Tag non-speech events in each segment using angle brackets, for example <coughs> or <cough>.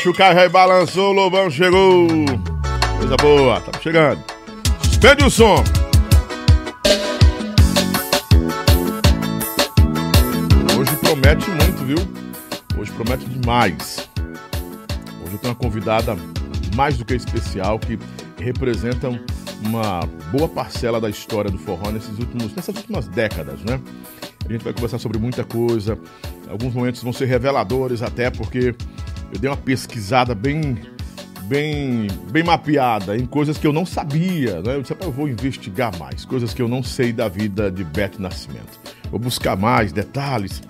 nega. Chucar já balançou, o Lobão chegou. Coisa boa, estamos chegando. Suspende o som. Hoje promete muito, viu? Hoje promete demais. Hoje eu tenho uma convidada mais do que especial que representa uma boa parcela da história do forró nesses últimos, nessas últimas décadas, né? A gente vai conversar sobre muita coisa. Alguns momentos vão ser reveladores até porque eu dei uma pesquisada bem bem bem mapeada em coisas que eu não sabia, né? Eu disse, eu vou investigar mais, coisas que eu não sei da vida de Beth Nascimento. Vou buscar mais detalhes,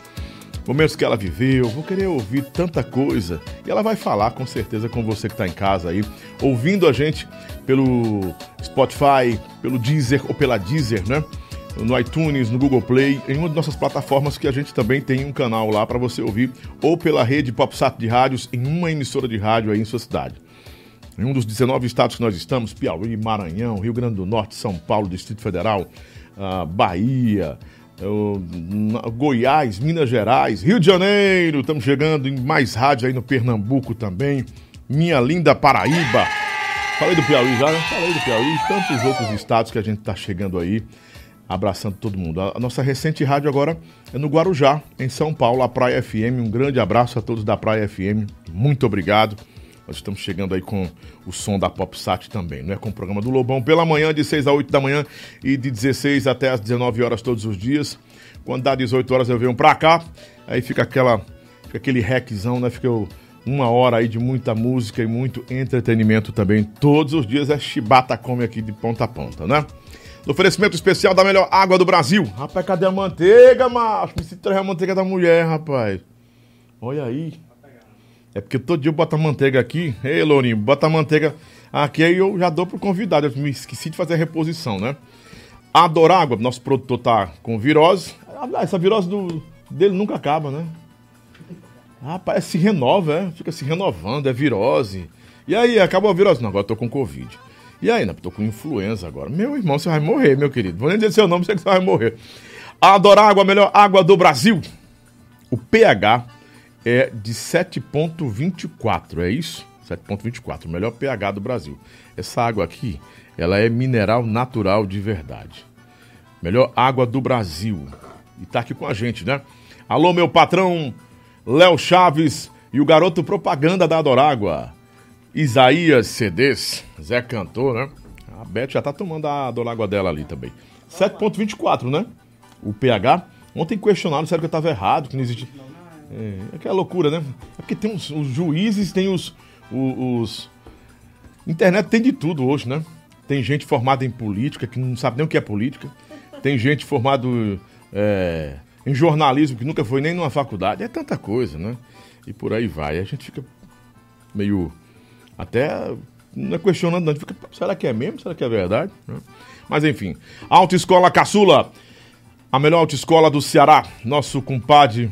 momentos que ela viveu, vou querer ouvir tanta coisa. E ela vai falar com certeza com você que está em casa aí, ouvindo a gente pelo Spotify, pelo Deezer ou pela Deezer, né? No iTunes, no Google Play, em uma de nossas plataformas que a gente também tem um canal lá para você ouvir, ou pela rede PopSat de rádios em uma emissora de rádio aí em sua cidade. Em um dos 19 estados que nós estamos, Piauí, Maranhão, Rio Grande do Norte, São Paulo, Distrito Federal, uh, Bahia, Goiás, Minas Gerais, Rio de Janeiro, estamos chegando em mais rádio aí no Pernambuco também, minha linda Paraíba. Falei do Piauí já, né? Falei do Piauí, tantos outros estados que a gente está chegando aí, abraçando todo mundo. A nossa recente rádio agora é no Guarujá, em São Paulo, a Praia FM. Um grande abraço a todos da Praia FM. Muito obrigado. Nós estamos chegando aí com o som da PopSat também, não é? Com o programa do Lobão pela manhã, de 6 a 8 da manhã e de 16 até as 19 horas todos os dias. Quando dá 18 horas eu venho pra cá, aí fica aquela fica aquele hackzão, né? Fica uma hora aí de muita música e muito entretenimento também. Todos os dias é chibata come aqui de ponta a ponta, né? Oferecimento especial da melhor água do Brasil. Rapaz, cadê a manteiga, macho? Me sinto a manteiga da mulher, rapaz. Olha aí. É porque todo dia eu boto a manteiga aqui. Ei, Lourinho, bota a manteiga aqui aí eu já dou pro convidado. Eu me esqueci de fazer a reposição, né? Adorágua, nosso produtor tá com virose. Ah, essa virose do, dele nunca acaba, né? Rapaz, se renova, é? Fica se renovando, é virose. E aí, acabou a virose? Não, agora tô com Covid. E aí, não, tô com influenza agora. Meu irmão, você vai morrer, meu querido. Vou nem dizer seu nome, sei que você vai morrer. Adorágua, a melhor água do Brasil. O pH é de 7,24, é isso? 7,24, o melhor pH do Brasil. Essa água aqui, ela é mineral natural de verdade. Melhor água do Brasil. E tá aqui com a gente, né? Alô, meu patrão Léo Chaves e o garoto propaganda da Adorágua, Isaías CDs, Zé Cantor, né? A Beth já tá tomando a Adorágua dela ali também. 7.24, né? O pH. Ontem questionaram, sério que eu tava errado, que não existe... É, é aquela loucura, né? É porque tem os, os juízes, tem os, os, os... Internet tem de tudo hoje, né? Tem gente formada em política que não sabe nem o que é política. Tem gente formado... É em jornalismo que nunca foi nem numa faculdade. É tanta coisa, né? E por aí vai. A gente fica meio. Até. Não é questionando, não. Fica, será que é mesmo? Será que é verdade? Mas enfim. Autoescola Caçula. A melhor autoescola do Ceará. Nosso compadre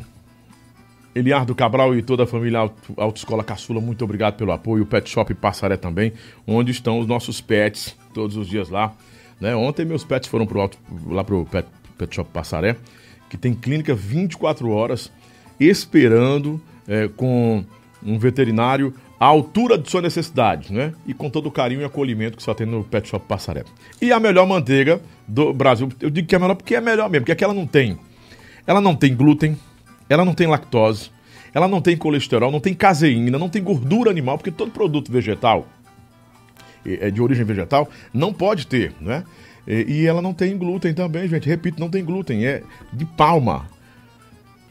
Eliardo Cabral e toda a família Auto, Autoescola Caçula, muito obrigado pelo apoio. O Pet Shop Passaré também, onde estão os nossos pets todos os dias lá. Né? Ontem meus pets foram pro auto, lá pro Pet, Pet Shop Passaré que tem clínica 24 horas, esperando é, com um veterinário à altura de sua necessidade, né? E com todo o carinho e acolhimento que só tem no Pet Shop Passaré. E a melhor manteiga do Brasil, eu digo que é melhor porque é melhor mesmo, porque aquela não tem. Ela não tem glúten, ela não tem lactose, ela não tem colesterol, não tem caseína, não tem gordura animal, porque todo produto vegetal, é de origem vegetal, não pode ter, né? E, ela não tem glúten também, gente. Repito, não tem glúten, é de palma.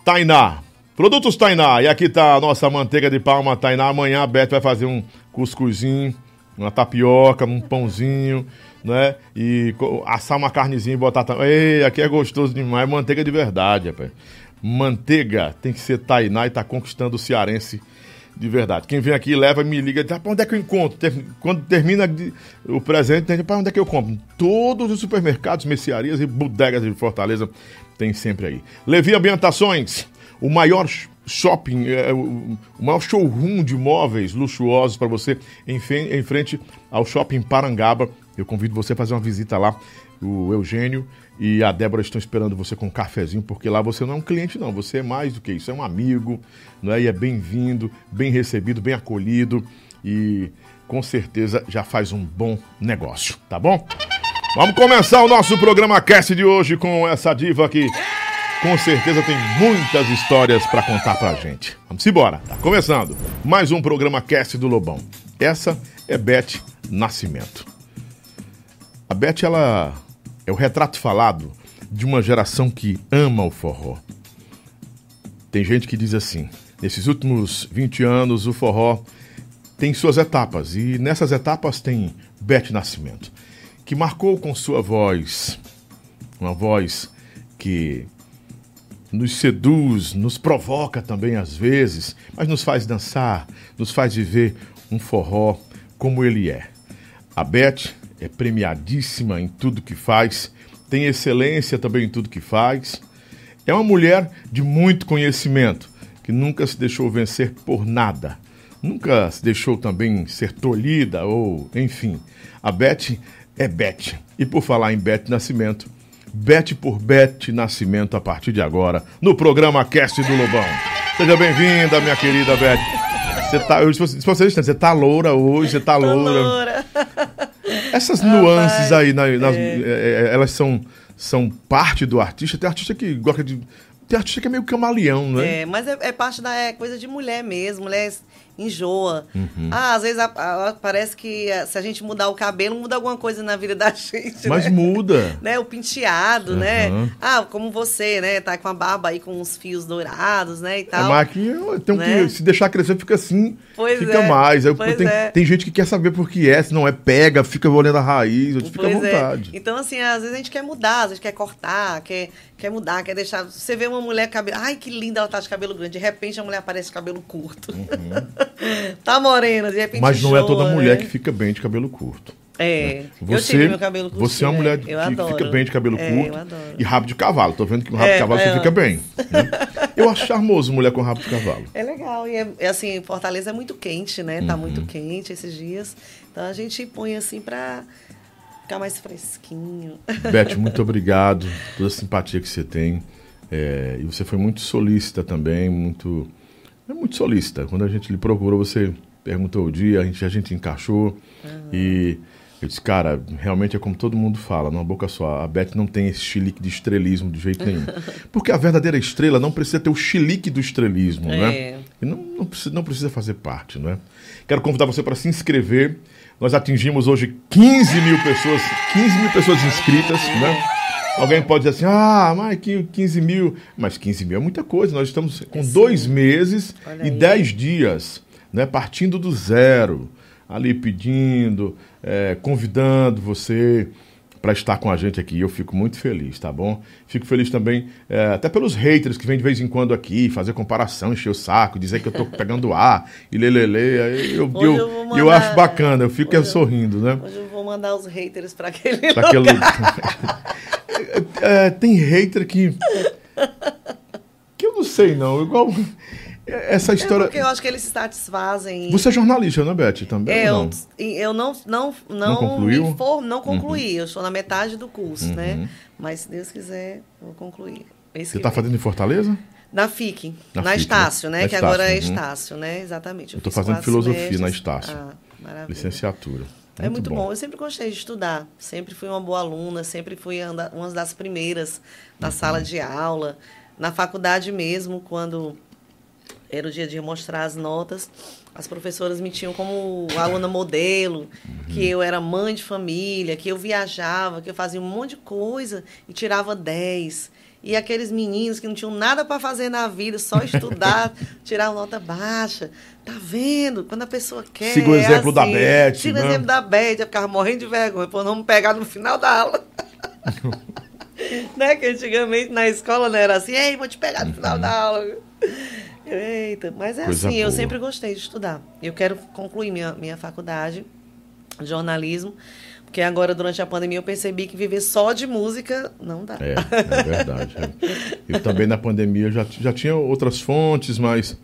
Tainá. Produtos Tainá. E aqui tá a nossa manteiga de palma Tainá. Amanhã a Beth vai fazer um cuscuzinho, uma tapioca, um pãozinho, né? E assar uma carnezinha e botar. Ei, aqui é gostoso demais. Manteiga de verdade, rapaz. Manteiga tem que ser Tainá e tá conquistando o cearense de verdade. Quem vem aqui leva me liga, diz, para onde é que eu encontro? Quando termina o presente, tem para onde é que eu compro? Todos os supermercados, mercearias e bodegas de Fortaleza tem sempre aí. Levi Ambientações, o maior shopping, é, o maior showroom de móveis luxuosos para você em, frente ao shopping Parangaba. Eu convido você a fazer uma visita lá. O Eugênio e a Débora estão esperando você com um cafezinho, porque lá você não é um cliente, não. Você é mais do que isso, é um amigo, não é? E é bem-vindo, bem recebido, bem acolhido e com certeza já faz um bom negócio, tá bom? Vamos começar o nosso programa Cast de hoje com essa diva que com certeza tem muitas histórias para contar pra gente. Vamos embora, tá começando mais um programa Cast do Lobão. Essa é Beth Nascimento. A Beth, ela é o retrato falado de uma geração que ama o forró. Tem gente que diz assim: nesses últimos 20 anos, o forró tem suas etapas, e nessas etapas tem Beth Nascimento, que marcou com sua voz, uma voz que nos seduz, nos provoca também às vezes, mas nos faz dançar, nos faz viver um forró como ele é. A Beth é premiadíssima em tudo que faz, tem excelência também em tudo que faz. É uma mulher de muito conhecimento, que nunca se deixou vencer por nada. Nunca se deixou também ser tolhida ou, enfim. A Beth é Beth. E por falar em Beth Nascimento, Beth por Beth Nascimento a partir de agora, no programa Cast do Lobão. Seja bem-vinda, minha querida Beth. Você tá, eu, se você, você tá loura hoje, você tá loura. loura. Essas nuances aí, na, nas, é. é. É, elas são, são parte do artista. Tem artista que gosta de. Tem artista que é meio camaleão, né? É, mas é, é parte da é coisa de mulher mesmo. Mulher enjoa. Uhum. Ah, às vezes a, a, parece que a, se a gente mudar o cabelo, muda alguma coisa na vida da <laughs> gente. Mas né? muda. né? O penteado, uhum. né? Ah, como você, né? Tá com a barba aí com uns fios dourados, né? E tal. É, mas aqui tem né? que se deixar crescer, fica assim. Pois fica é. mais. Aí, tem, é. tem gente que quer saber por que é, se não é, pega, fica olhando a raiz, fica à é. vontade. É. Então, assim, às vezes a gente quer mudar, às vezes quer cortar, quer, quer mudar, quer deixar. Você vê uma mulher cabelo. Ai, que linda ela tá de cabelo grande. De repente a mulher aparece de cabelo curto. Uhum. <laughs> <laughs> tá morena, de repente. Mas não é toda mulher né? que fica bem de cabelo curto. É, né? você, eu tive meu cabelo curto. Você é uma mulher que adoro. fica bem de cabelo é, curto e rabo de cavalo. Tô vendo que rabo é, de cavalo é, você fica bem. Né? Eu acho charmoso mulher com rabo de cavalo. É legal. E é, é, assim, Fortaleza é muito quente, né? Tá uhum. muito quente esses dias. Então a gente põe assim pra ficar mais fresquinho. Beth, <laughs> muito obrigado. Toda a simpatia que você tem. É, e você foi muito solícita também, muito. É muito solícita. Quando a gente lhe procurou, você perguntou o dia, a gente, a gente encaixou. Uhum. E eu disse, cara, realmente é como todo mundo fala, numa boca só. A Beth não tem esse chilique de estrelismo de jeito nenhum. <laughs> Porque a verdadeira estrela não precisa ter o chilique do estrelismo, né? é. né? E não, não, precisa, não precisa fazer parte, né? Quero convidar você para se inscrever. Nós atingimos hoje 15 mil pessoas, 15 mil pessoas inscritas, né? Alguém pode dizer assim, ah, mas 15 mil. Mas 15 mil é muita coisa. Nós estamos com dois meses e 10 dias, né? Partindo do zero ali pedindo, é, convidando você para estar com a gente aqui. Eu fico muito feliz, tá bom? Fico feliz também, é, até pelos haters que vêm de vez em quando aqui, fazer comparação, encher o saco, dizer que eu tô pegando ar e lelele. Eu, eu, eu, eu, acho bacana, eu fico sorrindo, né? Hoje eu mandar os haters para aquele pra aquele... <laughs> é, Tem hater que... que eu não sei não, igual... Essa história. É porque eu acho que eles se satisfazem. Você é jornalista, né, Beth? Também? É, eu, eu não, não, não, não concluiu? For, não concluí. Uhum. Eu estou na metade do curso, né? uhum. né? Mas se Deus quiser, vou concluir. Esse Você está fazendo em Fortaleza? Na FIC, na, na FIC, Estácio, né? né? que Estácio, agora é uhum. Estácio, né? Exatamente. Eu estou fazendo filosofia na Estácio. Ah, maravilha. Licenciatura. Muito é muito bom. bom. Eu sempre gostei de estudar. Sempre fui uma boa aluna, sempre fui uma das primeiras na uhum. sala de aula. Na faculdade mesmo, quando era o dia de mostrar as notas. As professoras me tinham como aluna modelo, uhum. que eu era mãe de família, que eu viajava, que eu fazia um monte de coisa e tirava 10. E aqueles meninos que não tinham nada para fazer na vida, só estudar, <laughs> tirar nota baixa. Tá vendo? Quando a pessoa quer. Siga o é exemplo assim, da Beth. Siga o né? exemplo da Beth. Eu ficava morrendo de vergonha, por não me pegar no final da aula. <laughs> né? Que antigamente na escola não era assim, ei, vou te pegar no final uhum. da aula. Eita, mas é Coisa assim, boa. eu sempre gostei de estudar. Eu quero concluir minha, minha faculdade de jornalismo, porque agora, durante a pandemia, eu percebi que viver só de música não dá. É, é verdade. é. Eu também, na pandemia, já, já tinha outras fontes, mas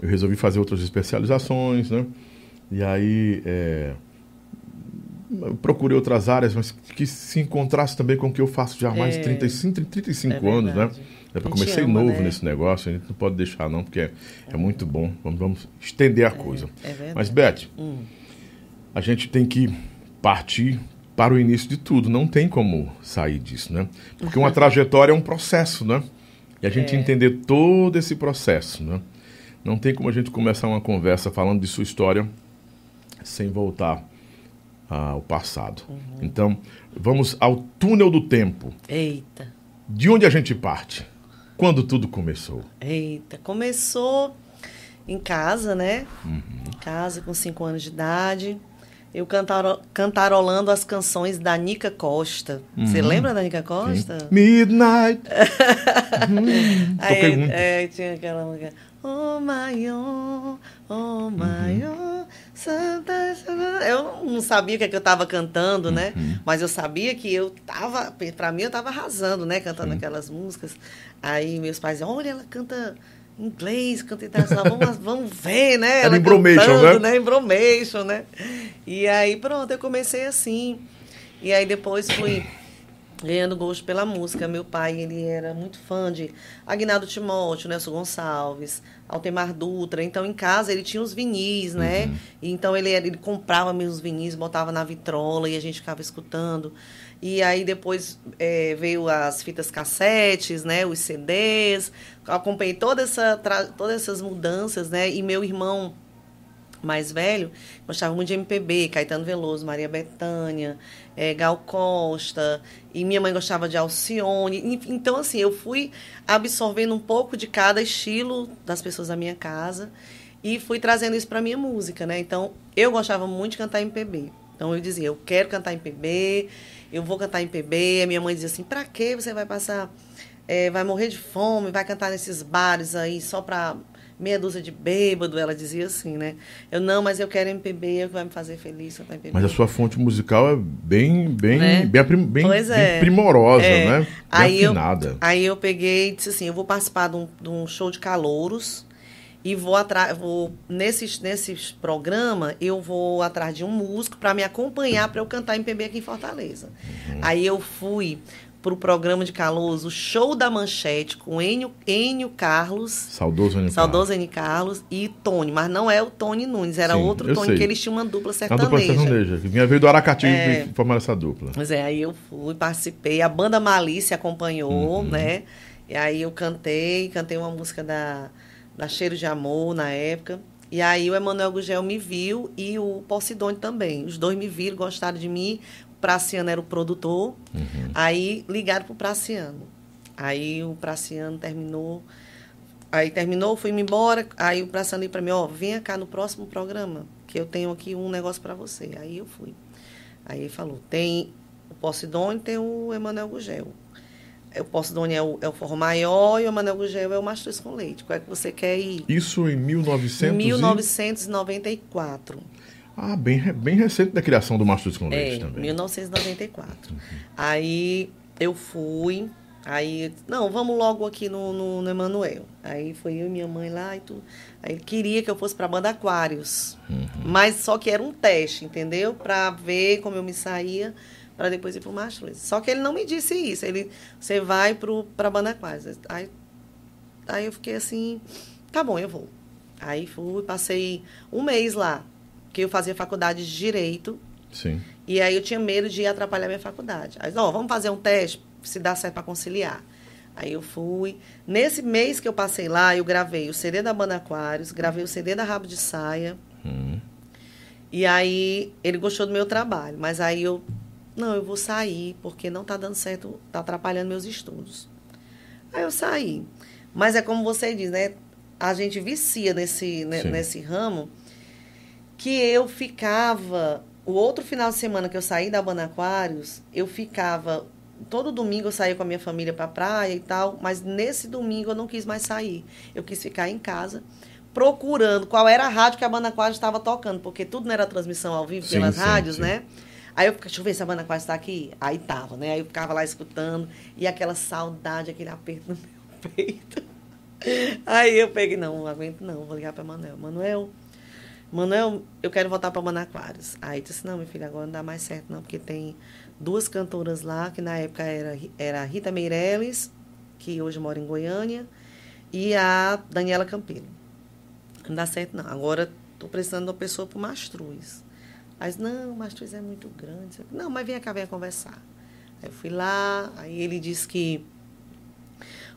eu resolvi fazer outras especializações, né? E aí, é, procurei outras áreas, mas que se encontrasse também com o que eu faço já há mais de 35, 35 é anos, né? Eu A gente comecei ama, novo né? nesse negócio, a gente não pode deixar não, porque é, é muito bom. Vamos, vamos estender a coisa. é verdade. Mas, Beth, Hum. a gente tem que partir para o início de tudo. Não tem como sair disso, né? Porque uma trajetória é um processo, né? E a gente É. entender todo esse processo, né? Não tem como a gente começar uma conversa falando de sua história sem voltar ao passado. Uhum. Então, vamos ao túnel do tempo. Eita, De onde a gente parte? Quando tudo começou? eita. Começou em casa, né? Uhum. Em casa, com 5 anos de idade. Eu cantaro, cantarolando as canções da Nica Costa. Você Uhum. lembra da Nica Costa? Midnight. <laughs> Hum, toquei Aí, muito. é, tinha aquela música. Oh my oh, oh my Uhum. Santa Santa-" Eu não sabia o que, é que eu estava cantando, né? Uhum. Mas eu sabia que eu tava, para mim eu estava arrasando, né? Cantando aquelas músicas. Aí meus pais olha, ela canta inglês, canta internacional, vamos, vamos ver, né? Era embromation, né? né? Embromation, né? E aí pronto, eu comecei assim. E aí depois fui ganhando gosto pela música. Meu pai, ele era muito fã de Agnaldo Timóteo, Nelson Gonçalves, Altemar Dutra. Então, em casa, ele tinha os vinis, né? E Então, ele, ele comprava meus vinis, botava na vitrola e a gente ficava escutando. E aí, depois, eh, veio as fitas cassetes, né? Os CDs. Acompanhei toda essa, todas essas mudanças, né? E meu irmão mais velho, gostava muito de MPB, Caetano Veloso, Maria Bethânia, eh, Gal Costa, e minha mãe gostava de Alcione. Então, assim, eu fui absorvendo um pouco de cada estilo das pessoas da minha casa e fui trazendo isso para minha música, né? Então, eu gostava muito de cantar MPB. Então, eu dizia, eu quero cantar MPB, eu vou cantar MPB. A minha mãe dizia assim, pra que você vai passar, eh, vai morrer de fome, vai cantar nesses bares aí só pra meia dúzia de bêbado, ela dizia assim, né? Eu, não, mas eu quero MPB, é o que vai me fazer feliz cantar MPB. Mas a sua fonte musical é bem, bem, Né? bem, bem- Pois bem é. primorosa, É. né? Bem Aí eu, afinada. aí eu peguei e disse assim, eu vou participar de um, de um show de calouros e vou atrás, vou nesses nesses programa eu vou atrás de um músico para me acompanhar para eu cantar MPB aqui em Fortaleza. Uhum. Aí eu fui pro programa de calouros, o show da Manchete com Enio, Enio Carlos, Saudoso Aníbal. saudoso Enio Carlos e Tony, mas não é o Tony Nunes, era Sim, outro Tony sei. que eles tinham uma dupla sertaneja. dupla sertaneja. que Vinha veio do Aracati É. e formaram essa dupla. Pois é, aí eu fui, participei, a banda Malícia acompanhou, Uhum. né? E aí eu cantei, cantei uma música da, da Cheiro de Amor na época. E aí o Emanuel Gugel me viu e o Posidônio também. Os dois me viram, gostaram de mim. O Praciano era o produtor. Uhum. Aí ligaram pro Praciano. Aí o Praciano terminou. Aí terminou, fui-me embora. Aí o Praciano disse para mim, ó, venha cá no próximo programa, que eu tenho aqui um negócio para você. Aí eu fui. Aí ele falou, tem o Posidônio e tem o Emanuel Gugel. O Posidônio é o, é o forró maior e o Emanuel Gugel é o mastruz com leite. Qual é que você quer ir? Isso em 1900 e- 1994. Ah, bem, bem recente da criação do Mastros com Leite É, também. 1994. Aí eu fui, aí, não, vamos logo aqui no, no, no Emanuel. Aí foi eu e minha mãe lá e tudo. Aí ele queria que eu fosse para a banda Aquários. Mas só que era um teste, entendeu? Para ver como eu me saía, para depois ir para o Mastros. Só que ele não me disse isso. Ele, você vai para Aquários. Aí, aí eu fiquei assim, tá bom, eu vou. Aí fui, passei um mês lá, que eu fazia faculdade de Direito. Sim. E aí eu tinha medo de atrapalhar minha faculdade. Aí, ó, vamos fazer um teste, se dá certo para conciliar. Aí eu fui. Nesse mês que eu passei lá, eu gravei o CD da Banda Aquários, gravei o CD da Rabo de Saia. Hum. E aí ele gostou do meu trabalho. Mas aí eu, não, eu vou sair, porque não tá dando certo, tá atrapalhando meus estudos. Aí eu saí. Mas é como você diz, né? A gente vicia nesse, né, nesse ramo que eu ficava. O outro final de semana que eu saí da Banda Aquários, eu ficava. Todo domingo eu saía com a minha família pra praia e tal, mas nesse domingo eu não quis mais sair. Eu quis ficar em casa, procurando qual era a rádio que a Banda Aquários estava tocando, porque tudo não era transmissão ao vivo Sim, pelas sim, rádios, sim. né? Aí eu ficava, deixa eu ver se a Banda Aquários está aqui. Aí tava, né? Aí eu ficava lá escutando, e aquela saudade, aquele aperto no <laughs> meu peito. Aí eu peguei, não, não aguento não, vou ligar para Manuel. Manuel, Manuel, eu quero voltar para Manaquários. Aí disse, não, meu filho, agora não dá mais certo não, porque tem duas cantoras lá, que na época era, era Rita Meirelles, que hoje mora em Goiânia, e a Daniela Campelo. Não dá certo não. Agora estou precisando de uma pessoa para Mastruz. Aí não, o Mastruz é muito grande. Não, mas vem cá, venha conversar. Aí eu fui lá, aí ele disse que,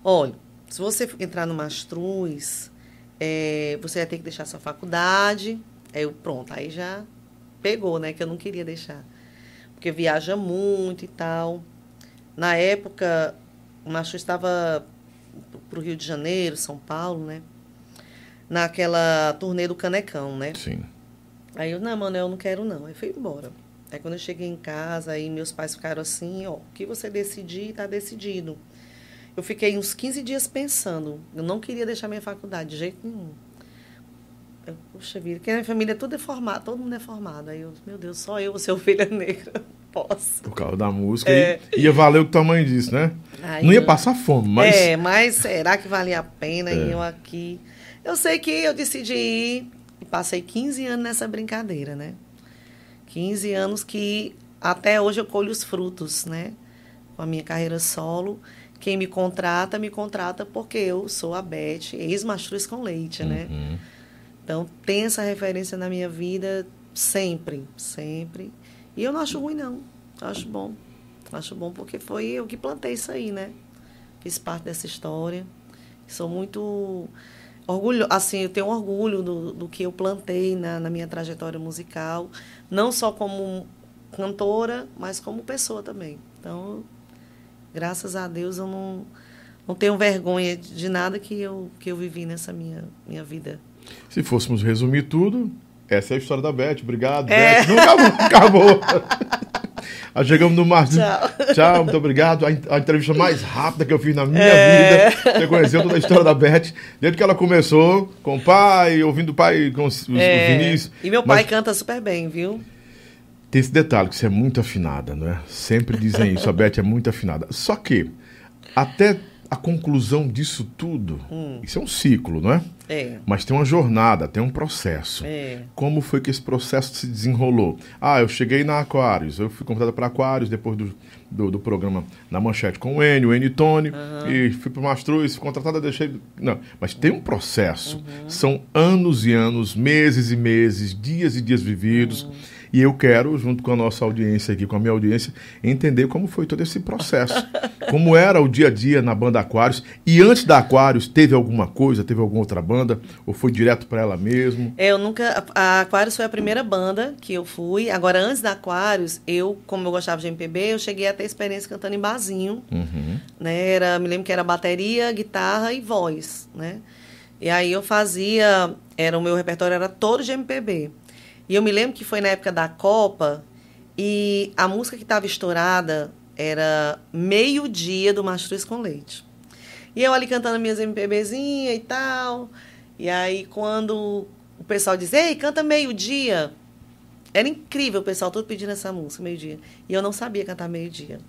olha, se você entrar no Mastruz, é, você vai ter que deixar sua faculdade. Aí eu, pronto, aí já pegou, né? Que eu não queria deixar. Porque viaja muito e tal. Na época, o Mastruz estava para o Rio de Janeiro, São Paulo, né? Naquela turnê do Canecão, né? Sim. Aí eu, não, mano, eu não quero não. Aí fui embora. Aí quando eu cheguei em casa, aí meus pais ficaram assim, ó, o que você decidir, tá decidido. Eu fiquei uns 15 dias pensando. Eu não queria deixar minha faculdade de jeito nenhum. Eu, puxa vida, porque a minha família é tudo é formado, todo mundo é formado. Aí eu, meu Deus, só eu, ser <laughs> ovelha negra, posso. Por causa da música. É. E ia valer o que tua mãe disse, né? Aí não ia eu- passar fome, mas. É, mas será que valia a pena? É. Eu aqui. Eu sei que eu decidi ir e passei 15 anos nessa brincadeira, né? 15 anos que até hoje eu colho os frutos, né? Com a minha carreira solo. Quem me contrata, me contrata porque eu sou a Beth, ex-mastruz com leite, né? Uhum. Então, tem essa referência na minha vida sempre, sempre. E eu não acho ruim, não. Eu acho bom. Acho bom porque foi eu que plantei isso aí, né? Fiz parte dessa história. Sou muito orgulho, assim, eu tenho orgulho do, do que eu plantei na, na minha trajetória musical, não só como cantora, mas como pessoa também. Então, graças a Deus eu não, não tenho vergonha de nada que eu, que eu vivi nessa minha, minha vida. Se fôssemos resumir tudo, essa é a história da Beth. Obrigado, É. Beth. Não acabou, acabou. <laughs> Aí chegamos no Março. Tchau. <laughs> Tchau, muito obrigado. A, en- a entrevista mais rápida que eu fiz na minha É. vida. Você conheceu toda a história da Beth. Desde que ela começou, com o pai, ouvindo o pai, com os, os É, Vinícius. E meu pai Mas canta super bem, viu? tem esse detalhe, que você é muito afinada, não é? Sempre dizem isso, a Beth é muito afinada. Só que, até a conclusão disso tudo, isso é um ciclo, não é? É. Mas tem uma jornada, tem um processo. É. Como foi que esse processo se desenrolou? Ah, eu cheguei na Aquários, eu fui convidada para Aquários depois do, do, do programa na Manchete com o Enio, o Enio e Tony, e fui para o Mastruz, fui contratada, deixei. Não, mas tem um processo. São anos e anos, meses e meses, dias e dias vividos. E eu quero, junto com a nossa audiência aqui, com a minha audiência, entender como foi todo esse processo. <laughs> como era o dia a dia na banda Aquários. E antes da Aquários, teve alguma coisa, teve alguma outra banda? Ou foi direto para ela mesmo? É, eu nunca. A Aquários foi a primeira banda que eu fui. Agora, antes da Aquários, eu, como eu gostava de MPB, eu cheguei a ter experiência cantando em barzinho. Uhum. Né? Era, me lembro que era bateria, guitarra e voz. Né? E aí eu fazia. Era, o meu repertório era todo de MPB. E eu me lembro que foi na época da Copa e a música que estava estourada era Meio-Dia do Mastruz com Leite. E eu ali cantando minhas MPBzinhas e tal. E aí, quando o pessoal diz, ei, canta meio-dia. Era incrível o pessoal todo pedindo essa música, meio-dia. E eu não sabia cantar meio-dia.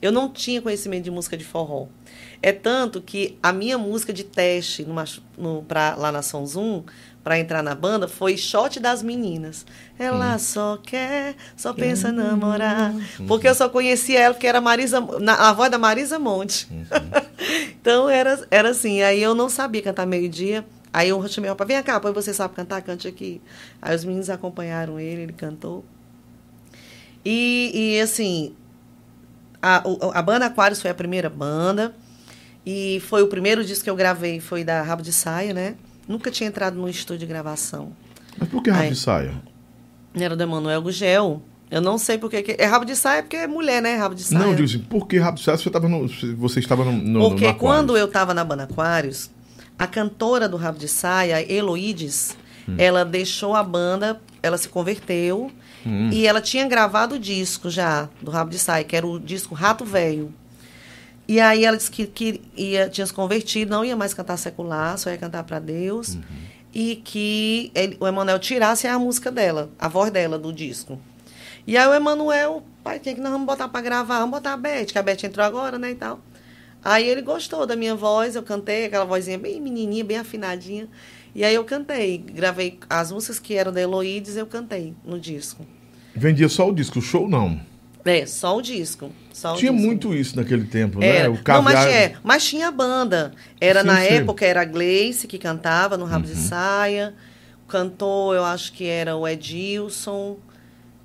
Eu não tinha conhecimento de música de forró. É tanto que a minha música de teste no, no, pra, lá na São Zoom, para entrar na banda, foi Shot das Meninas. Ela só quer, só pensa namorar. Porque eu só conhecia ela porque era Marisa, na, a voz da Marisa Monte. <laughs> então era, era assim. Aí eu não sabia cantar meio-dia. Aí eu chamei o pai, vem cá, pois você sabe cantar, cante aqui. Aí os meninos acompanharam ele, ele cantou. E, e assim, a, a banda Aquários foi a primeira banda. E foi o primeiro disco que eu gravei, foi da Rabo de Saia, né? Nunca tinha entrado num estúdio de gravação. Mas por que rabo Aí. de saia? Era do Emanuel Gugel. Eu não sei porque. que- É rabo de saia porque é mulher, né? Rabo de saia. Não, eu digo assim, por que rabo de saia? Você, tava no, você estava no, no Porque no quando eu estava na banda Aquários, a cantora do Rabo de Saia, Eloides, ela deixou a banda, ela se converteu e ela tinha gravado o disco já do Rabo de Saia, que era o disco Rato Velho. E aí ela disse que, que ia, tinha se convertido, não ia mais cantar secular, só ia cantar para Deus. E que ele- o Emanuel tirasse a música dela, a voz dela do disco. E aí o Emanuel, pai, quem é que nós vamos botar para gravar? Vamos botar a Beth, que a Beth entrou agora, né, e tal. Aí ele gostou da minha voz, eu cantei, aquela vozinha bem menininha, bem afinadinha. E aí eu cantei, gravei as músicas que eram da Heloídes, eu cantei no disco. Vendia só o disco, o show não. É, só o disco. Só tinha o disco. muito isso naquele tempo, Era. né? O Não, mas, caviar... é, mas tinha banda. Era Sim, na sim. época, era a Gleice que cantava no Rabo de Uhum. Saia. O cantor, eu acho que era o Edilson.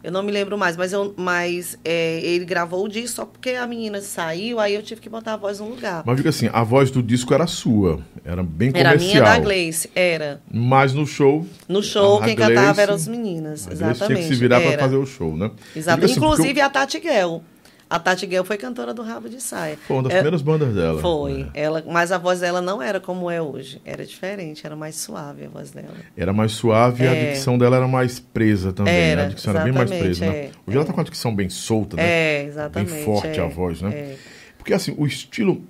Eu não me lembro mais, mas, eu, mas é, ele gravou o disco só porque a menina saiu, aí eu tive que botar a voz no lugar. Mas diga assim, a voz do disco era sua, era bem Era comercial. minha da Gleice, era. Mas no show, No show, quem Gleice- cantava eram as meninas, exatamente. tinha que se virar para era. fazer o show, né? Diga assim, Inclusive a Tati Guel. A Tati Guel foi cantora do Rabo de Saia. Foi uma das É, primeiras bandas dela. Foi. É. Ela, mas a voz dela não era como é hoje. Era diferente, era mais suave a voz dela. Era mais suave e a É. dicção dela era mais presa também. né? Era, a dicção era bem mais presa, né? é, Hoje ela tá com a dicção bem solta, né? É, exatamente. Bem forte é, a voz, né? é. Porque assim, o estilo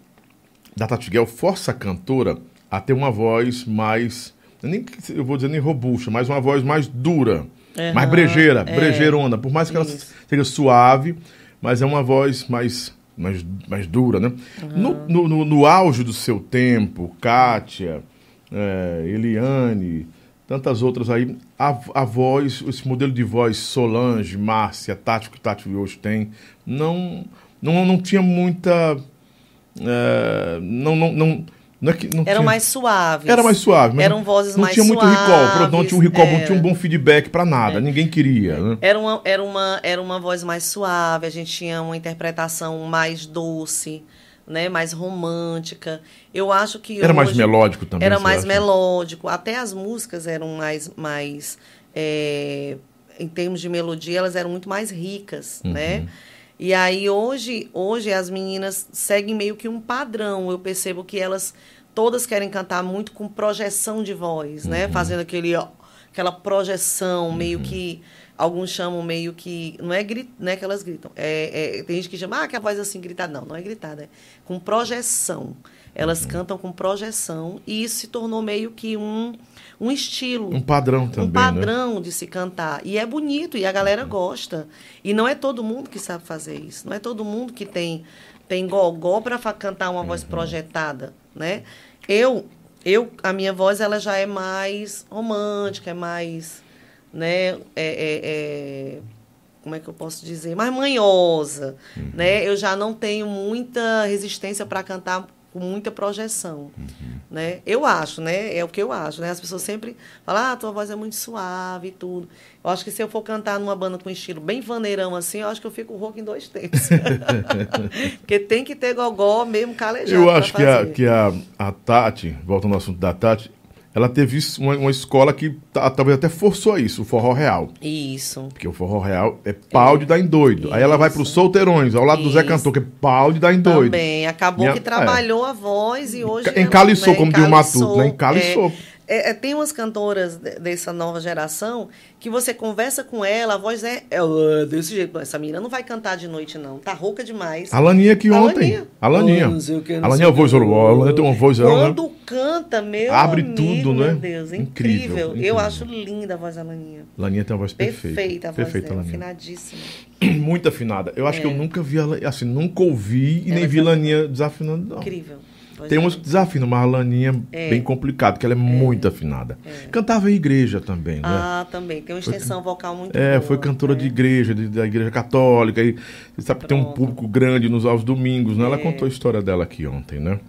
da Tati Guel força a cantora a ter uma voz mais. Nem eu vou dizer nem robusta, mas uma voz mais dura. Aham, mais brejeira, é. brejeirona. Por mais que ela Isso. seja suave, mas é uma voz mais, mais, mais dura, né? No, no, no- no auge do seu tempo, Kátia, é, Eliane, tantas outras aí, a, a voz, esse modelo de voz Solange, Márcia, Tati, que o Tati hoje tem, não, não, não tinha muita. é, não, não, não, não é que não Eram tinha- mais suaves. era mais suave, mas Eram vozes não mais tinha muito recall. Não tinha um recall, suaves, não tinha um bom feedback pra nada. Ninguém queria, né? Era uma, era, uma, era uma voz mais suave, a gente tinha uma interpretação mais doce, né? mais romântica. Eu acho que. Era mais melódico também. Era mais acha? melódico. Até as músicas eram mais. mais é, em termos de melodia, elas eram muito mais ricas, Uhum. né? E aí hoje, hoje as meninas seguem meio que um padrão. Eu percebo que elas todas querem cantar muito com projeção de voz, né? Uhum. Fazendo aquele ó, aquela projeção, meio que alguns chamam meio que não é grit, não é que elas gritam. É, é- tem gente que chama ah, que a voz assim gritada, não, não é gritada, é com projeção. Elas Uhum. cantam com projeção e isso se tornou meio que um um estilo Um padrão também, um né? padrão de se cantar. E é bonito, e a galera gosta. E não é todo mundo que sabe fazer isso. Não é todo mundo que tem, tem gogó para cantar uma Uhum. voz projetada, né? Eu, eu, a minha voz, ela já é mais romântica, é mais, né? É, é- é- como é que eu posso dizer? Mais manhosa, Uhum. né? Eu já não tenho muita resistência para cantar com muita projeção, né? Eu acho, né? É o que eu acho, né? As pessoas sempre falam, ah, tua voz é muito suave e tudo. Eu acho que se eu for cantar numa banda com estilo bem vaneirão assim, eu acho que eu fico rouco em dois tempos. <laughs> Porque tem que ter gogó mesmo calejado Eu acho que, a, que a, a Tati, voltando ao assunto da Tati, ela teve isso- uma, uma escola que ta- talvez até forçou isso, o forró real. Isso. Porque o forró real é pau de dar em doido. Aí ela vai para os Isso. solteirões, ao lado do Zé Isso. Cantor, que é pau de dar em doido. Também. Acabou Minha- que trabalhou a voz e hoje. Enca- encaliçou, como diz o Matuto, né? Encaliçou. É, é, tem umas cantoras de- dessa nova geração que você conversa com ela, a voz é, é uh, desse jeito. Essa menina não vai cantar de noite, não. Tá rouca demais. A Laninha aqui A ontem. Laninha. A Laninha. Oh, não sei o que, não a Laninha sei é a voz, a Laninha tem uma voz, né? Quando canta, meu Abre amigo, tudo, né? Meu Deus, Incrível, incrível. incrível. Eu acho linda a voz da Laninha. Laninha tem uma voz perfeita. Perfeita a voz Perfeita, dela, Laninha. afinadíssima. <clears throat> Muito afinada. Eu acho que eu nunca vi ela, assim, nunca ouvi e Ela nem vi canta- Laninha desafinando, não. Incrível. Tem dela. uns que desafinam, mas a Laninha é bem complicado, porque ela é, muito afinada. Cantava em igreja também, né? Ah, também. Tem uma extensão vocal muito É, boa. foi cantora né? de igreja, de- da igreja católica. E você sabe que tem um público grande nos aos domingos, né? Ela É. contou a história dela aqui ontem, né?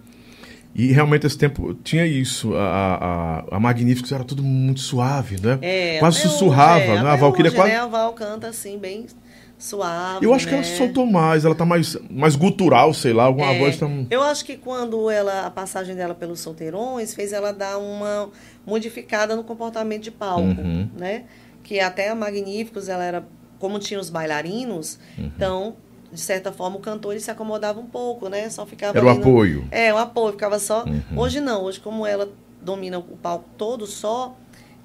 E realmente esse tempo tinha isso. A, a, a Magníficos era tudo muito suave, né? É, Quase sussurrava, hoje, é, né? A Valquíria hoje, quase. Né? A Val canta assim, bem suave. Eu acho que né? ela se soltou mais, ela tá mais, mais gutural, sei lá, alguma É, voz tá. Eu acho que quando ela, a passagem dela pelos solteirões fez ela dar uma modificada no comportamento de palco, Uhum. né? Que até a Magníficos, ela era, como tinha os bailarinos, Uhum. então, de certa forma, o cantor ele se acomodava um pouco, né? Só ficava Era o no- apoio. É, o apoio, ficava só. Uhum. Hoje não, hoje como ela domina o palco todo só,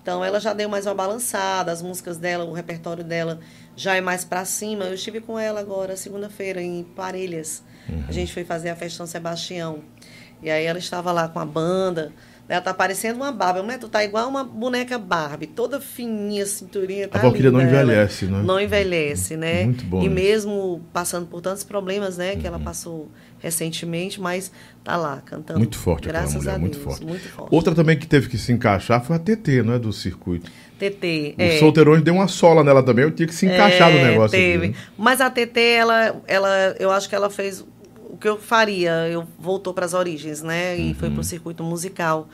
então ela já deu mais uma balançada, as músicas dela, o repertório dela já é mais pra cima. Eu estive com ela agora, segunda-feira, em Parelhas. Uhum. A gente foi fazer a festa São Sebastião. E aí ela estava lá com a banda, Ela tá parecendo uma Barbie, né? Tu tá igual uma boneca Barbie, toda fininha, cinturinha. Tá a Valkyria não envelhece, né? Não envelhece, né? Muito bom E mesmo passando por tantos problemas, né? Uhum. Que ela passou recentemente, mas tá lá, cantando. Muito forte Graças mulher, a muito Deus, forte. muito forte. Outra também que teve que se encaixar foi a TT, não é? Do circuito. TT, O é. Solteirões deu uma sola nela também, eu tinha que se encaixar no É, negócio. aqui, Teve. né? Mas a TT, ela, ela, eu acho que ela fez o que eu faria. Eu voltou para as origens, né? E foi Uhum. para o circuito musical.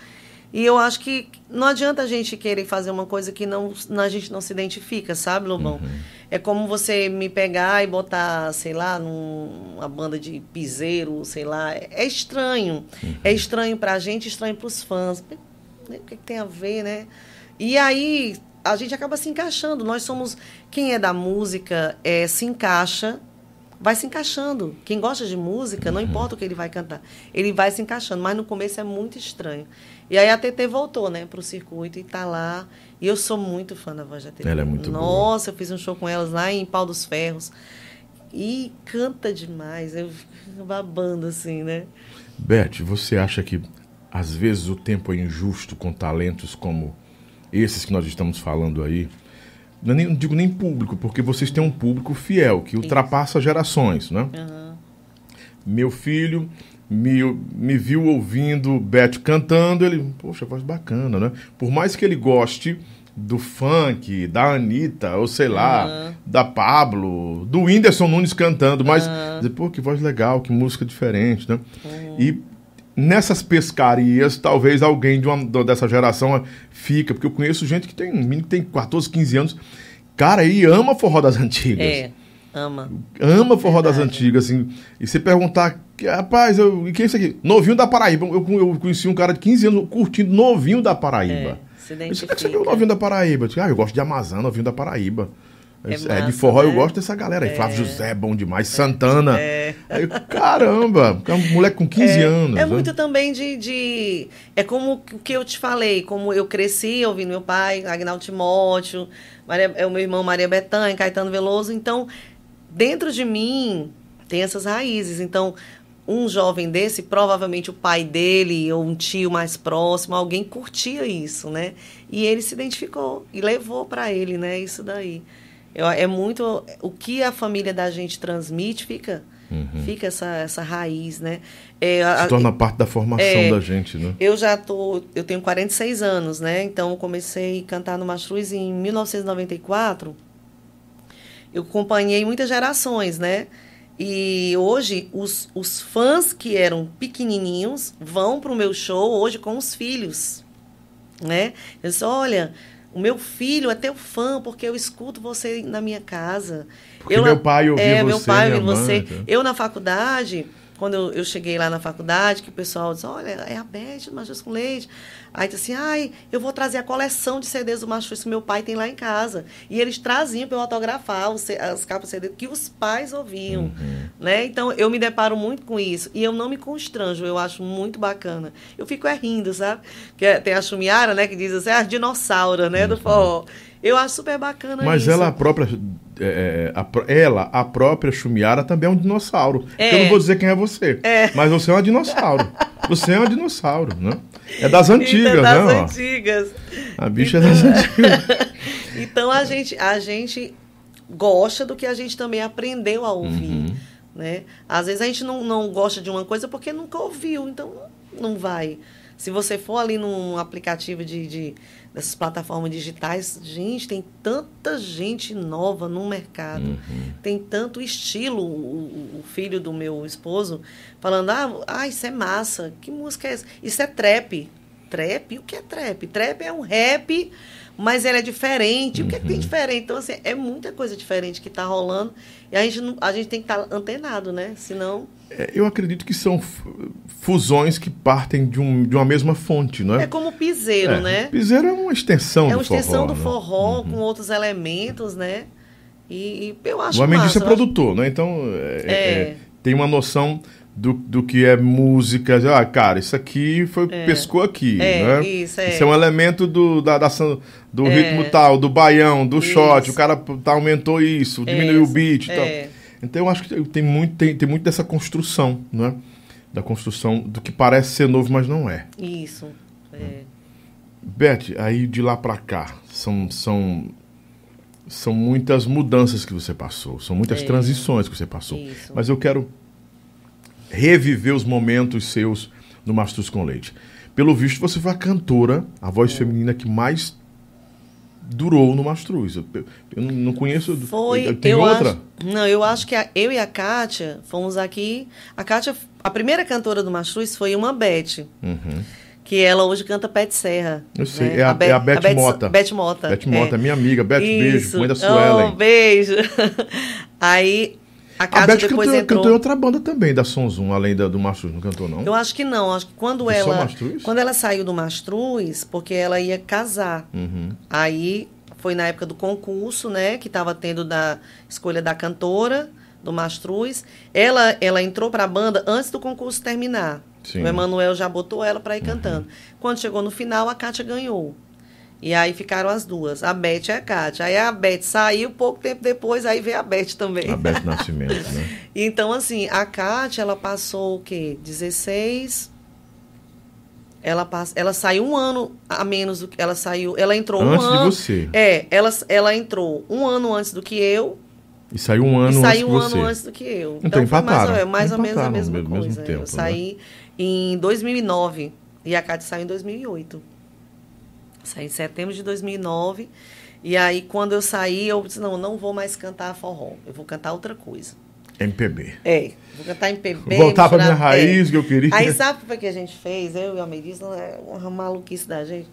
E eu acho que não adianta a gente querer fazer uma coisa que não, a gente não se identifica, sabe, Lobão? Uhum. É como você me pegar e botar, sei lá, numa banda de piseiro, sei lá. É estranho. Uhum. É estranho pra gente, estranho pros fãs. O que, que tem a ver, né? E aí a gente acaba se encaixando. Nós somos. Quem é da música é, se encaixa, vai se encaixando. Quem gosta de música, não importa o que ele vai cantar, ele vai se encaixando. Mas no começo é muito estranho. E aí a TT voltou, né, pro circuito e tá lá. E eu sou muito fã da voz da TT. Ela é muito boa. Nossa, eu fiz um show com elas lá em Pau dos Ferros. E canta demais. Eu fico babando assim, né? Beth, você acha que às vezes o tempo é injusto com talentos como esses que nós estamos falando aí? Não, é nem- não digo nem público, porque vocês têm um público fiel, que ultrapassa gerações, né? Aham. Meu filho me, me viu ouvindo Beth cantando, ele, poxa, voz bacana, né? Por mais que ele goste do funk, da Anitta, ou sei lá, Aham. da Pablo, do Whindersson Nunes cantando, mas, dizer, pô, que voz legal, que música diferente, né? E nessas pescarias, talvez alguém de uma, dessa geração fica, porque eu conheço gente que tem, menino que tem 14, 15 anos, cara, e ama forró das antigas É, ama. ama forró das Verdade. antigas, assim. E você perguntar, que, rapaz, eu, e que é isso aqui? Novinho da Paraíba. Eu, eu conheci um cara de 15 anos curtindo Novinho da Paraíba. É, se disse, "Como é que você viu o identifica. Novinho da Paraíba? Eu disse, ah, eu gosto de Amazon, Novinho da Paraíba. É É, de forró eu né? gosto dessa galera aí. Flávio José é bom demais. Santana. É. Aí, caramba, é um moleque com 15 é, anos. É né? muito também de, de. É como o que eu te falei, como eu cresci ouvindo meu pai, Agnaldo Timóteo, Maria, é o meu irmão Maria Bethânia, Caetano Veloso. Então, dentro de mim tem essas raízes. Então, um jovem desse, provavelmente o pai dele ou um tio mais próximo, alguém curtia isso, né? E ele se identificou e levou para ele, né? Isso daí. Eu, é muito o que a família da gente transmite fica fica essa, essa raiz, né? É, a- Se torna parte da formação É. da gente, né? eu já tô, eu tenho 46 anos, né? Então eu comecei a cantar no Mastruz em 1994. Eu acompanhei muitas gerações, né? E hoje os, os fãs que eram pequenininhos vão pro meu show hoje com os filhos, né? Eu disse, olha, o meu filho é teu fã porque eu escuto você na minha casa. Porque eu, meu pai ouvia é, você, meu pai ouvia você. mãe, tá? Eu na faculdade, quando eu, eu cheguei lá na faculdade, que o pessoal disse, olha, é a Beth do Machus com Leite. Aí disse assim, ai, eu vou trazer a coleção de CDs do Machus que meu pai tem lá em casa. E eles traziam para eu autografar os, as capas CD que os pais ouviam. Uhum. Né? Então, eu me deparo muito com isso. E eu não me constranjo, eu acho muito bacana. Eu fico é rindo, sabe? Que é- tem a Chumiara, né, que diz assim, a dinossauro, né, do forró. Eu acho super bacana. Mas isso. ela a própria. é, a pró- ela, a própria Chumiara, também é um dinossauro. É. Eu não vou dizer quem é você. Mas você é uma dinossauro. Você é um dinossauro, né? É das antigas, Então, das né? ó? antigas. A bicha é das antigas. <laughs> Então a gente, a gente gosta do que a gente também aprendeu a ouvir. Uhum. Né? Às vezes a gente não, não gosta de uma coisa porque nunca ouviu, então não vai. Se você for ali num aplicativo de, de dessas plataformas digitais, gente, tem tanta gente nova no mercado. Uhum. Tem tanto estilo. O, o filho do meu esposo falando: ah, ah, isso é massa. Que música é essa? Isso é trap. Trap? O que é trap? Trap é um rap, mas ele é diferente. O que é que tem diferente? Então, assim, é muita coisa diferente que está rolando. E a gente, não- a gente tem que estar antenado, né? Senão. É, Eu acredito que são fusões que partem de, um, de uma mesma fonte, não é? É como o piseiro, É, né? Piseiro é uma extensão É do uma extensão forró. do né? forró com outros elementos, né? E, e eu acho O homem massa, disso é eu acho- produtor, né? Então, é- É. é- tem uma noção do, do que é música. Ah, cara, isso aqui foi pescou aqui, É, né? isso, é. é um elemento do, da, da- do É. ritmo tal, do baião, do shot. Isso. O cara tá, aumentou isso, diminuiu o Isso, beat e tal. é. Então, eu acho que tem muito, tem, tem muito dessa construção, né? Da construção do que parece ser novo, mas não é. Isso. É. Beth, aí de lá para cá, são, são, são muitas mudanças que você passou, são muitas É. transições que você passou. Isso. Mas eu quero reviver os momentos seus no Mastruz com Leite. Pelo visto, você foi a cantora, a É. voz feminina que mais durou no Mastruz. Eu, eu não- conheço. Foi. Tem outra? Acho, não, eu acho que a- eu e a Kátia fomos aqui. A Kátia, a primeira cantora do Mastruz foi uma Beth, Uhum. que ela hoje canta Pet Serra. Eu sei, né? é a- Be- é a Beth Mota. Beth Mota. Beth Mota, é. minha amiga. Beth, beijo. Isso. Mãe da Suelen. Oh, beijo. <laughs> Aí a a Kátia Beth depois cantou, entrou. cantou em outra banda também, da Sonzum, além da, do Mastruz. Não cantou, não? Eu acho que não. Acho que quando só ela. Mastruz? Quando ela saiu do Mastruz, porque ela ia casar. Uhum. Aí foi na época do concurso, né? Que estava tendo da escolha da cantora do Mastruz. Ela, ela entrou para a banda antes do concurso terminar. Sim. Uhum. O Emanuel já botou ela para ir cantando. Quando chegou no final, a Kátia ganhou. E aí ficaram as duas, a Beth e a Kátia. Aí a Beth saiu, pouco tempo depois, aí veio a Beth também. A Beth Nascimento, né? <laughs> Então, assim, a Kátia, ela passou o quê? 16. Ela, pass... ela saiu um ano a menos do que. Ela saiu. Ela entrou Antes um de ano. você. É, ela, ela entrou um ano antes do que eu E saiu um ano e antes saiu que um ano antes do que eu. Então, foi mais, ou- empataram. mais ou menos a Empataram mesma ao mesmo coisa. tempo, né? eu saí em 2009 e a Kátia saiu em 2008. Saí em setembro de 2009. E aí, quando eu saí, eu disse: não, não vou mais cantar forró. Eu vou cantar outra coisa. MPB. É, vou cantar em PB. Voltar pra minha misturar- é. raiz que eu queria. Aí sabe o que a gente fez? Eu e a Melissa, é uma maluquice da gente.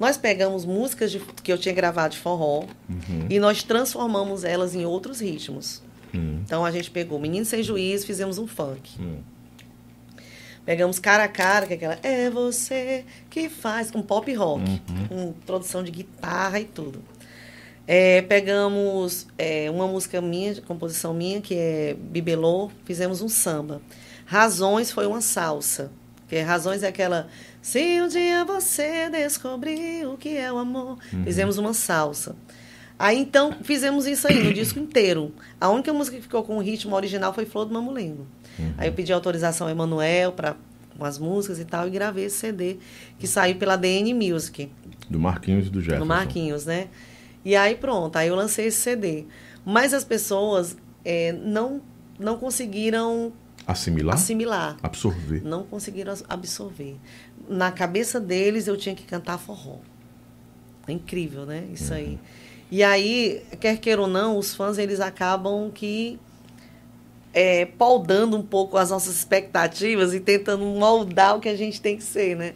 Nós pegamos músicas de- que eu tinha gravado de forró Uhum. e nós transformamos elas em outros ritmos. Hum, Então a gente pegou Menino Sem Juízo, fizemos um funk. hum. Pegamos Cara a Cara, que é aquela É você que faz, com pop rock, Uhum. com produção de guitarra e tudo. É, pegamos é, uma música minha, de composição minha, que é Bibelô, fizemos um samba. Razões foi uma salsa. Que Razões é aquela Se um dia você descobrir o que é o amor, fizemos uma salsa. Aí então fizemos isso aí no disco inteiro. A única música que ficou com o ritmo original foi Flor do Mamulengo. Aí eu pedi autorização ao Emanuel para com as músicas e tal e gravei esse CD que saiu pela DN Music Do Marquinhos e do Jefferson. no Marquinhos, né? E aí pronto, aí eu lancei esse CD. Mas as pessoas é, não, não conseguiram Assimilar? assimilar, Absorver. não conseguiram absorver. Na cabeça deles eu tinha que cantar forró. É incrível, né? Isso aí. E aí, quer queira ou não, os fãs eles acabam que é, poldando um pouco as nossas expectativas e tentando moldar o que a gente tem que ser, né?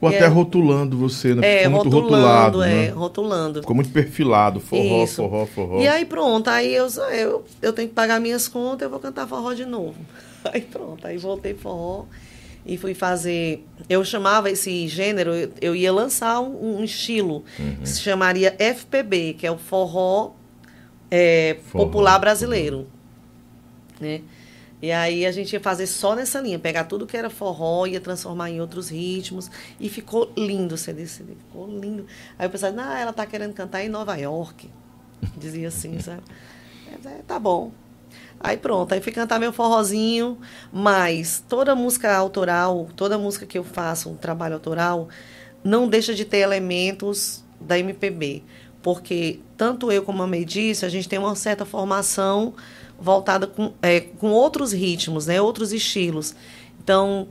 Ou até é- rotulando você, né? É, Ficou muito rotulando, rotulado, é, né? rotulando. Ficou muito perfilado. Forró, Isso. forró, forró. E aí pronto, aí eu, eu, eu tenho que pagar minhas contas, eu vou cantar forró de novo. <laughs> Aí pronto, aí voltei forró e fui fazer. Eu chamava esse gênero, eu, eu ia lançar um, um estilo, Uhum. que se chamaria FPB, que é o forró, é, Forró, popular brasileiro. Né? E aí a gente ia fazer só nessa linha, pegar tudo que era forró, ia transformar em outros ritmos. E ficou lindo o CD, CD ficou lindo. Aí eu pensava, não, ela tá querendo cantar em Nova York. Dizia assim, <laughs> sabe? É, tá bom. Aí pronto, aí fui cantar meu forrozinho, mas toda música autoral, toda música que eu faço, um trabalho autoral, não deixa de ter elementos da MPB. Porque tanto eu como a May disse, a gente tem uma certa formação voltada com, é, com outros ritmos, né? outros estilos. Então,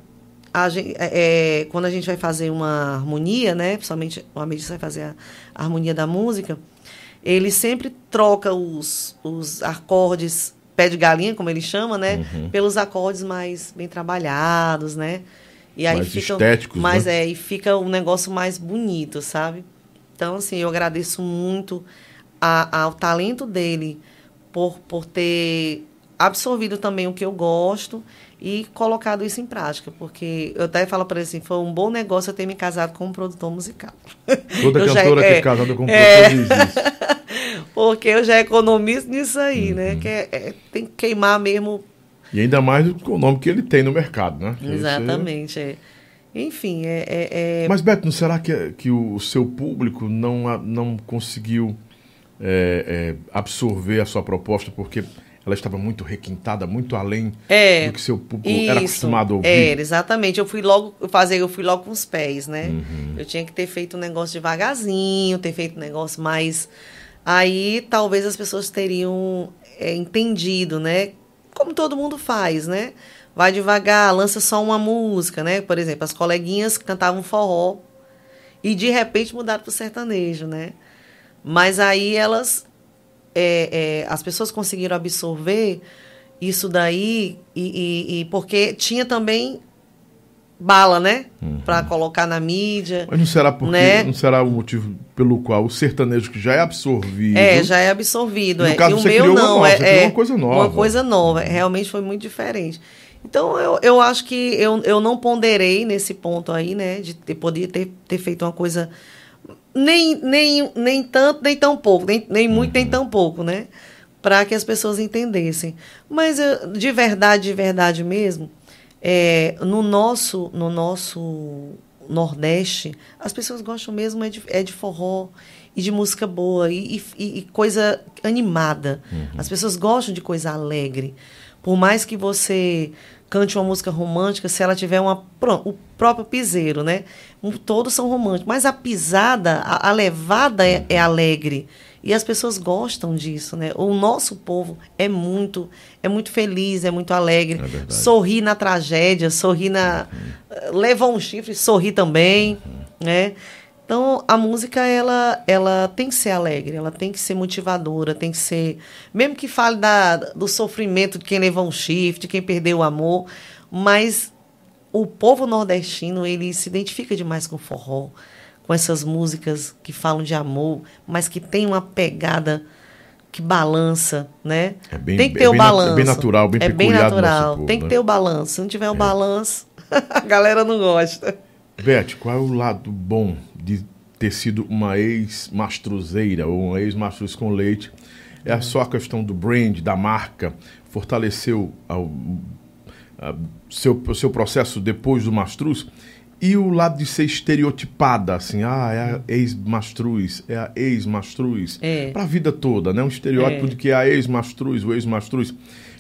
a gen- é, é, quando a gente vai fazer uma harmonia, né? Principalmente o Amedir vai fazer a, a harmonia da música, ele sempre troca os, os acordes pé de galinha, como ele chama, né? Uhum. Pelos acordes mais bem trabalhados, né? E aí Mais fica, estéticos, mais né? é, e fica um negócio mais bonito, sabe? Então, assim, eu agradeço muito a- ao talento dele por, por ter absorvido também o que eu gosto e colocado isso em prática, porque eu até falo para ele assim, foi um bom negócio eu ter me casado com um produtor musical. Toda <laughs> Eu já- cantora que é, é casada com um é. produtor diz isso. <laughs> Porque eu já economizo nisso aí, Uhum. né? Que é- é- tem que queimar mesmo. E ainda mais com o nome que ele tem no mercado, né? Que você- Exatamente. é. Enfim, é, é- é- Mas, Beto, não será que, que o seu público não, não conseguiu é, é, absorver a sua proposta? Porque ela estava muito requintada, muito além É, do que seu público Isso, era acostumado a ouvir. Era, exatamente. Eu fui logo fazer, eu fui logo com os pés, né? Uhum. Eu tinha que ter feito um negócio devagarzinho, ter feito um negócio mais. Aí talvez as pessoas teriam é, entendido, né? Como todo mundo faz, né? Vai devagar, lança só uma música, né? Por exemplo, as coleguinhas cantavam forró e de repente mudaram para o sertanejo, né? Mas aí elas é, é, as pessoas conseguiram absorver isso daí e, e- e porque tinha também bala, né, Pra colocar na mídia. Mas não será porque Né? não será o motivo pelo qual o sertanejo que já é absorvido. É, já é absorvido. E é. caso e o meu não, nova, é, é uma coisa nova. Uma coisa nova. Realmente foi muito diferente. Então, eu, eu acho que eu, eu não ponderei nesse ponto aí, né? De ter, poder ter, ter feito uma coisa nem, nem, nem tanto, nem tão pouco, nem, nem muito, nem tão pouco, né? Para que as pessoas entendessem. Mas eu, de verdade, de verdade mesmo, é, no nosso no nosso Nordeste, as pessoas gostam mesmo é de, é de forró e de música boa e, e- e coisa animada. As pessoas gostam de coisa alegre. Por mais que você cante uma música romântica, se ela tiver uma. Pronto, próprio piseiro, né? Um- Todos são românticos. Mas a pisada, a, a levada é, é alegre. E as pessoas gostam disso, né? O nosso povo é muito, é muito feliz, é muito alegre. É sorri na tragédia, sorri na. Leva um chifre, sorri também, né? Então, a música, ela, ela tem que ser alegre, ela tem que ser motivadora, tem que ser... Mesmo que fale da, do sofrimento de quem levou um chifre, de quem perdeu o amor, mas o povo nordestino, ele se identifica demais com o forró, com essas músicas que falam de amor, mas que tem uma pegada que balança, né? É bem- tem que é ter o bem nat- é balanço. bem natural, bem É bem natural. povo, tem que né? ter o balanço. Se não tiver o balanço, <laughs> a galera não gosta. Beth, qual é o lado bom de ter sido uma ex-mastruzeira ou uma ex-mastruz com leite? É só a questão do brand, da marca, fortaleceu ao- a- seu, o seu processo depois do mastruz? E o lado de ser estereotipada, assim, ah, é a ex-mastruz, é a ex-mastruz. É. Pra vida toda, né? Um estereótipo É. de que é a ex-mastruz, o ex-mastruz.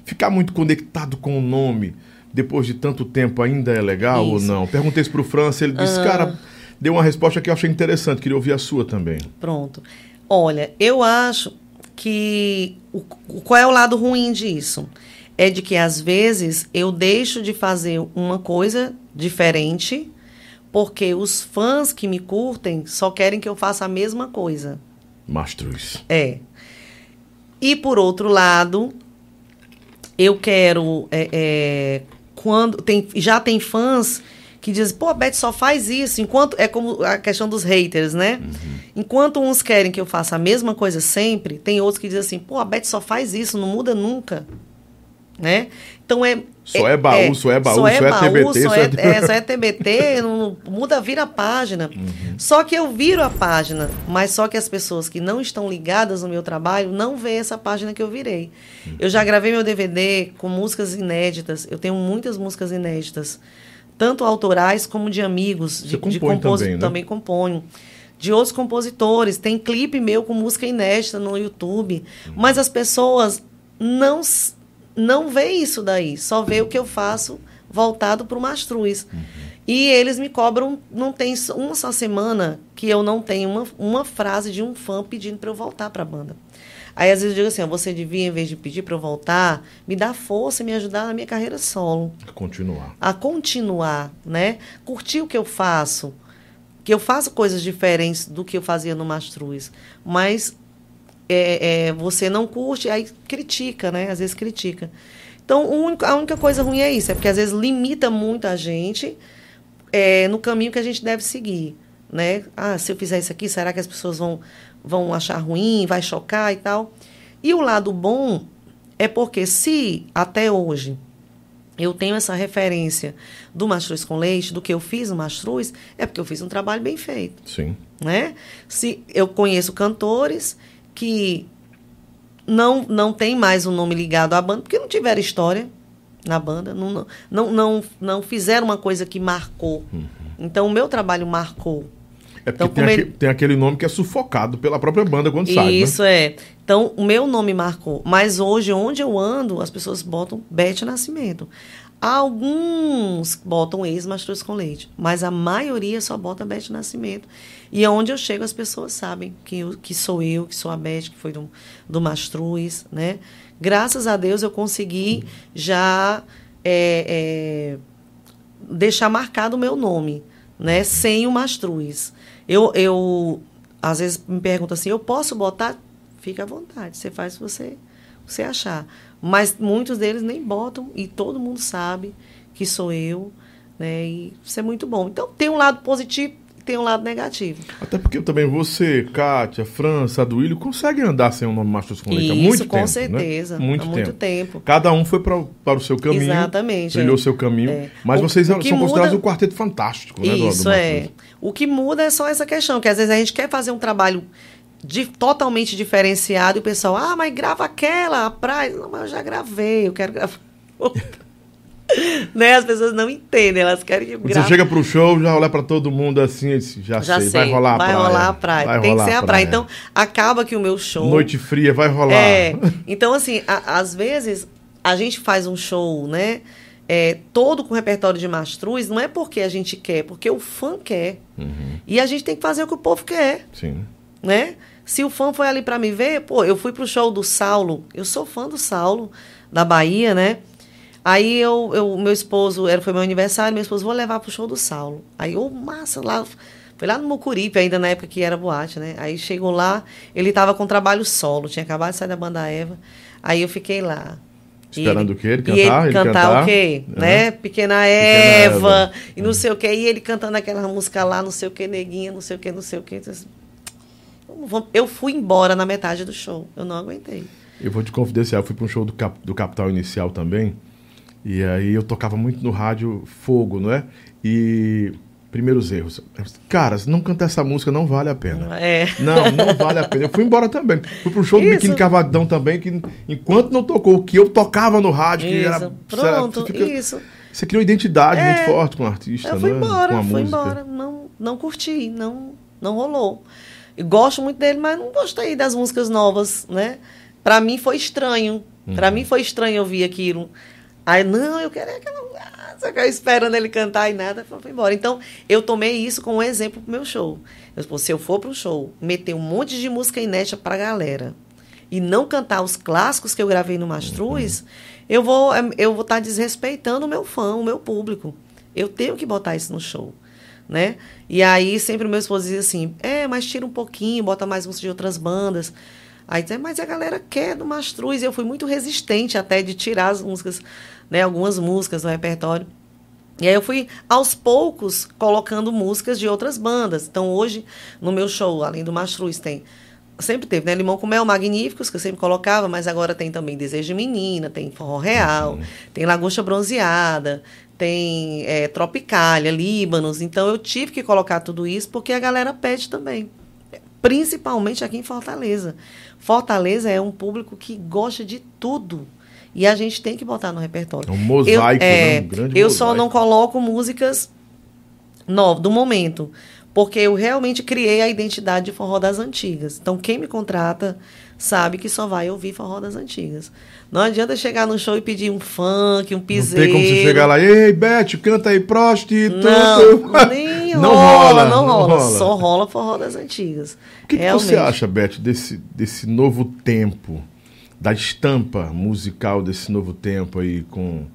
Ficar muito conectado com o nome depois de tanto tempo ainda é legal ou Isso. Ah. não? Perguntei isso pro França, ele disse, cara, deu uma resposta que eu achei interessante, queria ouvir a sua também. Pronto. Olha, eu acho que o, o- qual é o lado ruim disso? É de que às vezes eu deixo de fazer uma coisa diferente porque os fãs que me curtem só querem que eu faça a mesma coisa. Mastruz. É. E por outro lado, eu quero. é, é, quando tem, já tem fãs que dizem, pô, a Beth só faz isso. Enquanto. É como a questão dos haters, né? Enquanto uns querem que eu faça a mesma coisa sempre, tem outros que dizem assim, pô, a Beth só faz isso, não muda nunca. Né? Então é. Só é baú, só é baú, só é TBT, só só é, é- é, só é TBT, não, muda, vira a página. Só que eu viro a página, mas só que as pessoas que não estão ligadas no meu trabalho não vê essa página que eu virei. Eu já gravei meu DVD com músicas inéditas, eu tenho muitas músicas inéditas, tanto autorais como de amigos, de, Você de compõe composi- também, né? também componho. De outros compositores, tem clipe meu com música inédita no YouTube, mas as pessoas não não vê isso daí, só vê o que eu faço voltado para o Mastruz. E eles me cobram, não tem uma só semana que eu não tenho uma, uma frase de um fã pedindo para eu voltar para a banda. Aí às vezes eu digo assim, ó, você devia, em vez de pedir para eu voltar, me dar força e me ajudar na minha carreira solo Continuar. a continuar, né? Curtir o que eu faço, que eu faço coisas diferentes do que eu fazia no Mastruz, mas é, é, você não curte, aí critica, né? Às vezes critica. Então, único- a única coisa ruim é isso, é porque às vezes limita muito a gente é, no caminho que a gente deve seguir, né? Ah, se eu fizer isso aqui, será que as pessoas vão, vão achar ruim, vai chocar e tal? E o lado bom é porque se até hoje eu tenho essa referência do Mastruz com Leite, do que eu fiz no Mastruz, é porque eu fiz um trabalho bem feito Sim. né? Se eu conheço cantores que não não tem mais um nome ligado à banda porque não tiveram história na banda, não não não, não, fizeram uma coisa que marcou. Então o meu trabalho marcou. É porque então, tem, ele... tem, aquele nome que é sufocado pela própria banda quando sai. Né? Isso né? é. Então, o meu nome marcou. Mas hoje, onde eu ando, as pessoas botam Bete Nascimento. Alguns botam ex-mastruz com leite, mas a maioria só bota Bete Nascimento. E onde eu chego, as pessoas sabem que, eu, que sou eu, que sou a Bete, que foi do, do mastruz, né? Graças a Deus eu consegui já é, é, deixar marcado o meu nome, né? Sem o mastruz. Eu, eu, às vezes, me perguntam assim, eu posso botar? Fica à vontade, você faz o que você, você achar. Mas muitos deles nem botam e todo mundo sabe que sou eu, né? E isso é muito bom. Então tem um lado positivo tem um lado negativo. Até porque também você, Kátia, França, Aduílio, conseguem andar sem o nome Mastros com Leite há muito tempo. com né? certeza. Né? Muito, há tempo. muito tempo. Cada um foi pra, para o seu caminho. Exatamente. Trilhou o é. seu caminho. É. Mas o, vocês o são considerados um quarteto fantástico, né? Isso do, do é. O que muda é só essa questão, que às vezes a gente quer fazer um trabalho de, totalmente diferenciado e o pessoal, ah, mas grava aquela, a praia. Não, mas eu já gravei, eu quero gravar <laughs> né? As pessoas não entendem, elas querem que Você chega pro show, já olha para todo mundo assim, já, já sei, sei, vai rolar a vai praia. Rolar a praia. Vai Tem que ser a praia. praia. Então, acaba que o meu show... Noite fria, vai rolar. É, <laughs> então assim, a, às vezes a gente faz um show, né? É, todo com repertório de mastruz, não é porque a gente quer, porque o fã quer. Uhum. E a gente tem que fazer o que o povo quer. Sim. Né? Se o fã foi ali para me ver, pô, eu fui pro show do Saulo, eu sou fã do Saulo, da Bahia, né? Aí eu, eu, meu esposo, era, foi meu aniversário, meu esposo, vou levar pro show do Saulo. Aí, oh, massa, lá, foi lá no Mucuripe, ainda na época que era boate, né? Aí chegou lá, ele tava com trabalho solo, tinha acabado de sair da banda Eva. Aí eu fiquei lá. Esperando ele, o quê? Ele cantar? E ele, ele cantar, cantar, o quê? Uhum. Né? Pequena Eva, Pequena Eva. e não uhum. sei o quê. E ele cantando aquela música lá, não sei o quê, neguinha, não sei o quê, não sei o quê. Então, eu fui embora na metade do show. Eu não aguentei. Eu vou te confidenciar, eu fui para um show do, Cap, do Capital Inicial também. E aí eu tocava muito no rádio Fogo, não é? E primeiros erros. Cara, se não cantar essa música não vale a pena. É. Não, não vale a pena. Eu fui embora também. Fui pro show do Biquíni Cavadão também, que enquanto não tocou o que eu tocava no rádio, isso. que era. Pronto, fica, isso. Você criou identidade é. muito forte com o artista, eu fui né? embora, com a fui música. embora. Não, não curti, não, não rolou. Eu gosto muito dele, mas não gostei das músicas novas, né? Para mim foi estranho. Uhum. Para mim foi estranho ouvir aquilo. Aí, não, eu quero aquela. Só que eu esperando ele cantar e nada, foi embora. Então, eu tomei isso como um exemplo pro meu show. Eu, se eu for pro show, meter um monte de música inédita pra galera e não cantar os clássicos que eu gravei no Mastruz, uhum. eu vou eu vou estar tá desrespeitando o meu fã, o meu público. Eu tenho que botar isso no show, né? E aí sempre o meu esposo dizia assim: "É, mas tira um pouquinho, bota mais música de outras bandas". Aí dizia, mas a galera quer do Mastruz. E eu fui muito resistente até de tirar as músicas né, algumas músicas no repertório. E aí eu fui, aos poucos, colocando músicas de outras bandas. Então, hoje, no meu show, além do Mastruz, tem... Sempre teve, né? Limão com Mel Magníficos, que eu sempre colocava, mas agora tem também Desejo de Menina, tem Forró Real, uhum. tem Lagosta Bronzeada, tem é, Tropicália, Líbanos. Então, eu tive que colocar tudo isso porque a galera pede também. Principalmente aqui em Fortaleza. Fortaleza é um público que gosta de tudo. E a gente tem que botar no repertório. É um mosaico, eu, é, né? um grande Eu mosaico. só não coloco músicas novas, do momento. Porque eu realmente criei a identidade de forró das antigas. Então, quem me contrata sabe que só vai ouvir forró das antigas. Não adianta chegar no show e pedir um funk, um piseiro. Não tem como você chegar lá, ei, Beth, canta aí, prostituta. Não, <laughs> nem não rola, não, não rola, rola. Só rola forró das antigas. O que, que você acha, Beth, desse, desse novo tempo? da estampa musical desse novo tempo aí com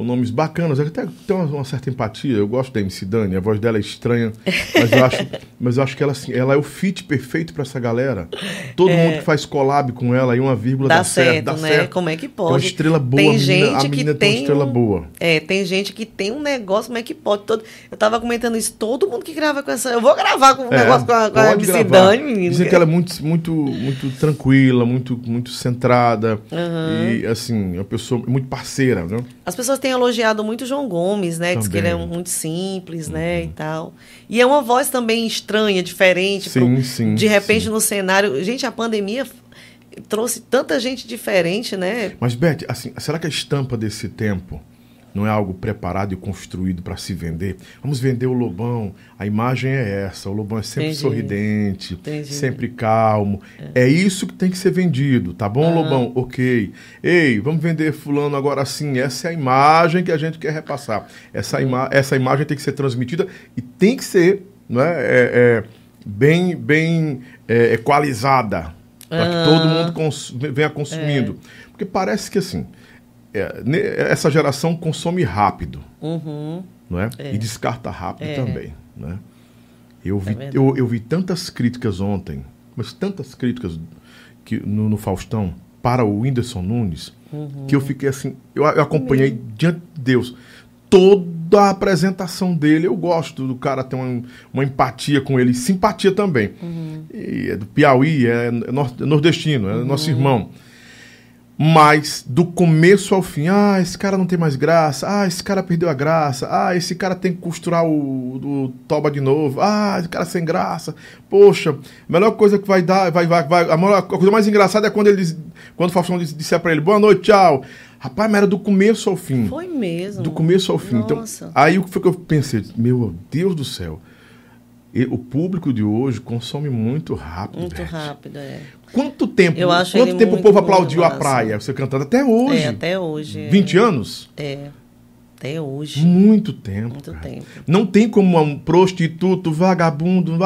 com nomes bacanas, até tem uma, uma, certa empatia. Eu gosto da MC Dani, a voz dela é estranha, mas eu acho, <laughs> mas eu acho que ela, assim, ela é o fit perfeito para essa galera. Todo é, mundo que faz collab com ela aí uma vírgula dá, dá certo, certo, dá né? certo. Como é que pode? É uma estrela boa, tem a gente a menina que tem uma estrela boa. É, tem gente que tem um negócio, como é que pode? Todo, eu tava comentando isso, todo mundo que grava com essa, eu vou gravar com um é, negócio com a, com a MC Dani, menino. Dizem que ela é muito muito muito tranquila, muito muito centrada uhum. e assim, é uma pessoa muito parceira, né? As pessoas têm elogiado muito muito João Gomes, né? Diz que ele é muito simples, uhum. né? E tal. E é uma voz também estranha, diferente. Sim, pro, sim. De repente sim. no cenário. Gente, a pandemia trouxe tanta gente diferente, né? Mas, Beth, assim, será que a estampa desse tempo não é algo preparado e construído para se vender. Vamos vender o Lobão. A imagem é essa. O Lobão é sempre Entendi. sorridente, Entendi. sempre calmo. É. é. isso que tem que ser vendido, tá bom, Lobão? Ok. Ei, vamos vender fulano agora sim. Essa é a imagem que a gente quer repassar. Essa, ima essa imagem tem que ser transmitida e tem que ser não é, é, é bem, bem é, equalizada. Para que todo mundo cons venha consumindo. É. Porque parece que assim é, essa geração consome rápido, uhum. não é? é? E descarta rápido é. também, né? Eu vi, é eu, eu, vi tantas críticas ontem, mas tantas críticas que, no, no Faustão para o Whindersson Nunes, uhum. que eu fiquei assim, eu, eu acompanhei diante de Deus toda a apresentação dele. Eu gosto do cara ter uma, uma empatia com ele, simpatia também. Uhum. É do Piauí, é nordestino, é nosso uhum. irmão. Mas do começo ao fim, ah, esse cara não tem mais graça, ah, esse cara perdeu a graça, ah, esse cara tem que costurar o, o toba de novo, ah, esse cara sem graça. Poxa, a melhor coisa que vai dar, vai, vai, vai a, melhor, a coisa mais engraçada é quando ele quando o Faustão disser para ele, boa noite, tchau. Rapaz, mas era do começo ao fim. Foi mesmo. Do começo ao fim. Então, Nossa. Então, aí o que foi que eu pensei? Meu Deus do céu. E o público de hoje consome muito rápido. Muito Beth. rápido, é. Quanto tempo, Eu acho quanto tempo muito, o povo aplaudiu a praia, você cantando? Até hoje. É, até hoje. 20 é. anos? É. Até hoje. Muito tempo. Muito cara. tempo. Não tem como um prostituto, vagabundo,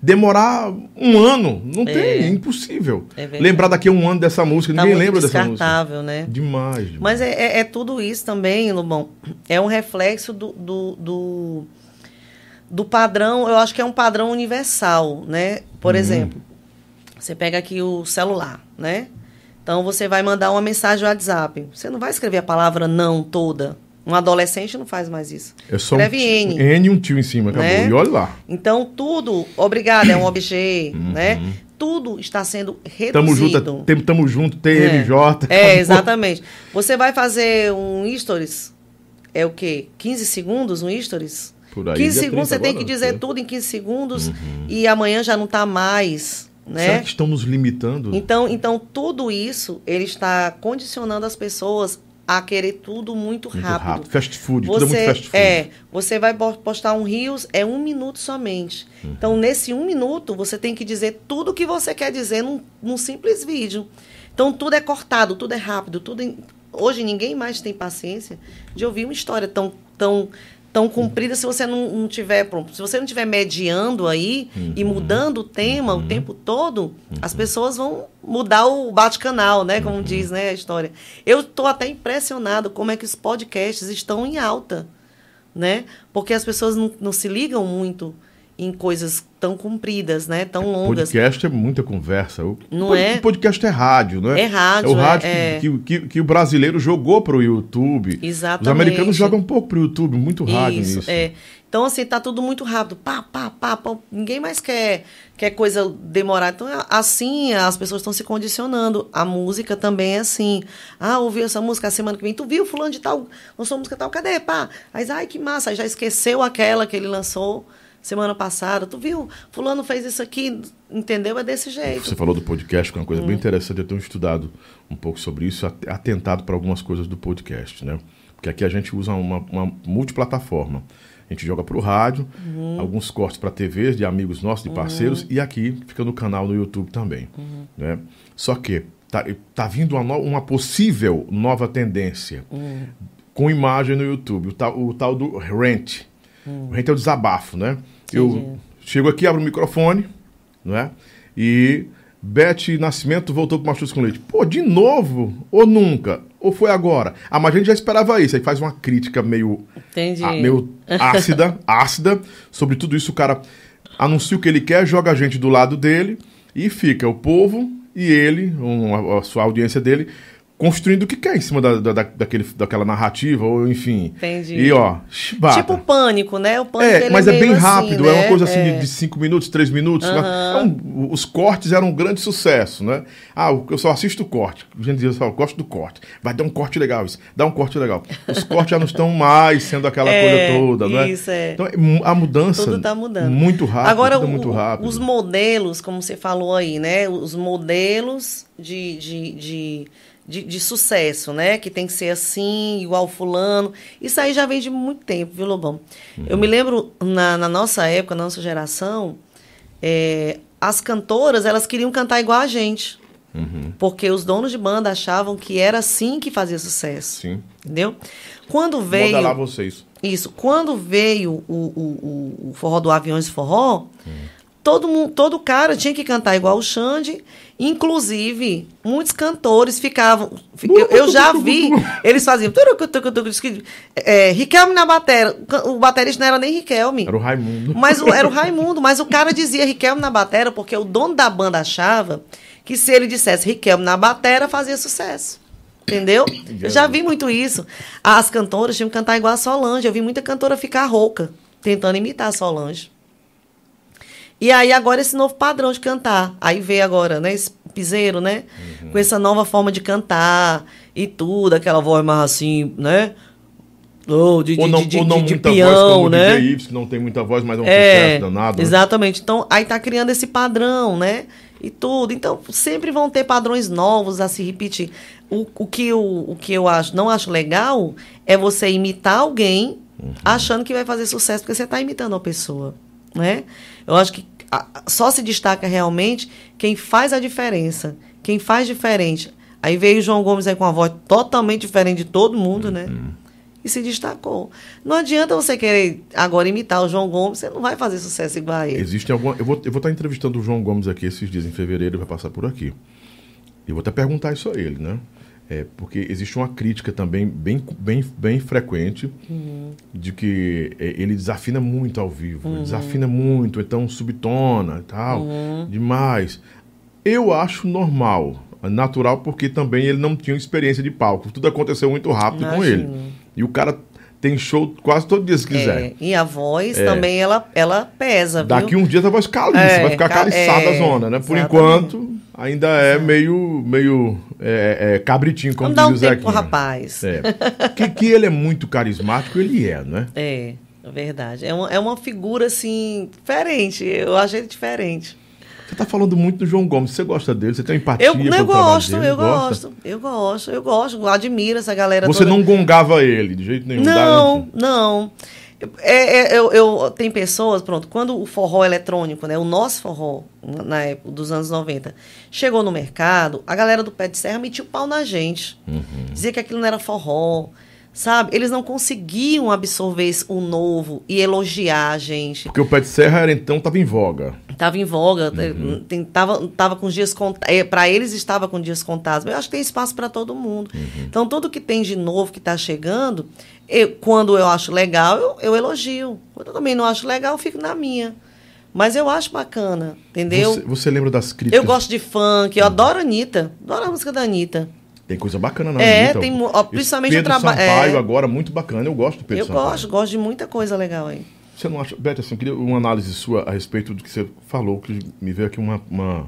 demorar um ano. Não é. tem, é impossível. É Lembrar daqui a um ano dessa música, tá ninguém lembra dessa música. né? Demais. demais. Mas é, é, é, tudo isso também, Lobão. É um reflexo do, do, do do padrão, eu acho que é um padrão universal, né? Por uhum. exemplo, você pega aqui o celular, né? Então você vai mandar uma mensagem no WhatsApp. Você não vai escrever a palavra não toda. Um adolescente não faz mais isso. É só Escreve um N. N e um tio em cima, acabou. Né? E olha lá. Então, tudo, obrigado, é um objeto, uhum. né? Tudo está sendo reduzido. Tamo junto, tamo junto, TMJ. É, é exatamente. Você vai fazer um stories, é o quê? 15 segundos um stories? Por aí 15 segundos você tem que dizer tudo em 15 segundos uhum. e amanhã já não está mais. Né? Será que estão nos limitando? Então, então, tudo isso ele está condicionando as pessoas a querer tudo muito, muito rápido. rápido. Fast food, você, tudo é muito fast food. É, você vai postar um Rios, é um minuto somente. Uhum. Então, nesse um minuto, você tem que dizer tudo o que você quer dizer num, num simples vídeo. Então, tudo é cortado, tudo é rápido, tudo... Hoje, ninguém mais tem paciência de ouvir uma história tão, tão tão comprida se você não, não tiver pronto. Se você não tiver mediando aí uhum. e mudando o tema uhum. o tempo todo, uhum. as pessoas vão mudar o bate-canal, né? Como uhum. diz né, a história. Eu estou até impressionado como é que os podcasts estão em alta, né? Porque as pessoas não, não se ligam muito em coisas tão compridas, né? Tão longas. Podcast é muita conversa. O não pod é? podcast é rádio, não é? É rádio. É o rádio é, que, que, que, o brasileiro jogou para o YouTube. Exatamente. Os americanos jogam um pouco para o YouTube, muito rádio Isso, nisso. É. Então, assim, tá tudo muito rápido. Pá, pá, pá, pá. Ninguém mais quer, quer coisa demorar. Então, assim, as pessoas estão se condicionando. A música também é assim. Ah, ouviu essa música a semana que vem. Tu viu fulano de tal, lançou música tal, cadê? Pá. Aí, ai, que massa. Aí já esqueceu aquela que ele lançou semana passada, tu viu? Fulano fez isso aqui, entendeu? É desse jeito. Você falou do podcast, que é uma coisa hum. bem interessante, eu tenho estudado um pouco sobre isso, atentado para algumas coisas do podcast, né? Porque aqui a gente usa uma, uma multiplataforma. A gente joga para o rádio, uhum. alguns cortes para TVs de amigos nossos, de parceiros, uhum. e aqui fica no canal no YouTube também. Uhum. Né? Só que tá, tá vindo uma, no, uma possível nova tendência uhum. com imagem no YouTube, o tal, o tal do rent. Uhum. O rent é o desabafo, né? Eu chego aqui, abro o microfone, não é? E Beth Nascimento voltou com Machus com Leite. Pô, de novo? Ou nunca? Ou foi agora? Ah, mas a gente já esperava isso. Aí faz uma crítica meio, a, meio ácida, <laughs> ácida sobre tudo isso. O cara anuncia o que ele quer, joga a gente do lado dele e fica o povo e ele, um, a sua audiência dele, construindo o que quer em cima da, da, daquele, daquela narrativa, ou enfim. Entendi. E ó. Tipo pânico, né? O pânico é, mas é, é bem assim, rápido, né? é uma coisa assim é. de 5 minutos, 3 minutos. Uhum. Os cortes eram um grande sucesso, né? Ah, eu só assisto o corte. A gente diz, eu gosto do corte. Vai dar um corte legal isso, dá um corte legal. Os cortes já não estão mais sendo aquela <laughs> é, coisa toda, né? Isso, é. Então, a mudança. Tudo tá mudando. Muito rápido. Agora, o, muito rápido. os modelos, como você falou aí, né? Os modelos de, de, de de, de, sucesso, né? Que tem que ser assim, igual fulano. Isso aí já vem de muito tempo, viu, Lobão? Uhum. Eu me lembro, na, na, nossa época, na nossa geração, é, as cantoras, elas queriam cantar igual a gente. Uhum. Porque os donos de banda achavam que era assim que fazia sucesso. Sim. Entendeu? Quando veio. Modelar vocês. Isso. Quando veio o, o, o, forró do Aviões Forró, uhum. todo, mundo, todo cara tinha que cantar igual o Xande. Inclusive, muitos cantores ficavam. Eu, eu já vi, <laughs> eles faziam. É, Riquelme na bateria. O baterista não era nem Riquelme. Era o Raimundo. Mas o, era o <laughs> Raimundo. Mas o cara dizia Riquelme na bateria porque o dono da banda achava que se ele dissesse Riquelme na batera, fazia sucesso. Entendeu? Eu já vi muito isso. As cantoras tinham que cantar igual a Solange. Eu vi muita cantora ficar rouca, tentando imitar a Solange. E aí agora esse novo padrão de cantar. Aí veio agora, né, esse piseiro, né? Uhum. Com essa nova forma de cantar e tudo, aquela voz mais assim, né? Ou, de, ou não, de, de, ou não de, muita peão, voz, como né? DJ Ives, que não tem muita voz, mas é um é, sucesso danado. Né? Exatamente. Né? Então, aí tá criando esse padrão, né? e tudo. Então, sempre vão ter padrões novos a se repetir. O, o, que, eu, o que eu acho, não acho legal é você imitar alguém uhum. achando que vai fazer sucesso porque você está imitando a pessoa. Né? Eu acho que só se destaca realmente quem faz a diferença, quem faz diferente. Aí veio o João Gomes aí com uma voz totalmente diferente de todo mundo, né? uhum. né? e se destacou. Não adianta você querer agora imitar o João Gomes, você não vai fazer sucesso igual a ele. Existe alguma. Eu vou, eu vou estar entrevistando o João Gomes aqui esses dias, em fevereiro, ele vai passar por aqui. E vou até perguntar isso a ele, né? É, porque existe uma crítica também bem, bem, bem frequente uhum. de que é, ele desafina muito ao vivo, uhum. desafina muito, então subtona e tal, uhum. demais. Eu acho normal, natural, porque também ele não tinha experiência de palco. Tudo aconteceu muito rápido Imagina. com ele. E o cara tem show quase todo dia se quiser. É, e a voz é. também, ela, ela pesa, viu? Daqui um dia a voz caliça, é, vai ficar caliçada a zona, né? Por enquanto, ainda é meio, meio é, é, cabritinho, como diz um o tempo, rapaz. É. <laughs> que, que ele é muito carismático, ele é, né? É, é verdade. É uma, é uma figura, assim, diferente. Eu acho ele diferente. Você está falando muito do João Gomes. Você gosta dele? Você tem empatia eu, eu gosto, eu gosto, eu gosto, eu gosto. Admiro essa galera Você toda. não gongava ele de jeito nenhum? Não, não. É, é, eu, eu, tem pessoas, pronto, quando o forró eletrônico, né, o nosso forró, na época dos anos 90, chegou no mercado, a galera do pé de serra metia o pau na gente. Uhum. Dizia que aquilo não era forró, sabe? Eles não conseguiam absorver o novo e elogiar a gente. Porque o pé de serra era, então estava em voga. Estava em voga, uhum. tava, tava com dias contados. É, para eles estava com dias contados. Mas eu acho que tem espaço para todo mundo. Uhum. Então, tudo que tem de novo que está chegando, eu, quando eu acho legal, eu, eu elogio. Quando eu também não acho legal, eu fico na minha. Mas eu acho bacana, entendeu? Você, você lembra das críticas? Eu gosto de funk, eu adoro a Anitta. Adoro a música da Anitta. Tem coisa bacana na É, Anitta. tem, ó, principalmente Pedro o trabalho. Sampaio é... agora, muito bacana. Eu gosto do Pedro eu Sampaio. Eu gosto, gosto de muita coisa legal aí. Você não acha. Beth, assim, eu queria uma análise sua a respeito do que você falou, que me veio aqui uma, uma,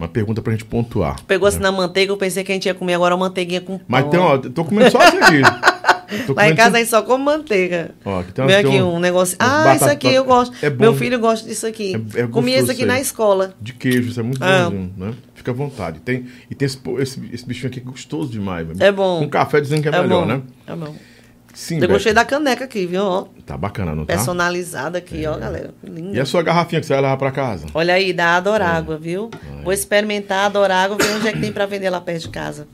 uma pergunta pra gente pontuar. Pegou né? assim na manteiga, eu pensei que a gente ia comer agora uma manteiguinha com pão. Mas tem, ó, tô comendo só isso aqui. <laughs> Lá em casa aí só como manteiga. Ó, aqui tem, Vem aqui um, um negócio. Ah, isso aqui eu gosto. É. Meu filho gosta disso aqui. É, é Comi isso aqui na escola. De queijo, isso é muito ah. bonzinho, né? Fica à vontade. Tem, e tem esse, esse, esse bichinho aqui gostoso demais. É bom. Com café dizendo que é, é melhor, bom. né? É bom. Sim, Eu gostei da caneca aqui, viu? Tá bacana, não tá? Personalizada aqui, é. ó, galera. Linda. E a sua garrafinha que você vai levar pra casa? Olha aí, da Adorágua, é. viu? Vou experimentar a Adorágua, ver onde é que tem pra vender lá perto de casa.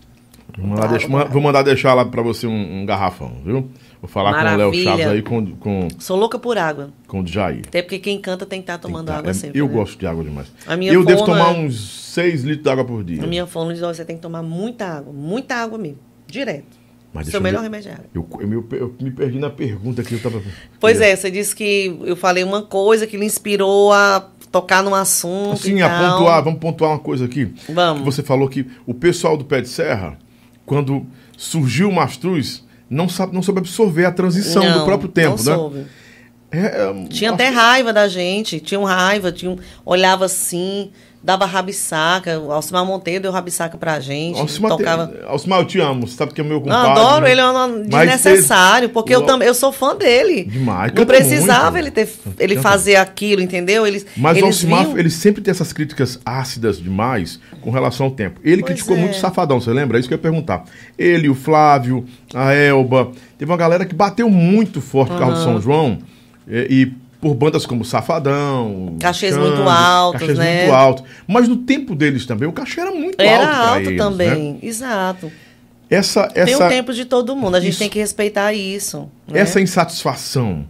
Vou mandar, deixar, vou mandar deixar lá pra você um, um garrafão, viu? Vou falar Maravilha. com o Léo Chaves aí com, com. Sou louca por água. Com o Jair. Até porque quem canta tem que estar tá tomando tá. água é, sempre. Eu né? gosto de água demais. A minha eu devo tomar é... uns 6 litros de água por dia. A minha fome diz: você tem que tomar muita água. Muita água mesmo. Direto. Mas Seu melhor remédio é água. Eu, eu, eu, eu, me perdi na pergunta que eu estava. Pois é, você disse que eu falei uma coisa que lhe inspirou a tocar num assunto. Sim, a pontuar, vamos pontuar uma coisa aqui. Vamos. Você falou que o pessoal do Pé de Serra, quando surgiu o Mastruz, não sabe, não soube absorver a transição não, do próprio tempo, não né? Soube. É, é, Tinha até que- raiva da gente, tinham raiva, tinham, olhava assim, dava rabisaca. O Alcimar Monteiro deu rabisaca pra gente. Alcimar, tocava. tem- Alcimar, eu te amo. Você sabe que é meu Não, compadre. adoro, né? ele é um desnecessário, porque eu também eu sou fã dele. Demais, Não precisava muito. ele ter ele fazer aquilo, entendeu? Eles, Mas o Alcimar, viam- ele sempre tem essas críticas ácidas demais com relação ao tempo. Ele Pois criticou é. muito o Safadão, você lembra? É isso que eu ia perguntar. Ele, o Flávio, a Elba. Teve uma galera que bateu muito forte o carro de São João. E, e por bandas como Safadão. Cachês Xande, muito altos, cachês né? muito altos. Mas no tempo deles também, o cachê era muito alto. era alto eles, também, né? exato. Essa, Tem essa, o tempo de todo mundo, a gente Isso. tem que respeitar isso. né? essa insatisfação,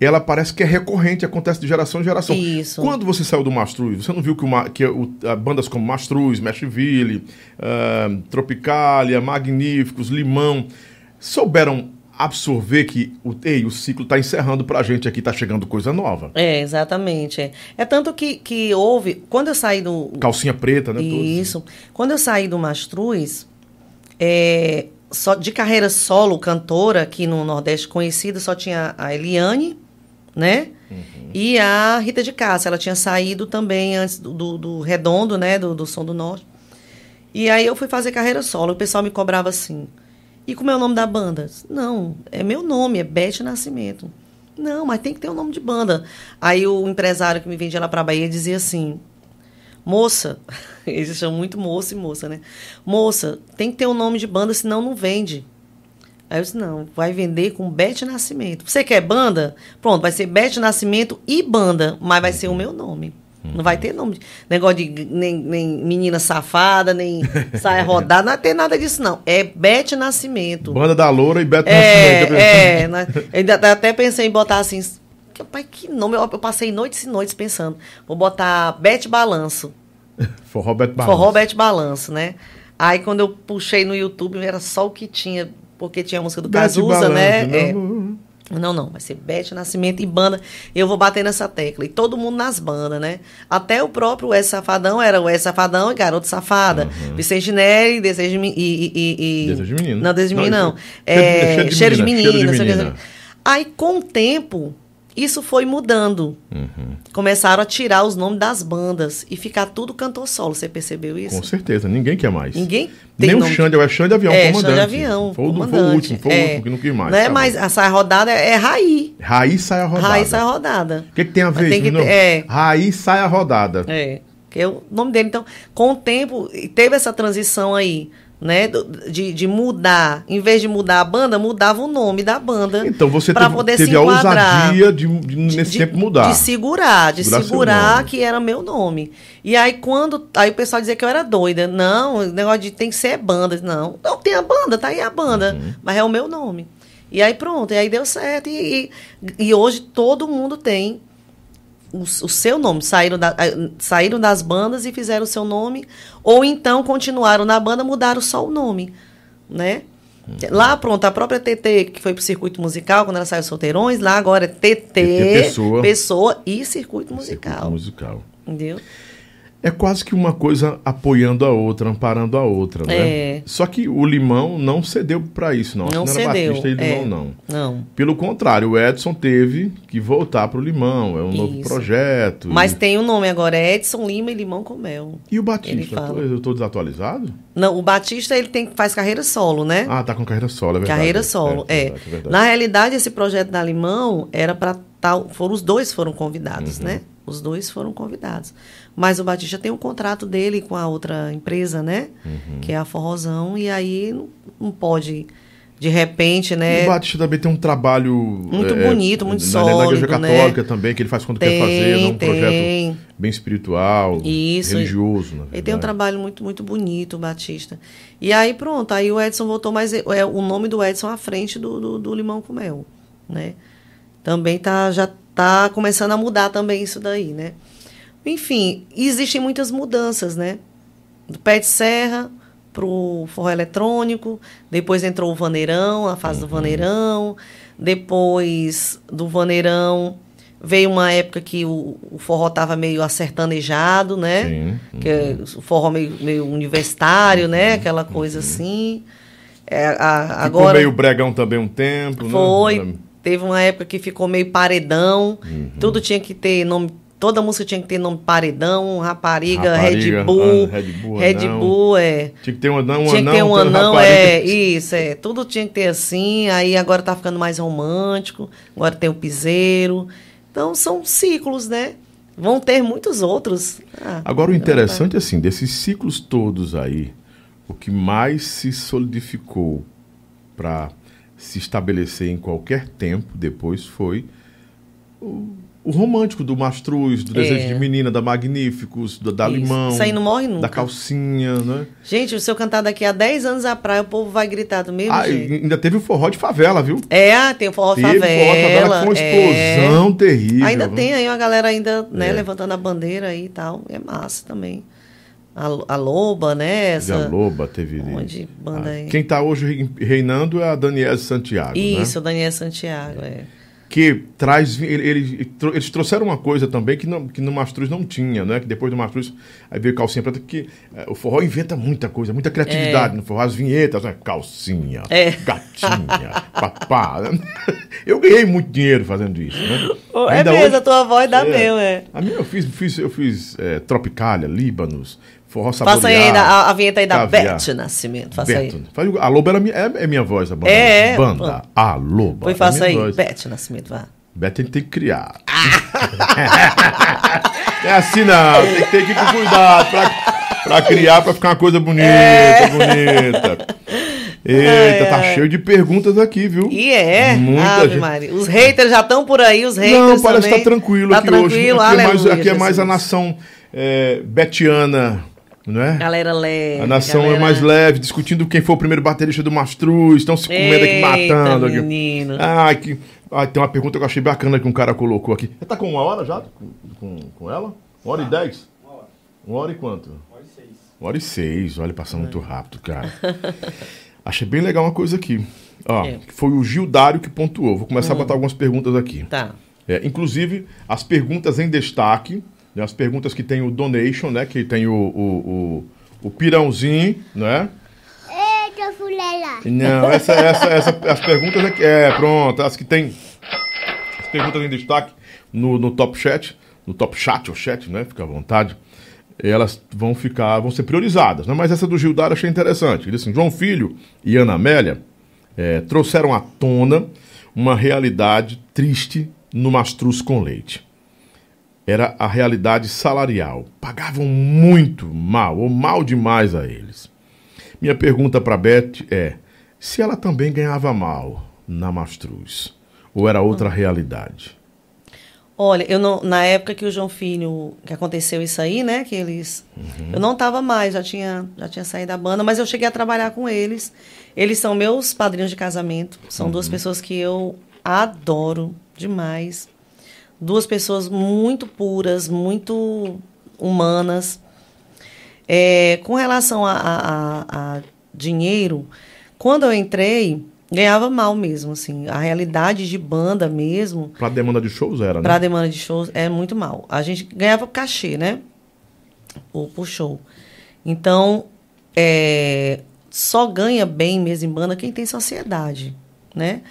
ela parece que é recorrente, acontece de geração em geração. Isso. Quando você saiu do Mastruz, você não viu que, uma, que o- a bandas como Mastruz, Meshville, uh, Tropicalia, Magníficos, Limão, souberam absorver que o, ei, o ciclo está encerrando pra gente aqui, tá chegando coisa nova. É, exatamente. É, é tanto que, que houve. Quando eu saí do. Calcinha preta, né? todos. Isso. Quando eu saí do Mastruz, é, só, de carreira solo, cantora, aqui no Nordeste conhecida, só tinha a Eliane, né? E a Rita de Cássia. Ela tinha saído também antes do, do, do Redondo, né? Do, do Som do Norte. E aí eu fui fazer carreira solo. O pessoal me cobrava assim. E como é o nome da banda? Não, é meu nome, é Bete Nascimento. Não, mas tem que ter um nome de banda. Aí o empresário que me vendia lá pra Bahia dizia assim: Moça, <laughs> eles chamam muito moça e moça, né? Moça, tem que ter um nome de banda, senão não vende. Aí eu disse, não, vai vender com Bete Nascimento. Você quer banda? Pronto, vai ser Bete Nascimento e banda, mas vai ser o meu nome. Não vai ter nome. de- Negócio de nem, nem menina safada, nem <laughs> saia rodada, não vai ter nada disso, não. É Bete Nascimento. Banda da Loura e Beto Nascimento. É, é. né? Eu ainda até pensei em botar assim. que- Pai, que nome? Eu, eu passei noites e noites pensando. Vou botar Bete Balanço. Forró Beto Barros. Forró Bete Balanço, né? Aí quando eu puxei no YouTube, era só o que tinha, porque tinha a música do Bete Cazuza, né? Balanço, É. não. Não, não, vai ser Bete Nascimento e banda. Eu vou bater nessa tecla. E todo mundo nas bandas, né? Até o próprio Wes Safadão era o Wes Safadão e Garoto Safada. Vicente Neri, Desejo de Menino. E, e, e- Desejo de Menino. Não, Desejo de Menino, Não, não. É, cheiro de cheiro de cheiro menina. Aí, com o tempo, isso foi mudando. Uhum. Começaram a tirar os nomes das bandas e ficar tudo cantor solo. Você percebeu isso? Com certeza, ninguém quer mais. Ninguém tem Nem o nome. Xande, é o Xande Avião, é, comandante. Xande Avião, Foi, o- foi o comandante. último, foi o É. último que não quis mais. Não é tá mais, a saia rodada é, é Raí. Raí sai a rodada. Raí saia rodada. O que, que tem a ver tem isso, que é. Raí sai a rodada. É, que é o nome dele. Então, com o tempo, teve essa transição aí, né? De, de mudar. Em vez de mudar a banda, mudava o nome da banda. Então você teve, poder teve se a ousadia de, de nesse de, tempo mudar. De segurar, de Segurar segurar que era meu nome. E aí, quando. Aí o pessoal dizia que eu era doida. Não, o negócio de tem que ser banda. Não, não tem a banda, tá aí a banda. Uhum. Mas é o meu nome. E aí pronto, e aí deu certo. E, e, e hoje todo mundo tem o, o seu nome. Saíram, da- saíram das bandas e fizeram o seu nome. Ou então continuaram na banda, mudaram só o nome. Né? Uhum. Lá, pronto, a própria TT, que foi pro circuito musical, quando ela saiu solteirões, lá agora é TT, TT Pessoa. pessoa e circuito musical. Circuito musical. Entendeu? É quase que uma coisa apoiando a outra, amparando a outra, né? É. Só que o Limão não cedeu para isso, não. Não cedeu, Batista e Limão, é. não. Não. Pelo contrário, o Edson teve que voltar pro Limão. É um novo Isso. projeto. Mas e... tem o nome agora, é Edson Lima e Limão com Mel. E o Batista? Eu tô desatualizado? Não, o Batista, ele tem, faz carreira solo, né? Ah, tá com carreira solo, é verdade. Carreira solo, é. verdade, verdade. Na realidade, esse projeto da Limão era para tal. Foram, os dois foram convidados, Uhum. né? Os dois foram convidados. Mas o Batista tem um contrato dele com a outra empresa, né? Uhum. Que é a Forrozão, e aí não, não pode, de repente, né? o Batista também tem um trabalho... Muito bonito, muito na, Na Igreja sólido, né? Católica também, que ele faz quando quer fazer, né? Um projeto tem. bem espiritual, Isso. religioso, Ele tem um trabalho muito, muito bonito, o Batista. E aí, pronto, aí o Edson voltou, mas é, é o nome do Edson à frente do, do, do Limão com Mel, né? Também tá, já tá começando a mudar também isso daí, né? Enfim, existem muitas mudanças, né? Do pé de serra pro forró eletrônico, depois entrou o vaneirão, a fase do vaneirão, depois do vaneirão veio uma época que o, o forró tava meio acertanejado, né? Sim. que é o forró meio, meio universitário, né? Aquela coisa assim. É, a- Ficou agora meio bregão também um tempo, foi, né? Teve uma época que ficou meio paredão. Uhum. Tudo tinha que ter nome. Toda música tinha que ter nome paredão, rapariga, Rapariga, Red Bull. ah, Red Bull, Red anão. Bull, é. Tinha que ter um anão, um tinha anão, que ter um tendo anão, é. Isso, é. Tudo tinha que ter assim. Aí agora tá ficando mais romântico. Agora tem o piseiro. Então são ciclos, né? Vão ter muitos outros. Ah, Agora, o então, interessante, assim, desses ciclos todos aí, o que mais se solidificou para se estabelecer em qualquer tempo depois foi o, o romântico do Mastruz, do Desejo É. de Menina, da Magníficos, da, da Isso. Limão, Isso aí não morre da nunca. calcinha, né? Gente, se eu cantar daqui a 10 anos à praia, o povo vai gritar do mesmo Ah, jeito. ainda teve o forró de favela, viu? É, tem o forró teve favela. o forró de favela com é. explosão terrível. Ainda tem aí uma galera ainda, né, É. levantando a bandeira aí e tal. É massa também. A, a Loba, né? Essa. a Loba, teve. Um monte de banda Ah, aí. Quem está hoje rei- reinando é a Daniela Santiago. né? Isso, o Daniel Santiago, é. Que traz ele- ele- eles trouxeram uma coisa também que, não, que no Mastruz não tinha, né? Que depois do Mastruz aí veio calcinha preta que eh, o forró inventa muita coisa, muita criatividade no forró, as vinhetas, né? Calcinha, É. gatinha, <laughs> papá. Eu ganhei muito dinheiro fazendo isso, né? Ô, É mesmo, hoje- a tua voz dá É. mesmo, é. A minha eu fiz, fiz eu fiz eh, Tropicália, Líbanos, forró saboreado. Faça aí a, a vinheta aí da caviar. Beth Nascimento. Faça Beto. aí. A Loba era é, é minha voz, a banda. É, é. Banda, a Loba. Foi, é faça minha aí. voz. Beth Nascimento, vá. Gente tem que criar. <laughs> é assim não, tem que ter que cuidado pra, pra criar, pra ficar uma coisa bonita, É. bonita. Eita, tá cheio de perguntas aqui, viu? E é. Muita Ave gente. Maria. Os haters já estão por aí, os haters Não, parece que também. tá tranquilo tá aqui tranquilo, hoje. Aqui é mais, aqui é mais a nação é, betiana, não é? Galera leve. A nação galera... é mais leve, discutindo quem foi o primeiro baterista do Mastruz, estão se comendo aqui, matando aqui. menino. Ah, que, ah, tem uma pergunta que eu achei bacana que um cara colocou aqui. Você tá com uma hora já com, com, com ela? Uma hora e dez? Uma hora e quanto? Uma hora e seis. Olha, passando muito rápido, cara. <laughs> Achei bem legal uma coisa aqui. Ó, É. foi o Gildário que pontuou. Vou começar a botar algumas perguntas aqui. Tá. É, inclusive, as perguntas em destaque, né, as perguntas que tem o donation, né? Que tem o, o, o, o pirãozinho, né? Eita, fulela. Não, essa, essa, essa, as perguntas aqui. É, pronto, as que tem. As perguntas em destaque no, no top chat, no top chat ou chat, né? Fica à vontade. Elas vão ficar, vão ser priorizadas, né? Mas essa do Gildar achei interessante. Ele disse assim, João Filho e Ana Amélia eh, trouxeram à tona uma realidade triste no mastruz com leite. Era a realidade salarial. Pagavam muito mal, ou mal demais a eles. Minha pergunta para Beth é: se ela também ganhava mal na Mastruz? Ou era outra realidade? Olha, eu não, na época que o João Filho, que aconteceu isso aí, né, que eles, eu não tava mais, já tinha, já tinha saído da banda, mas eu cheguei a trabalhar com eles. Eles são meus padrinhos de casamento, são duas pessoas que eu adoro demais. Duas pessoas muito puras, muito humanas. É, com relação a, a- a- dinheiro, quando eu entrei, ganhava mal mesmo, assim. A realidade de banda mesmo, Para demanda de shows era, né? para demanda de shows, é muito mal. A gente ganhava cachê, né? Por, por show. Então, é, só ganha bem mesmo em banda quem tem sociedade, né?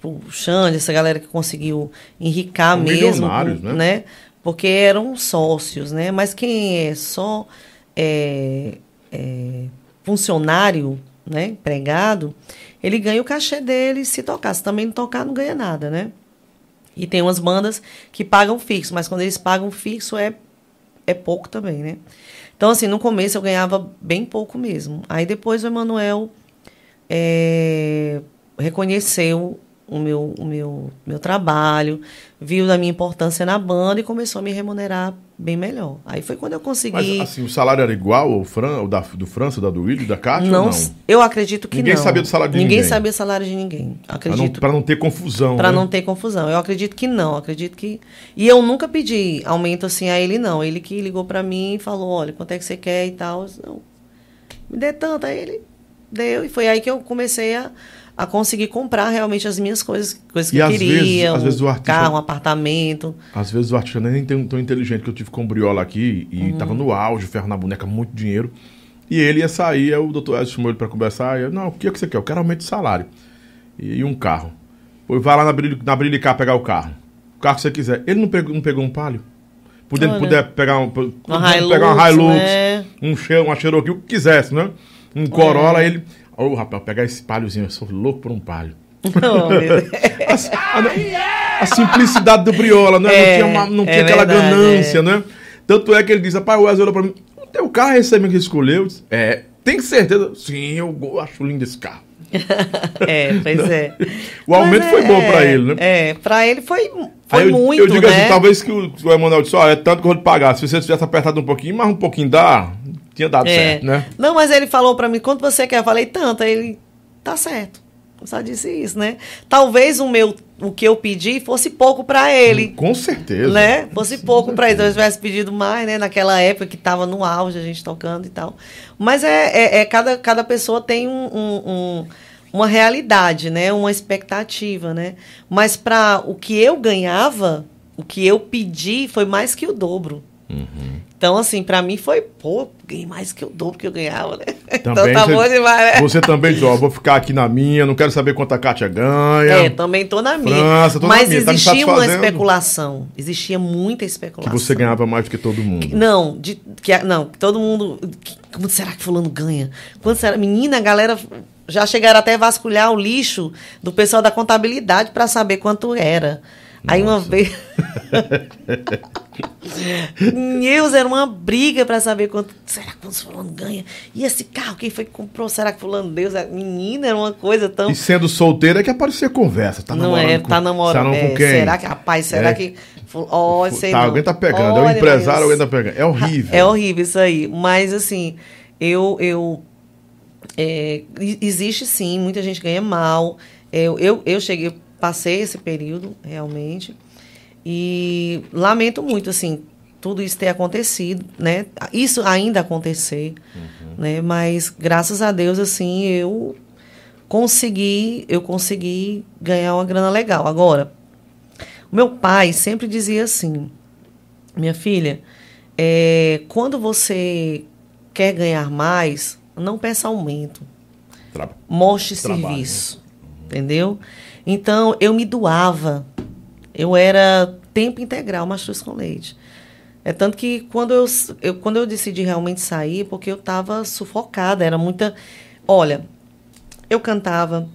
Tipo, o Xande, essa galera que conseguiu enricar São mesmo, com- né? né? Porque eram sócios, né? Mas quem é só é, é, funcionário, né? Empregado, ele ganha o cachê dele se tocar. Se também não tocar, não ganha nada, né? E tem umas bandas que pagam fixo, mas quando eles pagam fixo é, é pouco também, né? Então, assim, no começo eu ganhava bem pouco mesmo. Aí depois o Emanuel é, reconheceu o meu, o meu, meu trabalho, viu da minha importância na banda e começou a me remunerar bem melhor. Aí foi quando eu consegui. Mas assim, o salário era igual ao Fran, ao da, do França, da do Willi, da Cátia não, não? eu acredito que Ninguém não. sabia do salário de ninguém. ninguém. sabia o salário de ninguém. Para não, Acredito. não ter confusão, Pra né? não ter confusão. Eu acredito que não, acredito que. E eu nunca pedi aumento assim a ele, não. Ele que ligou pra mim e falou: olha, quanto é que você quer e tal. Eu disse, Não, me dê tanto. Aí ele deu. E foi aí que eu comecei a, a conseguir comprar realmente as minhas coisas, coisas que E eu às queria. vezes- às um vezes o artista- carro, um apartamento. Às vezes o artista nem tem tão inteligente que eu tive com o Briola aqui e Uhum. tava no auge, ferro na boneca, muito dinheiro. E ele ia sair, o doutor Edson chamou ele pra conversar. E eu, não, o que é que você quer? Eu quero aumento de salário. E, e um carro. Pô, vai lá na, Brilicar pegar o carro. O carro que você quiser. Ele não pegou, não pegou um palio? Podendo, Olha. puder pegar um, Uma Hilux, pegar uma Hilux, né? um uma Cherokee, o que quisesse, né? Um Corolla, ele... Ô, rapaz, pegar esse paliozinho, eu sou louco por um palio. Oh, meu <laughs> Deus. A, a- a simplicidade do Briola, né? É, não tinha, uma- não é tinha aquela verdade, ganância, é. né? Tanto é que ele diz, rapaz, o Wesley olhou pra mim, o teu carro é esse mesmo que escolheu? Disse, É, tem certeza? Sim, eu acho lindo esse carro. <laughs> É, pois é. <laughs> O aumento Mas foi é, bom pra ele, né? É, pra ele foi, foi eu, muito, eu digo né? assim, talvez que o, o Emanuel disse, ó, é tanto que eu vou te pagar. Se você tivesse apertado um pouquinho, mais um pouquinho dá, tinha dado É. certo, né? Não, mas ele falou pra mim, quanto você quer? Eu falei, tanto. Aí ele, tá certo. Eu só disse isso, né? Talvez o meu, o que eu pedi fosse pouco pra ele. Com certeza. né? Fosse pouco para ele. Se eu tivesse pedido mais, né? Naquela época que estava no auge, a gente tocando e tal. Mas é, é, é cada, cada pessoa tem um, um- um- uma realidade, né? Uma expectativa, né? Mas para o que eu ganhava, o que eu pedi foi mais que o dobro. Então, assim, para mim foi, pô, ganhei mais que o dobro que eu ganhava, né? <laughs> então Também tá você- bom demais, né? Você também diz, ó, vou ficar aqui na minha, não quero saber quanto a Kátia ganha. É, também tô na minha. França, tô na Mas minha, tá existia uma satisfazendo. especulação. Existia muita que especulação. você ganhava mais do que todo mundo. Não, de, que, não, todo mundo. que- Quanto será que fulano ganha? Quanto será? Menina, a galera já chegaram até a vasculhar o lixo do pessoal da contabilidade para saber quanto era. Aí uma vez. <laughs> Deus, era uma briga para saber quanto. Será que fulano ganha? E esse carro, quem foi que comprou? Será que fulano Deus? Menina, era uma coisa tão. E sendo solteira é que aparecia conversa. Tá não namorando é, com, tá namorando. Tá com é, quem? será que, rapaz, será É. que. Ó, sei tá, não. alguém tá pegando. é o Olha, empresário, mas- alguém tá pegando. É horrível. é horrível isso aí. Mas, assim, eu. eu é, existe sim, muita gente ganha mal. Eu, eu, eu cheguei, passei esse período, realmente. E lamento muito, assim, tudo isso ter acontecido, né? Isso ainda acontecer, né? Mas, graças a Deus, assim, eu consegui, eu consegui ganhar uma grana legal. Agora, meu pai sempre dizia assim, minha filha, é, quando você quer ganhar mais, não peça aumento, Tra- mostre Trabalho, serviço, entendeu? Então, eu me doava, eu era tempo integral mastruz com leite. É tanto que quando eu, eu, quando eu decidi realmente sair, porque eu estava sufocada, era muita... Olha, eu cantava,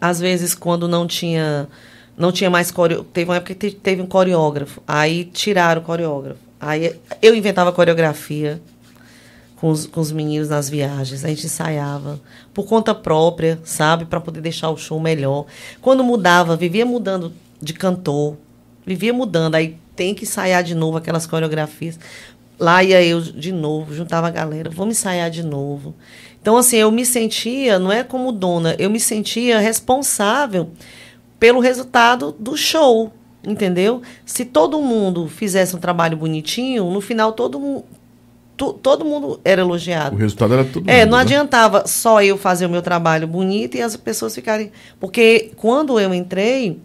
às vezes quando não tinha não tinha mais coreo... teve uma época que te- teve um coreógrafo aí tiraram o coreógrafo. Aí eu inventava coreografia com os, com os meninos nas viagens. A gente ensaiava por conta própria sabe? Para poder deixar o show melhor. Quando mudava vivia mudando de cantor vivia mudando. Aí tem que ensaiar de novo aquelas coreografias. Lá ia eu de novo, juntava a galera, vamos ensaiar de novo. Então, assim, eu me sentia, não é como dona, eu me sentia responsável pelo resultado do show, entendeu? Se todo mundo fizesse um trabalho bonitinho, no final todo mundo. Todo mundo era O elogiado. resultado era tudo. É, mundo, não né? adiantava só eu fazer o meu trabalho bonito e as pessoas ficarem. Porque quando eu entrei,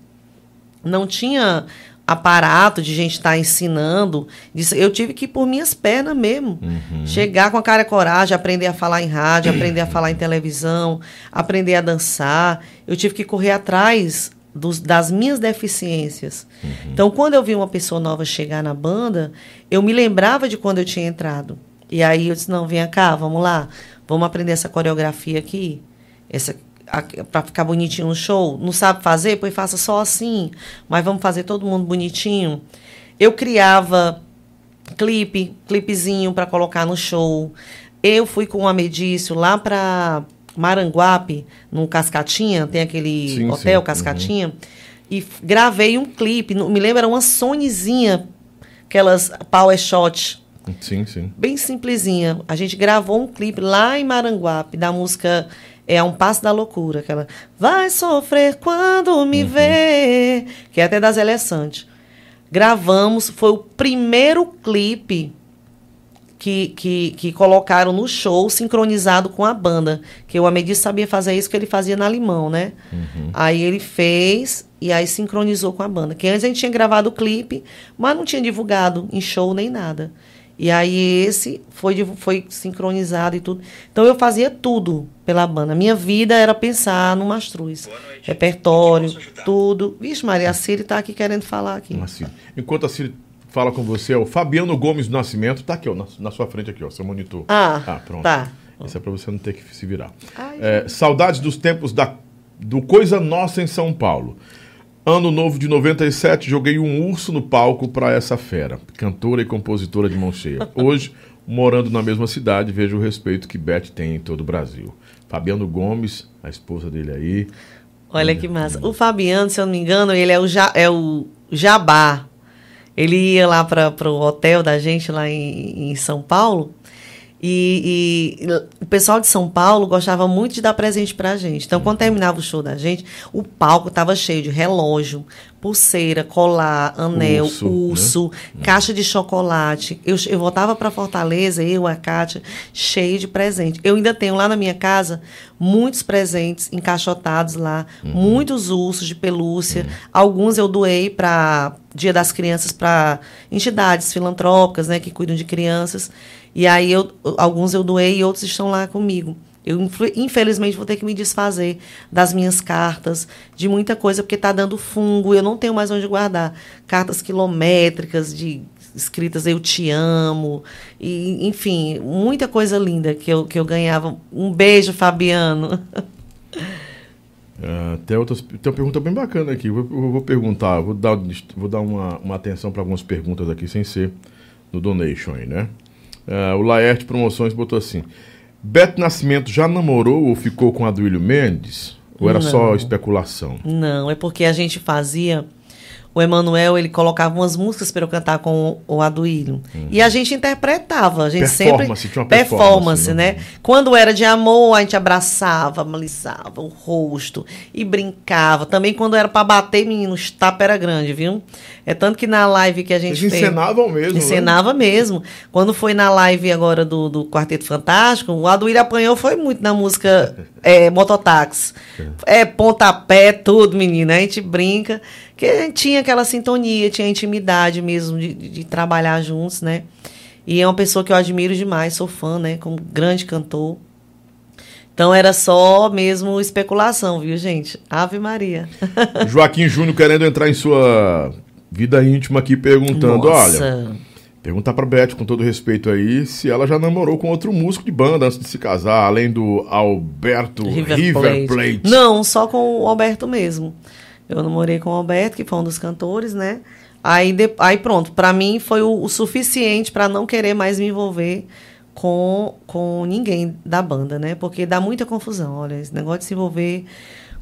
não tinha aparato de gente estar ensinando. Disso- Eu tive que ir por minhas pernas mesmo. Uhum. Chegar com a cara e coragem, aprender a falar em rádio, aprender a falar em televisão, aprender a dançar. Eu tive que correr atrás dos- das minhas deficiências. Uhum. Então, quando eu vi uma pessoa nova chegar na banda, eu me lembrava de quando eu tinha entrado. E aí eu disse, não, vem cá, vamos lá. Vamos aprender essa coreografia aqui. Essa para ficar bonitinho no show. Não sabe fazer? Pois faça só assim. Mas vamos fazer todo mundo bonitinho. Eu criava clipe, clipezinho para colocar no show. Eu fui com o Amedício lá para Maranguape, no Cascatinha, tem aquele Sim, hotel sim. Cascatinha, e f- gravei um clipe. Me lembro, era uma Sonyzinha, aquelas power shot, Sim, sim. bem simplesinha. A gente gravou um clipe lá em Maranguape da música é um passo da loucura, aquela vai sofrer quando me ver, que é até da Zélia Sante. Gravamos, foi o primeiro clipe que, que, que colocaram no show sincronizado com a banda. Que o Amedi sabia fazer isso que ele fazia na Limão, né? Aí ele fez e aí sincronizou com a banda. Que antes a gente tinha gravado o clipe, mas não tinha divulgado em show nem nada. E aí esse foi, foi sincronizado e tudo. Então eu fazia tudo pela banda. Minha vida era pensar no Mastruz. Repertório, tudo. Vixe, Maria, a Siri tá aqui querendo falar aqui. Enquanto a Ciri fala com você, é o Fabiano Gomes do Nascimento, tá aqui, ó, na, na sua frente aqui, ó, seu monitor. Ah, pronto. tá. Isso é pra você não ter que se virar. Ai, É, saudades dos tempos da, do Coisa Nossa em São Paulo. Ano novo de 97, joguei um urso no palco pra essa fera, cantora e compositora de mão cheia. <laughs> Hoje, morando na mesma cidade, vejo o respeito que Beth tem em todo o Brasil. Fabiano Gomes, a esposa dele aí. Olha que massa. O Fabiano, se eu não me engano, ele é o, ja, é o Jabá. Ele ia lá para o hotel da gente lá em, em São Paulo. E, e o pessoal de São Paulo gostava muito de dar presente pra gente. Então, quando terminava o show da gente, o palco estava cheio de relógio, pulseira, colar, anel, Urso, urso, né? caixa de chocolate. Eu, eu voltava para Fortaleza, eu, a Kátia, cheio de presente. Eu ainda tenho lá na minha casa muitos presentes encaixotados lá, muitos ursos de pelúcia. Alguns eu doei para Dia das Crianças para entidades filantrópicas, né, que cuidam de crianças. E aí eu, alguns eu doei e outros estão lá comigo. Eu, infelizmente, vou ter que me desfazer das minhas cartas, de muita coisa, porque está dando fungo, eu não tenho mais onde guardar. Cartas quilométricas, de escritas Eu Te Amo, e, enfim, muita coisa linda que eu, que eu ganhava. Um beijo, Fabiano. Ah, <laughs> tem, outras, tem uma pergunta bem bacana aqui. Eu vou, eu vou perguntar, vou dar, vou dar uma, uma atenção para algumas perguntas aqui, sem ser no donation aí, né? Ah, o Laerte Promoções botou assim: Beto Nascimento já namorou ou ficou com Aduílio Mendes? Ou era só Não. especulação? Não, é porque a gente fazia. O Emanuel, ele colocava umas músicas para eu cantar com o Aduílio. E a gente interpretava. A gente Performance, sempre. tinha uma performance, performance, né? né? Quando era de amor, a gente abraçava, alisava o rosto e brincava. Também quando era para bater, menino, os tapa era grande, viu? É tanto que na live que a gente Vocês fez. encenavam mesmo, né? Encenava mesmo. Quando foi na live agora do, do Quarteto Fantástico, o Aduílio apanhou foi muito na música <laughs> é, Mototáxi. É pontapé, tudo, menina. A gente brinca. Que a gente tinha aquela sintonia, tinha intimidade mesmo de, de- trabalhar juntos, né? E é uma pessoa que eu admiro demais, sou fã, né? Como grande cantor. Então era só mesmo especulação, viu, gente? Ave Maria. <laughs> Joaquim Júnior querendo entrar em sua vida íntima aqui, perguntando: olha. Nossa. Perguntar pra Beth, com todo respeito aí, se ela já namorou com outro músico de banda antes de se casar, além do Alberto River, Plate. Não, só com o Alberto mesmo. Eu namorei com o Alberto, que foi um dos cantores, né? Aí, de- aí pronto, pra mim foi o, o suficiente pra não querer mais me envolver com, com ninguém da banda, né? Porque dá muita confusão. Olha, esse negócio de se envolver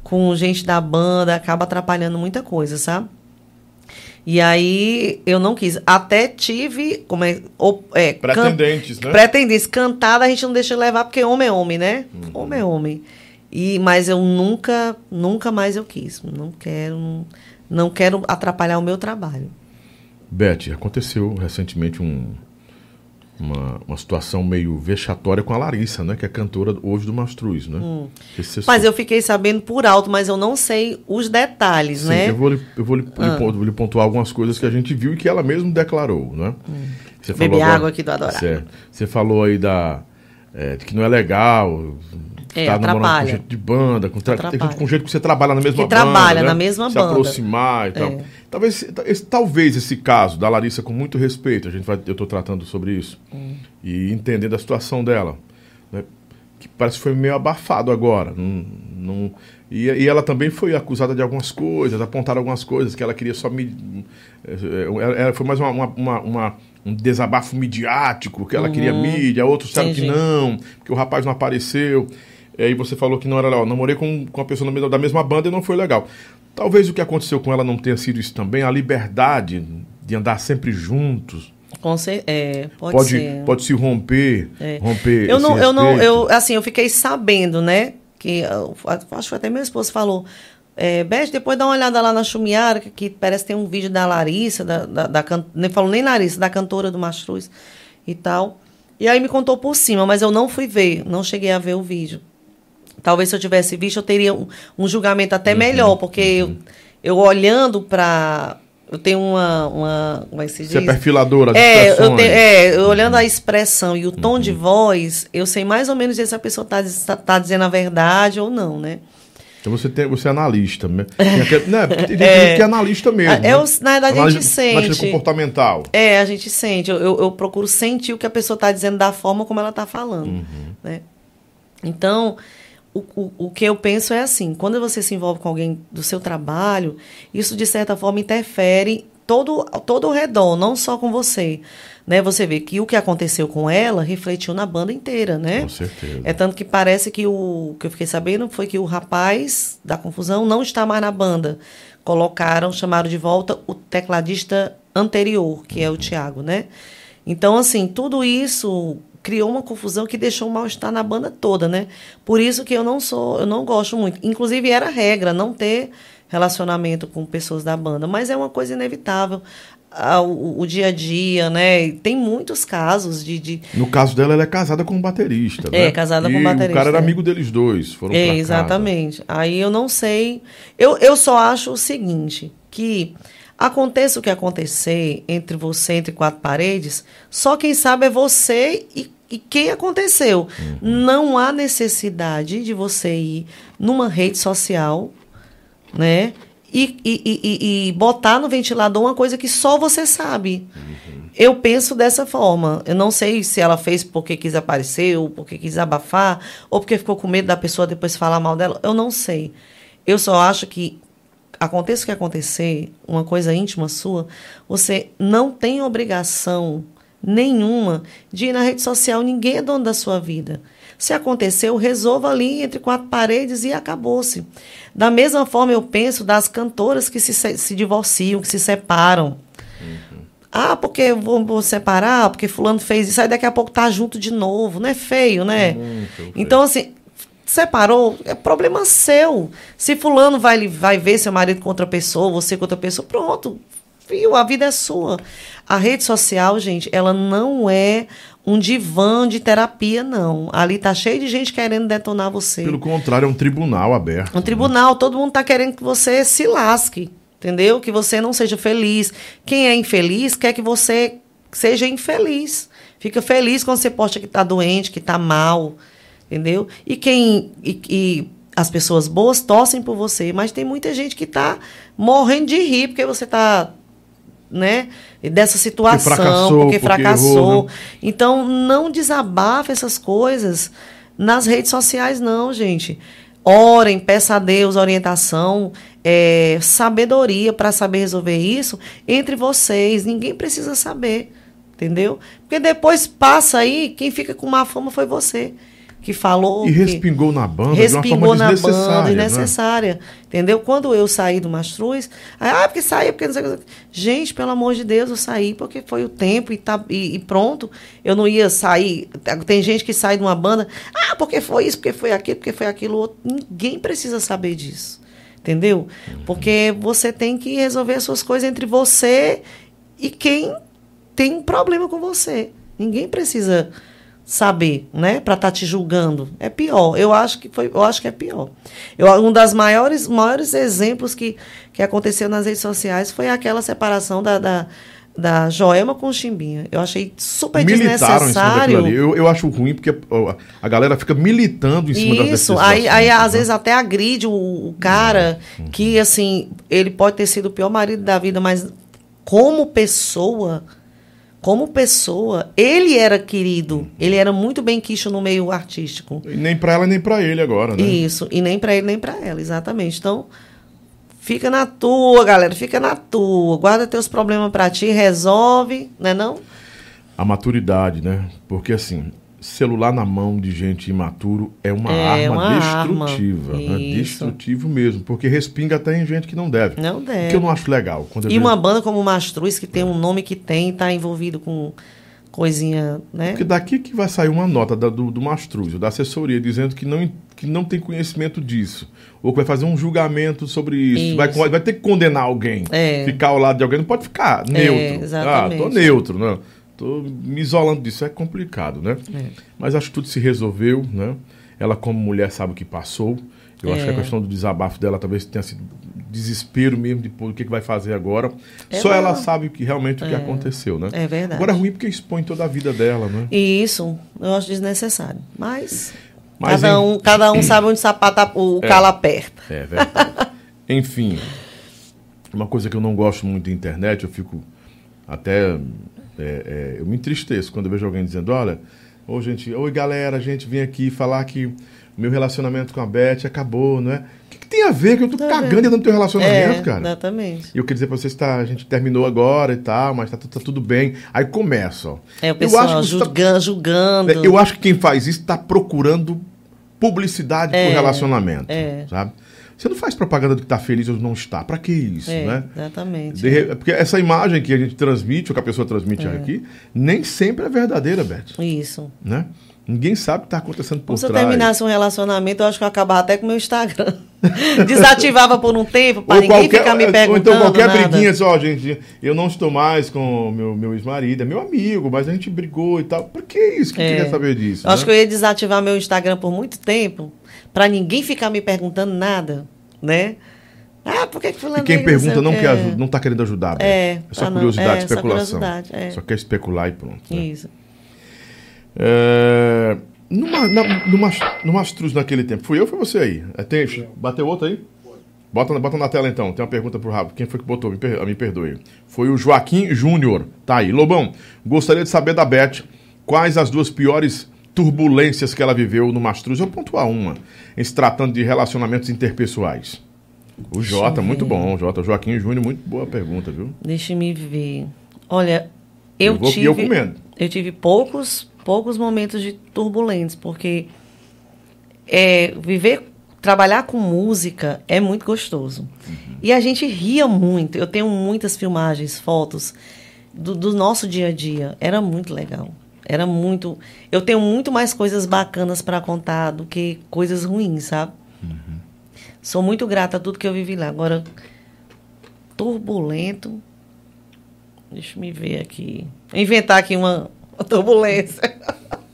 com gente da banda acaba atrapalhando muita coisa, sabe? E aí eu não quis. Até tive. Como é, o- é, Pretendentes, né? Pretendentes. Cantada a gente não deixa levar, porque homem é homem, né? Uhum. Homem é homem. E, mas eu nunca, nunca mais eu quis. Não quero, não, quero atrapalhar o meu trabalho. Beth, aconteceu recentemente um, uma, uma situação meio vexatória com a Larissa, né? Que é cantora hoje do Mastruz, né? Você Hum. Mas eu fiquei sabendo por alto, mas eu não sei os detalhes, Sim, né? eu vou, lhe, eu vou lhe, Ah. lhe pontuar algumas coisas que a gente viu e que ela mesma declarou, né? Você Hum. Bebi agora- água aqui do. Certo. Você falou aí da, é, de que não é legal É, estar namorando com atrapalha. gente de banda, com, tra- Atrapalha. gente- com jeito que você trabalha na mesma Que banda. trabalha né? na mesma Se banda. aproximar e tal. É. Talvez, esse, talvez esse caso da Larissa, com muito respeito, a gente vai, eu estou tratando sobre isso, Hum. e entendendo a situação dela, né? que parece que foi meio abafado agora. Não, não- e, e ela também foi acusada de algumas coisas, apontaram algumas coisas, que ela queria só me. eh, eh, ela- foi mais uma, uma- uma- um desabafo midiático, que ela queria mídia, outros disseram que Uhum. Não, que o rapaz não apareceu. E aí você falou que não era legal. Namorei com, com uma pessoa da mesma- da mesma banda e não foi legal. Talvez o que aconteceu com ela não tenha sido isso também, a liberdade de andar sempre juntos. Com cer- é, pode, Pode, ser. pode se romper, É. romper Eu esse não, eu não, eu, assim, eu fiquei sabendo, né? Que acho que até meu esposo falou. É, Beth, depois dá uma olhada lá na Chumiara, que, que parece que tem um vídeo da Larissa, da, da, da can- nem falou nem Larissa, da cantora do Mastruz e tal. E aí me contou por cima, mas eu não fui ver, não cheguei a ver o vídeo. Talvez se eu tivesse visto, eu teria um, um julgamento Uhum, até melhor, porque eu, eu olhando para eu tenho uma, uma como é que se diz? Você é perfiladora, as É, eu tenho, é, eu olhando a expressão e o tom de voz, eu sei mais ou menos se a pessoa está tá dizendo a verdade ou não, né? Então você, tem, você é analista, né? Tem aquele- né? <laughs> Tem gente que é analista mesmo. É, eu- né? na verdade, a gente sente. Analista comportamental. É, a gente sente. Eu, eu, eu procuro sentir o que a pessoa está dizendo da forma como ela está falando. Né? Então, o, o, o que eu penso é assim: quando você se envolve com alguém do seu trabalho, isso de certa forma interfere todo, todo o redor, não só com você. Né? Você vê que o que aconteceu com ela refletiu na banda inteira, né? Com certeza. É tanto que parece que o que eu fiquei sabendo foi que o rapaz da confusão não está mais na banda. Colocaram, chamaram de volta o tecladista anterior, que é o Thiago, né? Então, assim, tudo isso criou uma confusão que deixou o mal-estar na banda toda, né? Por isso que eu não sou, eu não gosto muito. Inclusive, era regra não ter relacionamento com pessoas da banda, mas é uma coisa inevitável. O, o dia a dia, né? E Tem muitos casos de- de, No caso dela, ela é casada com um baterista. É, né? casada e com um o baterista, cara era amigo deles dois. Foram É, casa. exatamente. Aí eu não sei. Eu, eu só acho o seguinte: que aconteça o que acontecer entre você, entre quatro paredes, só quem sabe é você e, e quem aconteceu. Não há necessidade de você ir numa rede social, né? E, e, e, botar no ventilador uma coisa que só você sabe. Eu penso dessa forma. Eu não sei se ela fez porque quis aparecer, ou porque quis abafar, ou porque ficou com medo da pessoa depois falar mal dela. Eu não sei. Eu só acho que aconteça o que acontecer, uma coisa íntima sua, você não tem obrigação nenhuma de ir na rede social. Ninguém é dono da sua vida. Se aconteceu, resolva ali entre quatro paredes e acabou-se. Da mesma forma, eu penso das cantoras que se, se divorciam, que se separam. Ah, porque vou, vou separar, porque fulano fez isso, aí daqui a pouco tá junto de novo. Não é feio, né? feio. Então, assim, separou, é problema seu. Se fulano vai, vai ver seu marido com outra pessoa, você com outra pessoa, pronto. Viu? A vida é sua. A rede social, gente, ela não é um divã de terapia, não. Ali tá cheio de gente querendo detonar você. Pelo contrário, é um tribunal aberto. Um tribunal, todo mundo está querendo que você se lasque, entendeu? Que você não seja feliz. Quem é infeliz quer que você seja infeliz. Fica feliz quando você posta que está doente, que está mal, entendeu? E quem e, e as pessoas boas torcem por você, mas tem muita gente que está morrendo de rir porque você está né, dessa situação, fracassou, porque porque fracassou. errou, né? Então, não desabafa essas coisas nas redes sociais, não, gente. Orem, peça a Deus orientação, é, sabedoria para saber resolver isso entre vocês. Ninguém precisa saber, entendeu? Porque depois passa aí, quem fica com má fama foi você, que falou. E respingou na banda respingou de uma forma na desnecessária. banda, né? desnecessária. Entendeu? Quando eu saí do Mastruz, ah, porque saí, porque não sei o que. Gente, pelo amor de Deus, eu saí porque foi o tempo e, tá, e, e pronto. Eu não ia sair. Tem gente que sai de uma banda, ah, porque foi isso, porque foi aquilo, porque foi aquilo outro. Ninguém precisa saber disso. Entendeu? Porque você tem que resolver as suas coisas entre você e quem tem um problema com você. Ninguém precisa saber, né, para estar te julgando. É pior. Eu acho que foi, eu acho que é pior. Eu, um das maiores, maiores exemplos que, que aconteceu nas redes sociais foi aquela separação da, da, da Joelma com o Chimbinha. Eu achei super Militaram em cima desnecessário. Eu, eu acho ruim porque a galera fica militando em cima Isso, decisões. aí, aí né? às vezes até agride o, o cara, que assim, ele pode ter sido o pior marido da vida, mas como pessoa, como pessoa, ele era querido, ele era muito bem quisto no meio artístico. E nem pra ela, nem pra ele agora, né? Isso, e nem pra ele, nem pra ela, exatamente. Então, fica na tua, galera, fica na tua. Guarda teus problemas pra ti, resolve, né não? A maturidade, né? Porque assim, celular na mão de gente imaturo é uma É arma uma arma. destrutiva. Né? Isso. Destrutivo mesmo. Porque respinga até em gente que não deve. Não deve. que eu não acho legal. E vejo- uma banda como o Mastruz, que tem um nome que tem, tá envolvido com coisinha, né? Porque daqui que vai sair uma nota da- do, do Mastruz, da assessoria, dizendo que não, que não tem conhecimento disso. Ou que vai fazer um julgamento sobre isso. Vai, Isso. vai ter que condenar alguém. É. Ficar ao lado de alguém. Não pode ficar neutro. exatamente. Ah, tô neutro, né? Tô me isolando disso. É complicado, né? É. Mas acho que tudo se resolveu, né? Ela, como mulher, sabe o que passou. Eu acho que a É. questão do desabafo dela talvez tenha sido desespero mesmo de pô, o que, que vai fazer agora. É Só ela sabe que realmente o que É. aconteceu, né? É verdade. Agora é ruim porque expõe toda a vida dela, né? E isso eu acho desnecessário. Mas, Mas, cada, em- um, cada um <clears throat> sabe onde o sapato o É. calo aperta. É verdade. Enfim, uma coisa que eu não gosto muito da internet, eu fico até. É, é, eu me entristeço quando eu vejo alguém dizendo: olha, ô gente, oi galera, a gente vem aqui falar que meu relacionamento com a Beth acabou, não é? O que, que tem a ver que eu tô Tá cagando dentro do teu relacionamento, É, cara? exatamente. E eu queria dizer pra vocês, tá, a gente terminou agora e tal, mas tá, tá tudo bem. Aí começa, ó. É o Eu pessoal acho que isso tá- julgando, julgando. eu acho que quem faz isso está procurando publicidade É, pro relacionamento, é. sabe? Você não faz propaganda do que tá feliz ou não está. Pra que isso, É, né? exatamente. De re- Porque essa imagem que a gente transmite, ou que a pessoa transmite aqui, nem sempre é verdadeira, Beth. Isso. Né? Ninguém sabe o que está acontecendo por Se eu trás. terminasse um relacionamento, eu acho que eu acabava até com o meu Instagram. <laughs> Desativava por um tempo, para Ou ninguém qualquer, ficar me ou perguntando. então qualquer nada. briguinha, assim, ó, gente, eu não estou mais com meu, meu ex-marido, é meu amigo, mas a gente brigou e tal. Por que isso? Quem É. queria saber disso? Eu acho né? que eu ia desativar meu Instagram por muito tempo, para ninguém ficar me perguntando nada, né? Ah, por que que fulano E quem sei pergunta não quer não está querendo ajudar. É, é só tá não. curiosidade, É, só especulação. curiosidade, é. Só quer especular e pronto. né? Isso. É, numa, na, numa, numa astruz naquele tempo. Fui eu ou foi você aí? É, tem, bateu outro aí? Bota, bota na tela então. Tem uma pergunta pro Rabo. Quem foi que botou? Me, per- me perdoe. Foi o Joaquim Júnior. Tá aí. Lobão, gostaria de saber da Beth quais as duas piores turbulências que ela viveu no Mastruz. Eu pontuar uma. Em se tratando de relacionamentos interpessoais. O Jota, muito bom. Jota, Joaquim Júnior, muito boa pergunta, viu? Deixa me ver. Olha, eu, Eu vou- tive. eu comendo. Eu tive poucos, poucos momentos de turbulentos, porque é, viver, trabalhar com música é muito gostoso. E a gente ria muito. Eu tenho muitas filmagens, fotos do, do nosso dia a dia. Era muito legal. Era muito. Eu tenho muito mais coisas bacanas para contar do que coisas ruins, sabe? Sou muito grata a tudo que eu vivi lá. Agora, turbulento. Deixa eu me ver aqui. Inventar aqui uma, uma turbulência.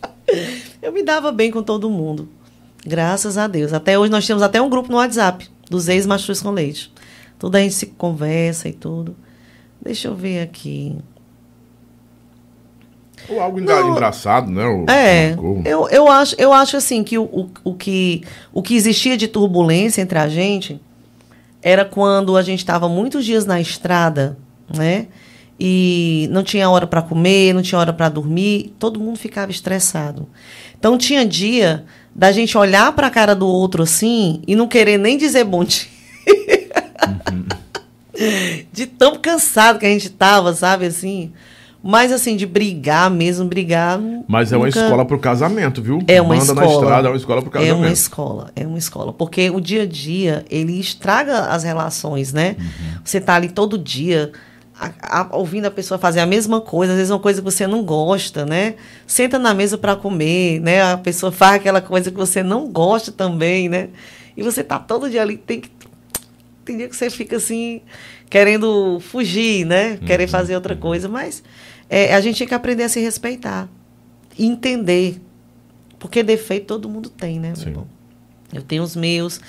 <laughs> eu me dava bem com todo mundo. Graças a Deus. Até hoje nós temos até um grupo no WhatsApp dos ex-mastruz com leite. Tudo a gente se conversa e tudo. Deixa eu ver aqui. Ou algo Não. engraçado, né? O- É, eu, eu, acho, eu acho assim que o, o, o que o que existia de turbulência entre a gente era quando a gente estava muitos dias na estrada, né? E não tinha hora para comer, não tinha hora para dormir, todo mundo ficava estressado. Então tinha dia da gente olhar para a cara do outro assim e não querer nem dizer bom dia. <laughs> de tão cansado que a gente tava, sabe assim? Mas assim, de brigar mesmo, brigar. Mas é uma nunca- escola pro casamento, viu? É uma Banda escola. na estrada é uma escola pro É casamento. uma escola, é uma escola. Porque o dia a dia, ele estraga as relações, né? Uhum. Você tá ali todo dia a- a- ouvindo a pessoa fazer a mesma coisa, às vezes uma coisa que você não gosta, né? Senta na mesa para comer, né? A pessoa <laughs> faz aquela coisa que você não gosta também, né? E você tá todo dia ali, tem que tem dia que você fica assim querendo fugir, né? Querer Uhum. fazer outra coisa, mas é, a gente tem que aprender a se respeitar, entender, porque defeito todo mundo tem, né? meu Sim. Eu tenho os meus.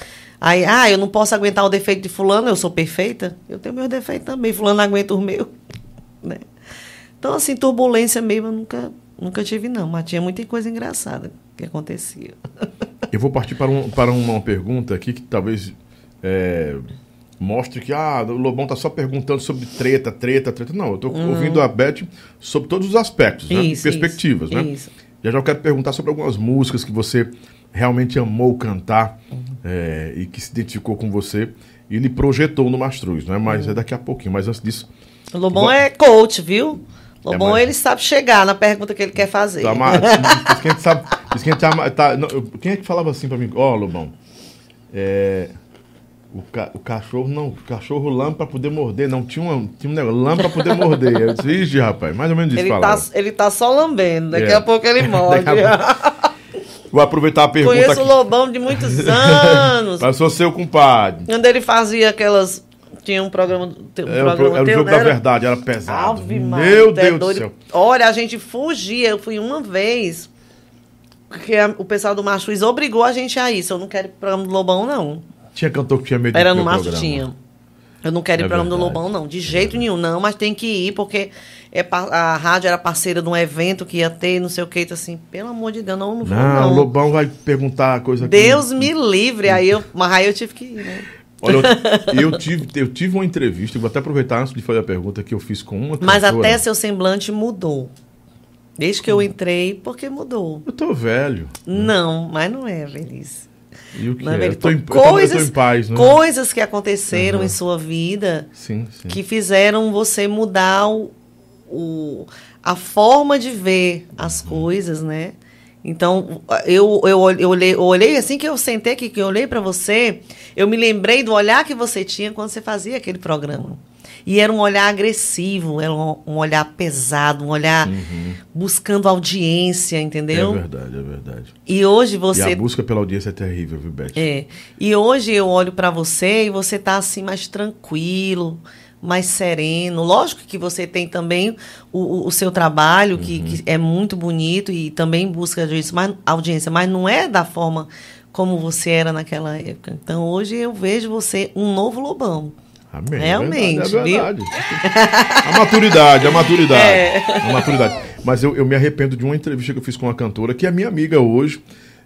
Aí, ah, eu não posso aguentar o defeito de fulano, eu sou perfeita. Eu tenho meus defeitos também, fulano não aguenta os meus, <laughs> né? Então, assim, turbulência mesmo eu nunca, nunca tive, não. Mas tinha muita coisa engraçada que acontecia. <laughs> Eu vou partir para, um, para uma pergunta aqui que talvez é, mostre que ah, o Lobão tá só perguntando sobre treta, treta, treta. Não, eu tô ouvindo a Beth sobre todos os aspectos, né? Uhum. Isso, perspectivas, isso, né? isso. Já já eu quero perguntar sobre algumas músicas que você realmente amou cantar Uhum. é, e que se identificou com você e lhe projetou no Mastruz, né? Mas Uhum. é daqui a pouquinho. Mas antes disso, O Lobão Vou- é coach, viu? Lobão, mas- ele sabe chegar na pergunta que ele quer fazer. Tá, mas, <laughs> diz que a gente sabe. Diz que a gente tá, tá- não, quem é que falava assim pra mim? Ó, Lobão. É, o, ca- o cachorro não, o cachorro lama pra poder morder. Não, tinha, uma, tinha um negócio, lama pra poder morder. Eu disse, Ixi, rapaz, mais ou menos isso Ele falava. tá, ele tá só lambendo, daqui É. a pouco ele <laughs> morde. Vou aproveitar a pergunta Conheço o aqui. Lobão de muitos <laughs> anos. Passou seu compadre. Quando ele fazia aquelas. Tinha um programa. Um Era, o pro- programa era o teu, jogo né? da verdade, era pesado. Ave Meu é Deus do doido. céu. Olha, a gente fugia. Eu fui uma vez. Porque a- o pessoal do Machuiz obrigou a gente a isso. Eu não quero programa do Lobão, não. Tinha cantor que tinha medo Era do no programa. tinha. Eu não quero ir É pro programa do verdade. Lobão, não. De jeito nenhum, não. Mas tem que ir, porque é, a rádio era parceira de um evento que ia ter, não sei o que. Então, assim, pelo amor de Deus, não, não vou, Não, não. o Lobão vai perguntar coisa que- Deus me livre. Aí eu, mas aí eu tive que ir, né? Olha, eu, <laughs> eu tive, eu tive uma entrevista, vou até aproveitar antes de fazer a pergunta que eu fiz com uma Mas cantora. até seu semblante mudou. Desde que eu entrei, porque mudou. Eu tô velho. Não, mas não é, velhice. E o que Não é, é? Tô, em, eu tô- coisas, em paz, né? coisas que aconteceram Uhum. em sua vida Sim, sim. que fizeram você mudar o, o- a forma de ver as coisas, né? Então, eu, eu, eu, olhei, eu olhei assim que eu sentei aqui, que eu olhei para você, eu me lembrei do olhar que você tinha quando você fazia aquele programa. E era um olhar agressivo, era um, um olhar pesado, um olhar buscando audiência, entendeu? Uhum. É verdade, é verdade. E hoje E você a busca pela audiência é terrível, viu, Beth? é. E hoje eu olho para você e você tá assim mais tranquilo, mais sereno. Lógico que você tem também o, o- seu trabalho, que, que é muito bonito e também busca audiência mas, audiência, mas não é da forma como você era naquela época. Então hoje eu vejo você um novo Lobão. Amém. Realmente, é verdade, é verdade. A maturidade, a maturidade. É. A maturidade. Mas eu, eu me arrependo de uma entrevista que eu fiz com uma cantora, que é minha amiga hoje.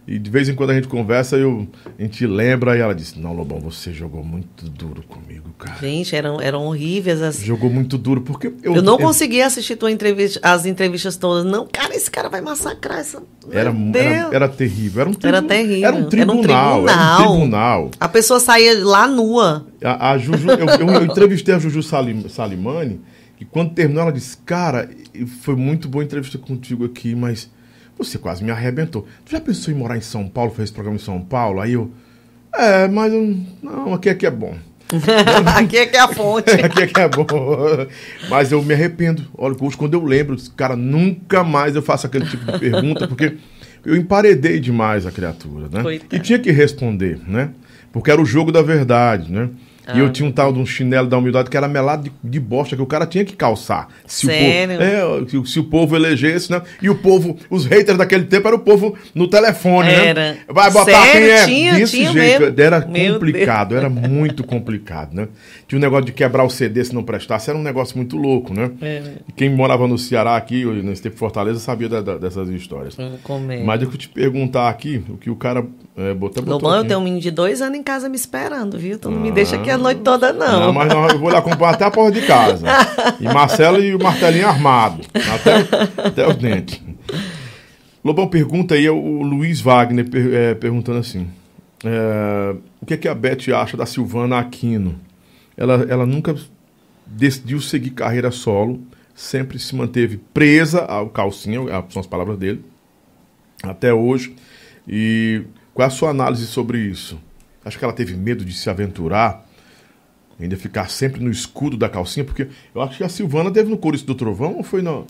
E de vez em quando a gente conversa, eu, a gente lembra e ela disse: Não, Lobão, você jogou muito duro comigo, cara. Gente, eram, eram horríveis as. Jogou muito duro, porque eu. Eu não conseguia assistir tua entrevista, as entrevistas todas. Não, cara, esse cara vai massacrar essa. Era, era, era terrível. Era um, Era tribu- terrível. Era um tribunal. Era um tribunal. A pessoa saía lá nua. A, a Juju, eu, eu- eu entrevistei a Juju Salim- Salimani, e quando terminou, ela disse: Cara, foi muito boa a entrevista contigo aqui, mas você quase me arrebentou. Tu já pensou em morar em São Paulo, fazer esse programa em São Paulo? Aí eu. É, mas não, aqui, aqui é bom. <laughs> Aqui é que é a fonte. <laughs> Aqui é que é bom. Mas eu me arrependo. Olha, hoje quando eu lembro, cara, nunca mais eu faço aquele tipo de pergunta, porque eu emparedei demais a criatura, né? Coitado. E tinha que responder, né? Porque era o jogo da verdade, né? E eu tinha um tal de um chinelo da humildade que era melado de, de bosta, que o cara tinha que calçar. Se Sério? O povo, é, se, se o povo elegesse, né? E o povo, os haters daquele tempo era o povo no telefone, Era. né? Vai botar Sério? quem é Tinha- desse tinha jeito. mesmo? Era Meu complicado, era muito complicado, né? Tinha um negócio de quebrar o CD se não prestasse, era um negócio muito louco, né? É. Quem morava no Ceará aqui, nesse tempo em Fortaleza, sabia da- da- dessas histórias. Comédia. Mas eu vou te perguntar aqui, o que o cara é, botou, botou Lobão, eu tenho um menino de dois anos em casa me esperando, viu? Tu não me deixa aqui a noite toda, não. Não, mas não, eu vou lhe acompanhar até a porta de casa. E Marcelo e o martelinho armado. Até, até os dentes. Lobão pergunta aí, o Luiz Wagner per- é, perguntando assim: é, o que, é que a Beth acha da Silvana Aquino? Ela, ela nunca decidiu seguir carreira solo, sempre se manteve presa ao calcinha, são as palavras dele, até hoje. E qual é a sua análise sobre isso? Acho que ela teve medo de se aventurar, ainda ficar sempre no escudo da calcinha, porque eu acho que a Silvana teve no Coro do Trovão ou foi no.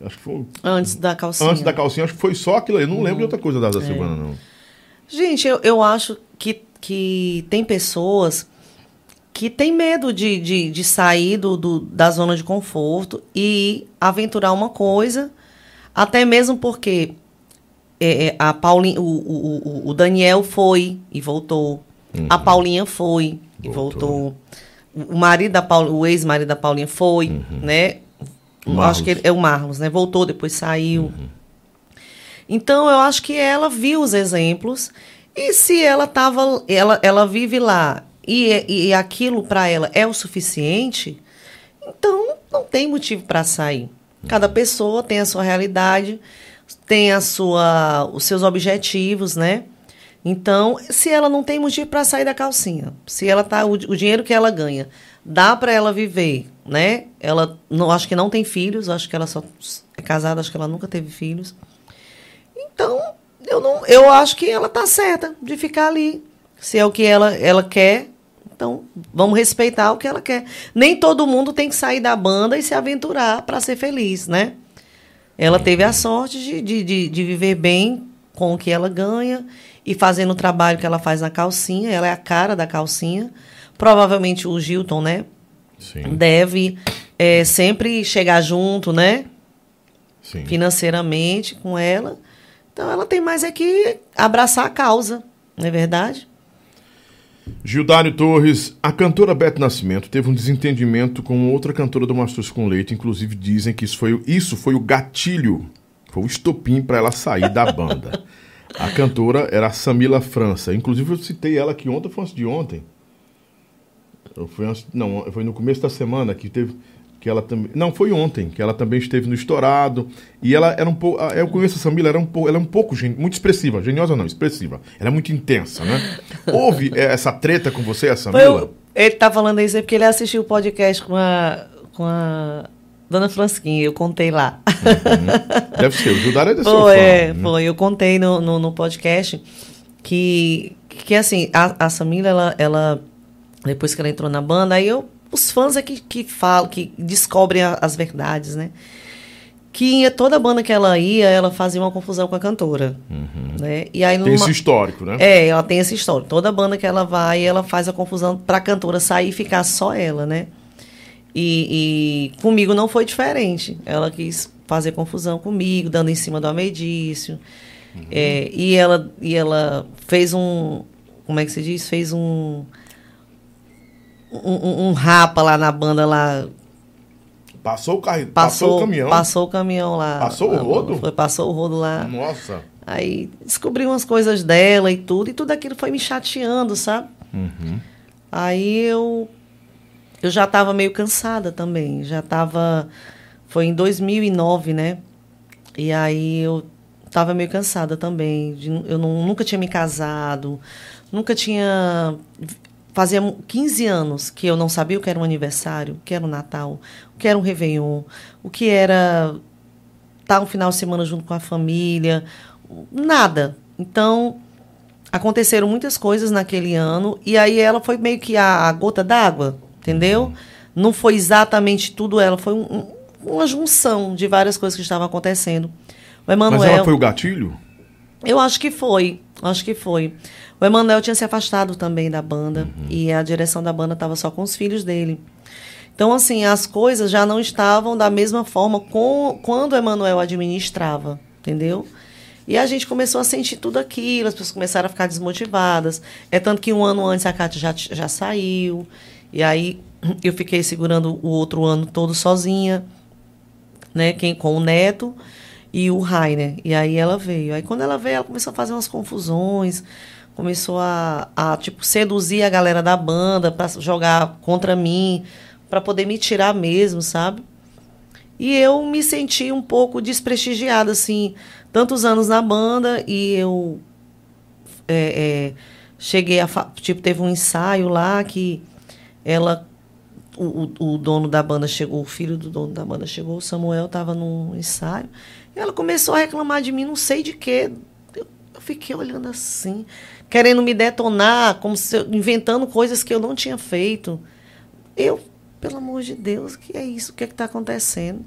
Acho que foi Antes da calcinha. antes da calcinha, acho que foi só aquilo aí. Eu não lembro de outra coisa da, da É. Silvana, não. Gente, eu, eu acho que, que tem pessoas que têm medo de, de, de sair do, do- da zona de conforto e aventurar uma coisa, até mesmo porque é, é, a Paulinha, o, o, o- Daniel foi e voltou. A Paulinha foi e Voltou. voltou. O marido da Paul, o ex-marido da Paulinha foi, né? Eu Marlos. Acho que ele- é o Marlos, né? Voltou, depois saiu. Então eu acho que ela viu os exemplos e se ela tava, ela, ela vive lá e, e aquilo para ela é o suficiente, então não tem motivo para sair. Cada pessoa tem a sua realidade, tem a sua, os seus objetivos, né? Então, se ela não tem motivo para sair da calcinha, se ela tá o, o dinheiro que ela ganha dá para ela viver, né? Ela não acho que não tem filhos, acho que ela só é casada, acho que ela nunca teve filhos. Então, eu não, eu acho que ela tá certa de ficar ali. Se é o que ela, ela quer, então vamos respeitar o que ela quer. Nem todo mundo tem que sair da banda e se aventurar para ser feliz, né? Ela teve a sorte de, de, de, de viver bem com o que ela ganha e fazendo o trabalho que ela faz na calcinha. Ela é a cara da calcinha. Provavelmente o Gilton, né? Sim, Deve é, sempre chegar junto, né? sim. financeiramente com ela. Então ela tem mais é que abraçar a causa, não é verdade? Gildário Torres, a cantora Beth Nascimento teve um desentendimento com outra cantora do Mastros com Leite, inclusive dizem que isso foi, isso foi o gatilho, foi o estopim para ela sair da banda. <laughs> A cantora era a Samila França, inclusive eu citei ela aqui ontem, foi antes de ontem. Foi antes, não, foi no começo da semana que teve que ela também. Não, foi ontem, que ela também esteve no Estourado. E ela era um pouco. Eu conheço a Samila, ela, era um pouco, ela é um pouco muito expressiva. Geniosa não, expressiva. Ela é muito intensa, né? <laughs> Houve eh, essa treta com você, a Samila? Ele tá falando isso porque ele assistiu o podcast com a. Com a Dona Fransquinha, eu contei lá. Uhum. Deve ser, o Judara é desse Foi, é, né? foi. Eu contei no, no, no, podcast que, que assim, a, a Samila, ela, ela, depois que ela entrou na banda, aí eu os fãs é que, que falam, que descobrem a, as verdades, né? Que toda banda que ela ia, ela fazia uma confusão com a cantora. Uhum. Né? E aí, tem esse histórico, né? É, ela tem esse histórico. Toda banda que ela vai, ela faz a confusão para a cantora sair e ficar só ela, né? E, e, comigo não foi diferente. Ela quis fazer confusão comigo, dando em cima do Amedício. Uhum. É, e, ela, e ela fez um. Como é que se diz? Fez um um, um, rapa lá na banda lá. Passou o carro, passou, passou o caminhão. Passou o caminhão lá. Passou o rodo? Foi, passou o rodo lá. Nossa. Aí descobri umas coisas dela e tudo, e tudo aquilo foi me chateando, sabe? Uhum. Aí eu eu já estava meio cansada também, já estava foi em 2009, né? E aí eu estava meio cansada também, eu não, nunca tinha me casado, nunca tinha Fazia 15 anos que eu não sabia o que era um aniversário, o que era um Natal, o que era um Réveillon, o que era estar um final de semana junto com a família, nada. Então, aconteceram muitas coisas naquele ano e aí ela foi meio que a, a gota d'água, entendeu? Não foi exatamente tudo ela, foi um, uma junção de várias coisas que estavam acontecendo. O Emanuel, Mas ela foi o gatilho? Eu acho que foi, acho que foi. O Emanuel tinha se afastado também da banda uhum. e a direção da banda estava só com os filhos dele. Então, assim, as coisas já não estavam da mesma forma com, quando o Emanuel administrava, entendeu? E a gente começou a sentir tudo aquilo, as pessoas começaram a ficar desmotivadas. É tanto que um ano antes a Kátia já, já saiu, e aí <clears throat> eu fiquei segurando o outro ano todo sozinha, né, quem, com o neto e o Rainer. E aí ela veio. Aí quando ela veio, ela começou a fazer umas confusões, começou a, a tipo seduzir a galera da banda para jogar contra mim, para poder me tirar mesmo, sabe? E eu me senti um pouco desprestigiada, assim, tantos anos na banda e eu é, é, cheguei a. Tipo, teve um ensaio lá que ela. O, o, dono da banda chegou, o filho do dono da banda chegou, o Samuel estava num ensaio. E ela começou a reclamar de mim, não sei de quê. Eu, eu fiquei olhando assim querendo me detonar, como se inventando coisas que eu não tinha feito. Eu, pelo amor de Deus, que é isso? O que é está acontecendo?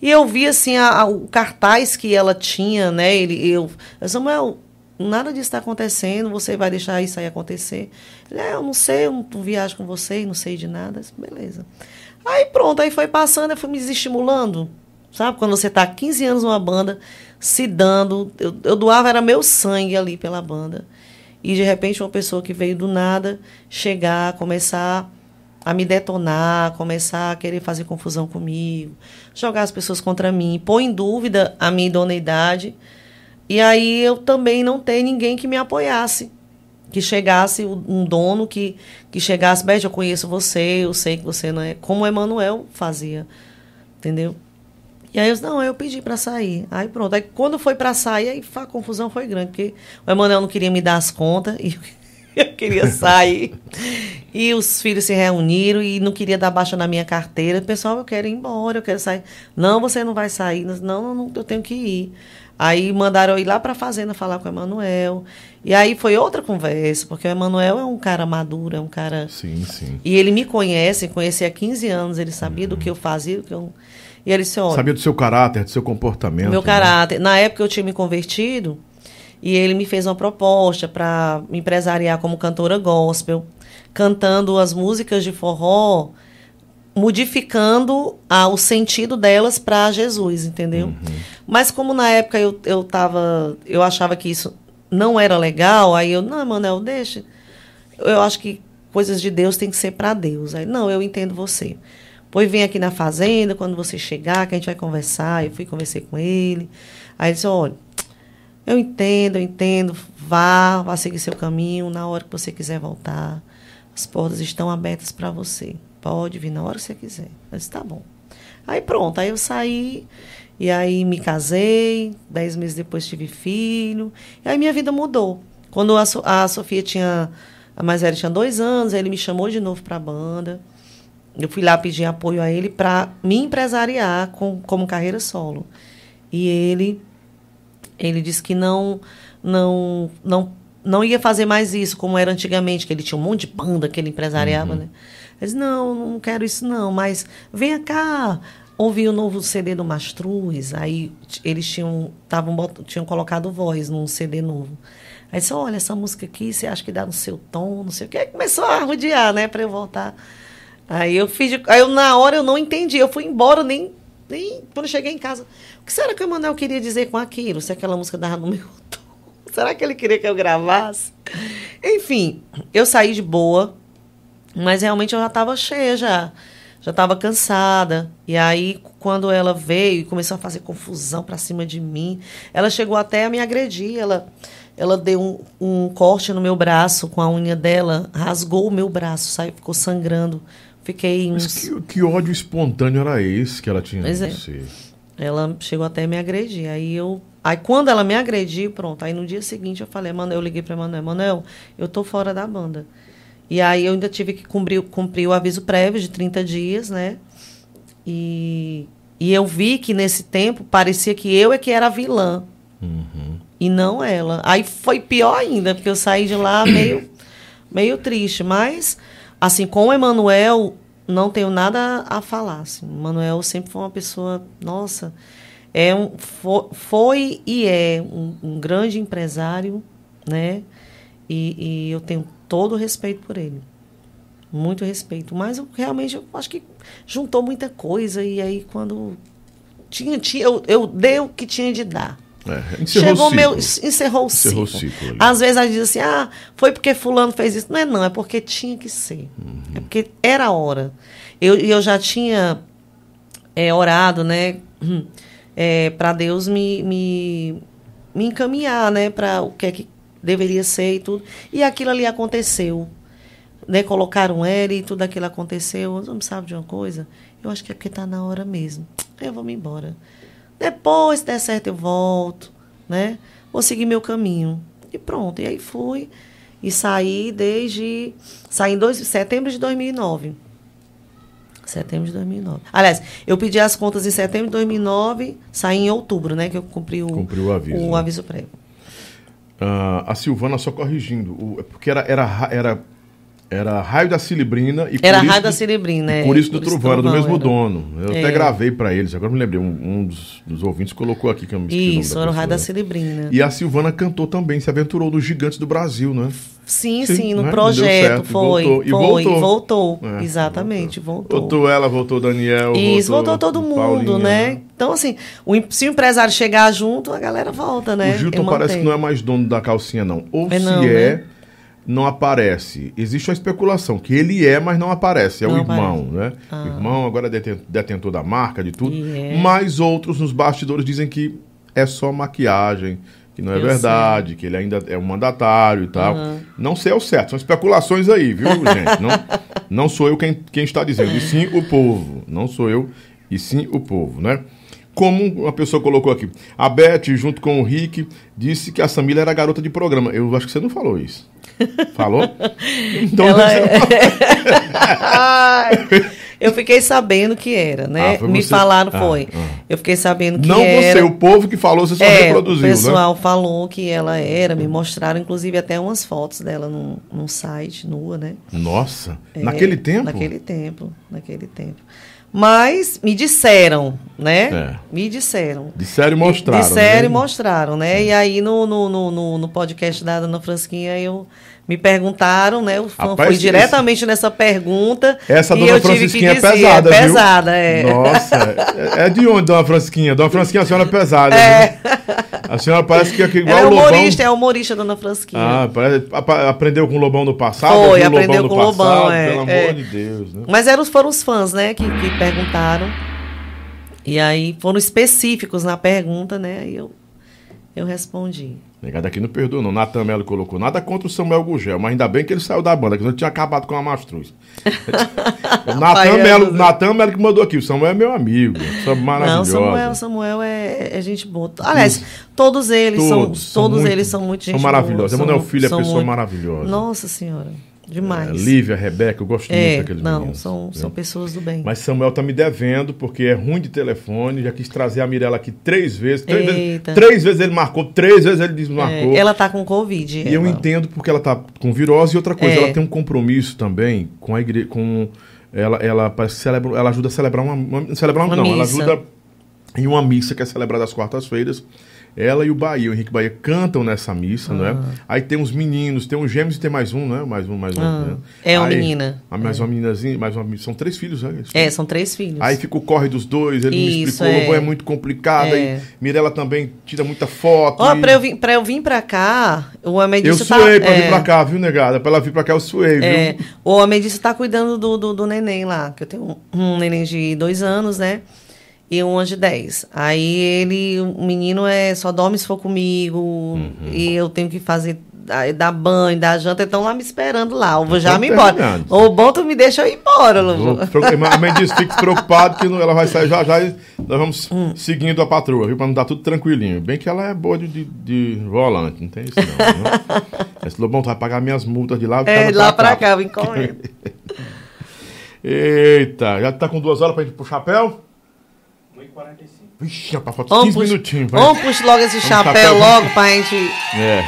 E eu vi assim a, a, o cartaz que ela tinha, né? Ele, eu, Samuel, nada disso está acontecendo, você vai deixar isso aí acontecer? Ele, é, eu não sei, eu não viajo com você, não sei de nada. Disse, Beleza. Aí pronto, aí foi passando, eu fui me desestimulando. Sabe, quando você está 15 anos numa banda, se dando, eu, eu doava, era meu sangue ali pela banda e de repente uma pessoa que veio do nada chegar, começar a me detonar, começar a querer fazer confusão comigo, jogar as pessoas contra mim, pôr em dúvida a minha idoneidade. E aí eu também não tenho ninguém que me apoiasse. Que chegasse um dono que, que chegasse, Beth, eu conheço você, eu sei que você não é. Como o Emanuel fazia. Entendeu? E aí eu não, eu pedi para sair. Aí pronto. Aí quando foi para sair, aí a confusão foi grande, porque o Emanuel não queria me dar as contas e <laughs> eu queria sair. e os filhos se reuniram e não queria dar baixa na minha carteira. Pessoal, eu quero ir embora, eu quero sair. Não, você não vai sair. Não, não, não eu tenho que ir. Aí mandaram eu ir lá para a fazenda falar com o Emanuel. E aí foi outra conversa, porque o Emanuel é um cara maduro, é um cara. Sim, sim. E ele me conhece, conhecia há 15 anos, ele sabia uhum. do que eu fazia, do que eu e ele disse, olha... Sabia do seu caráter, do seu comportamento. Meu né? caráter. Na época eu tinha me convertido e ele me fez uma proposta para me empresariar como cantora gospel, cantando as músicas de forró, modificando ah, o sentido delas para Jesus, entendeu? Uhum. Mas como na época eu, eu tava, eu achava que isso não era legal, aí eu, não, Manuel, deixa. eu acho que coisas de Deus tem que ser para Deus. Aí, não, eu entendo você. Pois vem aqui na fazenda, quando você chegar, que a gente vai conversar. Eu fui conversei com ele. Aí ele disse, olha, eu entendo, eu entendo, vá, vá seguir seu caminho, na hora que você quiser voltar. As portas estão abertas para você. Pode vir na hora que você quiser. Eu disse, tá bom. Aí pronto, aí eu saí, e aí me casei, dez meses depois tive filho, e aí minha vida mudou. Quando a, so a Sofia tinha, a mais velha tinha dois anos, ele me chamou de novo para a banda. Eu fui lá pedir apoio a ele para me empresariar com, como carreira solo. E ele ele disse que não não não não ia fazer mais isso como era antigamente, que ele tinha um monte de banda que ele empresariava, uhum. né? Ele disse, não, não quero isso não, mas venha cá, ouvi o novo CD do Mastruz, aí eles tinham, tavam, tinham colocado voz num CD novo. Aí disse, olha, essa música aqui, você acha que dá no seu tom, não sei o que. Aí começou a rodear, né, para eu voltar. Aí eu fiz, de, aí eu, na hora eu não entendi, eu fui embora, nem, nem quando eu cheguei em casa. O que será que o Manuel queria dizer com aquilo? Se aquela música dava no meu <laughs> tom? Será que ele queria que eu gravasse? Enfim, eu saí de boa, mas realmente eu já estava cheia já já estava cansada. E aí, quando ela veio e começou a fazer confusão para cima de mim, ela chegou até a me agredir. Ela, ela deu um, um corte no meu braço com a unha dela, rasgou o meu braço, saiu, ficou sangrando. Fiquei uns... Mas que, que, ódio espontâneo era esse que ela tinha pois é. você? Ela chegou até a me agredir. Aí eu. Aí quando ela me agrediu, pronto. Aí no dia seguinte eu falei, mano, eu liguei para Manuel, Manuel, eu tô fora da banda. E aí eu ainda tive que cumprir, cumprir o aviso prévio de 30 dias, né? E, e eu vi que nesse tempo parecia que eu é que era a vilã. Uhum. E não ela. Aí foi pior ainda, porque eu saí de lá meio, meio triste. Mas, assim, com o Emanuel, não tenho nada a falar. Assim. O Emanuel sempre foi uma pessoa, nossa, é um, foi, foi e é um, um grande empresário, né? E, e eu tenho todo o respeito por ele. Muito respeito. Mas eu realmente eu acho que juntou muita coisa. E aí, quando. Tinha, tinha, eu, eu dei o que tinha de dar. É, encerrou Chegou o meu, encerrou o encerrou ciclo. ciclo Às vezes ela diz assim, ah, foi porque fulano fez isso. Não é não, é porque tinha que ser. Uhum. É porque era a hora. Eu, eu já tinha é, orado, né, é, para Deus me, me, me encaminhar, né, para o que é que deveria ser e tudo. E aquilo ali aconteceu. Né? Colocaram ele e tudo aquilo aconteceu. Não sabe de uma coisa? Eu acho que é porque está na hora mesmo. Eu vou me embora. Depois, se der certo, eu volto. Né? Vou seguir meu caminho. E pronto. E aí fui. E saí desde. Saí em dois, setembro de 2009. Setembro de 2009. Aliás, eu pedi as contas em setembro de 2009, saí em outubro, né? Que eu cumpri o, cumpri o aviso, o né? aviso prévio. Uh, a Silvana só corrigindo, o, porque era, era, era, era raio da Cilibrina e Era raio da Cilibrina, é. Por isso do Trovão, era do mesmo era. dono. Eu é. até gravei para eles, agora me lembrei, um, um dos, dos, ouvintes colocou aqui que eu me Isso, era o raio da Cilibrina. E a Silvana cantou também, se aventurou nos Gigantes do Brasil, né? Sim, sim, sim no né? projeto, foi. Voltou. Foi, voltou. voltou. É, exatamente, voltou. Voltou ela, voltou Daniel. Isso, voltou, voltou todo mundo, Paulinha, né? né? Então, assim, o, se o empresário chegar junto, a galera volta, né? O Gilton parece que não é mais dono da calcinha, não. Ou é se não, é, né? Não aparece. Existe uma especulação que ele é, mas não aparece. É não o irmão, aparece. né? Ah. O irmão agora é detentor da marca, de tudo. Yeah. Mas outros nos bastidores dizem que é só maquiagem, que não é Eu verdade, sei. que ele ainda é um mandatário e tal. Uhum. Não sei ao certo, são especulações aí, viu, <laughs> gente? Não, não sou eu quem, quem está dizendo, e sim o povo. Não sou eu, e sim o povo, né? Como uma pessoa colocou aqui, a Beth, junto com o Rick, disse que a Samila era garota de programa. Eu acho que você não falou isso. Falou? <laughs> Então Ela <laughs> você é... eu fiquei sabendo que era, né? Ah, Me falaram, ah, foi. Ah. Eu fiquei sabendo que não era. Não você, o povo que falou, você só é, reproduziu, O pessoal né? falou que ela era, me mostraram, inclusive, até umas fotos dela num, num site, nua, né? Nossa, é, naquele tempo? Naquele tempo, naquele tempo. Mas me disseram, né? É. Me disseram. Disseram e mostraram. Disseram né? e mostraram, né? É. E aí no, no, no, no, podcast da Dona Fransquinha eu me perguntaram, né? O fã foi diretamente nessa pergunta. Essa Dona Francisquinha é pesada, é pesada, é. Nossa, é, é de onde, Dona Francisquinha? Dona Francisquinha, a senhora é pesada. É. A senhora parece que é igual Ela é o Lobão. humorista, é humorista, dona Frasquinha. Ah, parece, aprendeu com o Lobão no passado? Foi, aprendeu no com o Lobão, passado, é, Pelo é. amor de Deus, né? Mas eram, foram os fãs, né, que, que perguntaram. E aí foram específicos na pergunta, né? Aí eu, eu respondi. Negado aqui não perdoa, não. Natan Melo colocou nada contra o Samuel Gugel, mas ainda bem que ele saiu da banda, que não tinha acabado com a Mastruz. <laughs> Natan Melo, Natan Melo que mandou aqui. O Samuel é meu amigo. Sou Não, maravilhoso. Samuel, Samuel é, é gente boa. Aliás, todos eles são, Todos são todos muito- eles são muito gente são maravilhosos. boa. Emanuel Filho é são pessoa muito- maravilhosa. Nossa senhora, demais. É, Lívia, Rebeca, eu gosto muito É, daqueles não, meninos. são, são pessoas do bem. Mas Samuel tá me devendo, porque é ruim de telefone. Já quis trazer a Mirella aqui três vezes. Três, vezes, três vezes ele marcou, três vezes ele desmarcou. É, ela tá com Covid. E eu ela. entendo porque ela tá com virose e outra coisa, É. ela tem um compromisso também com a igreja, com ela, ela celebra, ela ajuda a celebrar uma, uma- celebrar Uma não, ela missa. ajuda em uma missa que é celebrada às quartas-feiras. Ela e o Bahia, o Henrique Bahia cantam nessa missa, não é? Aí tem uns meninos, tem uns gêmeos e tem mais um, né? Mais um, mais um. Ah, né? é uma Aí- menina. Ah, mais uma meninazinha, mais uma, são três filhos, né? É, são três filhos. Aí fica o corre dos dois, ele me Isso, explicou, é. Lobão é muito complicado, É. aí Mirella também tira muita foto. Ó, e- pra eu, vir, pra eu vir pra cá, o Eu Amedista tá... suei pra é, vir pra cá, viu, negada? Pra ela vir pra cá, eu suei, viu? É, o Amedista tá cuidando do, do, do neném lá, que eu tenho um, um neném de dois anos, né? E um de dez. Aí ele, o menino é só dorme se for comigo, Uhum. e eu tenho que fazer, dar- banho, dar janta, estão lá me esperando lá. Eu vou já Então me embora. terminando. O bom tu me deixa eu ir embora, pro- A mãe disse, fique preocupado que ela vai sair já já e nós vamos Hum. seguindo a patroa, viu? Pra não dar tudo tranquilinho. Bem que ela é boa de, de, de volante, não tem isso não. Né? <laughs> Esse Lobão, tu vai pagar minhas multas de lá É, de lá pra cá, vem correndo. <laughs> Eita, já tá com duas horas pra gente ir pro chapéu? 1h45. Vixe, rapaz, falta Vamos 15 puxar minutinhos. vai. vamos puxar logo esse chapéu, chapéu, logo pra gente... É.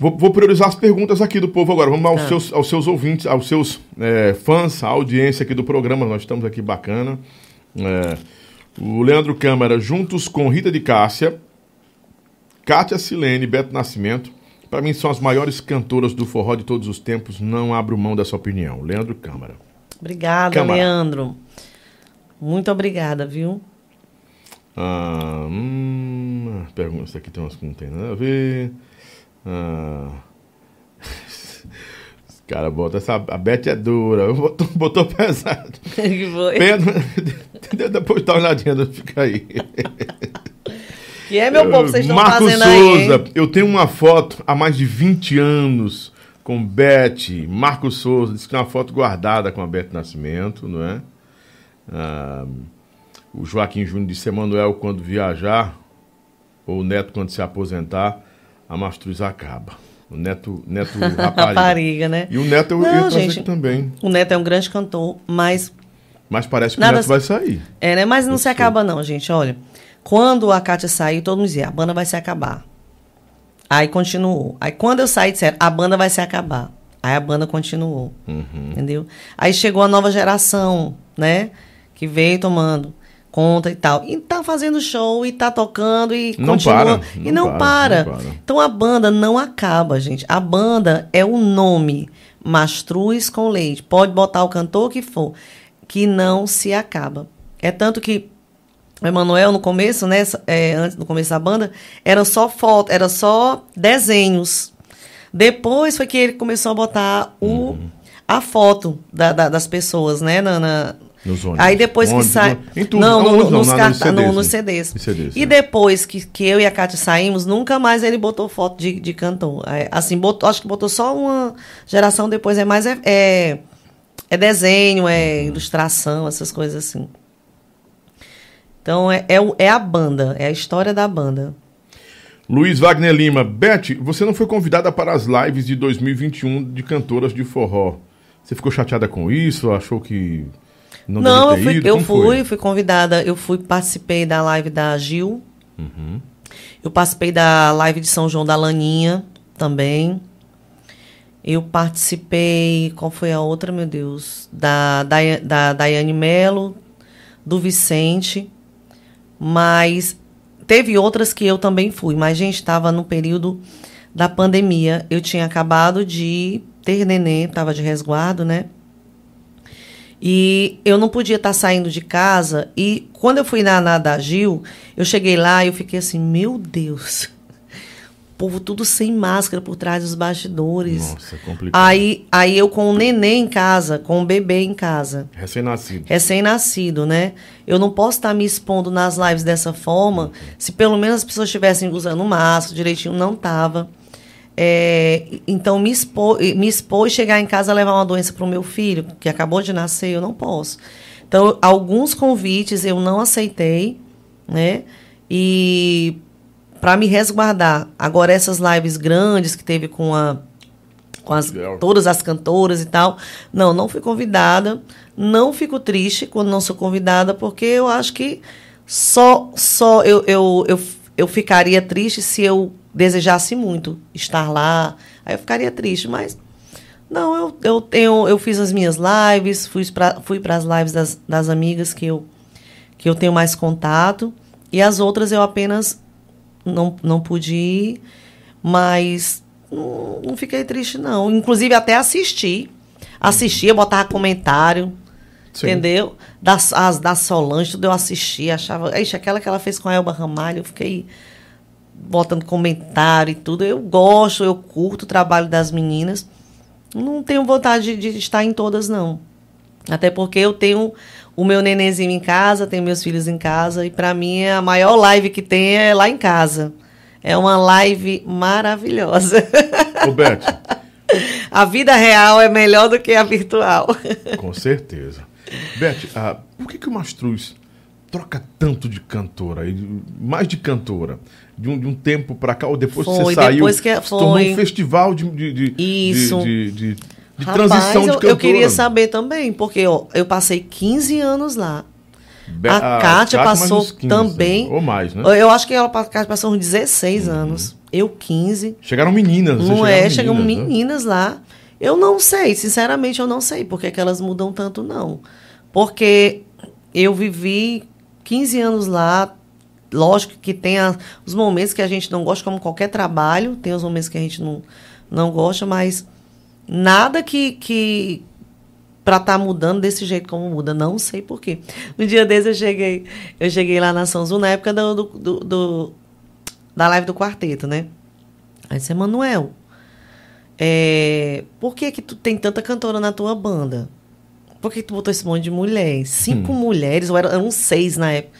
Vou, vou priorizar as perguntas aqui do povo agora. Vamos aos, Tá. seus, aos seus ouvintes, aos seus é, fãs, a audiência aqui do programa. Nós estamos aqui bacana. É, o Leandro Câmara, juntos com Rita de Cássia, Kátia Silene e Beto Nascimento, para mim são as maiores cantoras do forró de todos os tempos. Não abro mão dessa opinião. Leandro Câmara. Obrigada, Câmara. Leandro. Muito obrigada, viu? Ah, hum, pergunta, isso aqui tem umas que não tem nada a ver. Ah, os caras botam essa. A Beth é dura. <laughs> Botou, botou pesado. que <laughs> foi? Pedro, <laughs> depois dá uma olhadinha, fica aí. Que é, meu povo, vocês estão Marcos fazendo aí, Souza, hein? eu tenho uma foto há mais de 20 anos com Beth. Marcos Souza, disse que é uma foto guardada com a Beth Nascimento, não é? Ah, o Joaquim Júnior disse: Emanuel, quando viajar, ou o Neto, quando se aposentar, a mastruz acaba. O Neto, Neto <laughs> rapariga. Rapariga, né? E o Neto eu Não, gente. aqui também. O Neto é um grande cantor, mas Mas parece que Nada o Neto vai sair. É, né? Mas não Eu se sei. acaba, não, gente. Olha, quando a Kátia saiu, todo mundo dizia, a banda vai se acabar. Aí continuou. Aí quando eu saí, disseram, a banda vai se acabar. Aí a banda continuou. Uhum. Entendeu? Aí chegou a nova geração, né? Que veio tomando conta e tal. E tá fazendo show e tá tocando e Não continua. para, e não não para, para. não para. Então a banda não acaba, gente. A banda é o nome. Mastruz com leite. Pode botar o cantor que for. Que não se acaba. É tanto que o Emanuel, no começo, né? é, antes no começo da banda, era só foto, era só desenhos. Depois foi que ele começou a botar o, Uhum. a foto da- da- das pessoas, né? Na, na-. Aí depois que Ônibus, sai. no- em tudo. Não, Não, no- não, nos, na- carta- nos CDs, nos né? CDs. CDs, e é. depois que, que eu e a Kátia saímos, nunca mais ele botou foto de, de cantor. É, Assim, botou, acho que botou só uma geração depois. É mais. É, é, é desenho, é ilustração, essas coisas assim. Então é, é, é a banda, é a história da banda. Luiz Wagner Lima. Beth, você não foi convidada para as lives de 2021 de cantoras de forró. Você ficou chateada com isso? Achou que não, Não, eu fui, ido? eu fui, foi? fui convidada, eu fui, participei da live da Gil. Uhum. Eu participei da live de São João da Laninha também. Eu participei, qual foi a outra, meu Deus? Da, da, da Daiane Melo, do Vicente. Mas teve outras que eu também fui. Mas, gente, estava no período da pandemia. Eu tinha acabado de ter neném, estava de resguardo, né? E eu não podia estar saindo de casa. E quando eu fui na, na da Gil, eu cheguei lá e eu fiquei assim, meu Deus. O povo tudo sem máscara por trás dos bastidores. Nossa, é complicado. Aí, aí eu com o neném em casa, com o bebê em casa Recém-nascido. recém-nascido, né? Eu não posso estar me expondo nas lives dessa forma. Se pelo menos as pessoas estivessem usando máscara direitinho, não tava. É, então me expor, me expor e chegar em casa levar uma doença para o meu filho que acabou de nascer, eu não posso. Então alguns convites eu não aceitei, né? E para me resguardar, agora essas lives grandes que teve com a com as, todas as cantoras e tal. Não, não fui convidada. Não fico triste quando não sou convidada, porque eu acho que só, só eu, eu, eu, eu ficaria triste se eu desejasse muito estar lá. Aí eu ficaria triste, mas não, eu, eu tenho, eu fiz as minhas lives, fui para fui as lives das, das amigas que eu, que eu tenho mais contato, e as outras eu apenas não, não pude ir, mas não, não fiquei triste, não. Inclusive, até assisti. Assistia, botava comentário, Sim. entendeu? Das, as da Solange, tudo eu assisti, achava. Ixi, aquela que ela fez com a Elba Ramalho, eu fiquei botando comentário e tudo. Eu gosto, eu curto o trabalho das meninas. Não tenho vontade de, de estar em todas, não. Até porque eu tenho o meu nenenzinho em casa, tenho meus filhos em casa, e para mim a maior live que tem é lá em casa. É uma live maravilhosa. <laughs> Ô, Beth, a vida real é melhor do que a virtual. <laughs> com certeza. Beth, ah, por que, que o Mastruz troca tanto de cantora? Mais de cantora? De um, de um tempo pra cá, ou depois que Foi, você saiu, depois que- tornou foi. um festival de, de, de, Isso. de, de- de Rapaz, transição de eu, cantora. eu queria saber também, porque ó, eu passei 15 anos lá. Be- a Kátia mais passou uns 15, também. Ou mais, né? Eu acho que ela a Kátia passou uns 16 anos. Eu 15. Chegaram meninas. Não chegaram é, chegam né? meninas lá. Eu não sei, sinceramente, eu não sei porque que elas mudam tanto, não. Porque eu vivi 15 anos lá. Lógico que tem a- os momentos que a gente não gosta, como qualquer trabalho, tem os momentos que a gente não, não gosta, mas nada que, que para estar mudando desse jeito como muda, não sei porquê. Um dia desses eu cheguei, eu cheguei lá na São Zu, na época do, do, do- da live do quarteto, né? Aí disse, Manuel, é, por que que tu tem tanta cantora na tua banda? Por que tu botou esse monte de mulher? Cinco mulheres, ou eram, eram seis na época.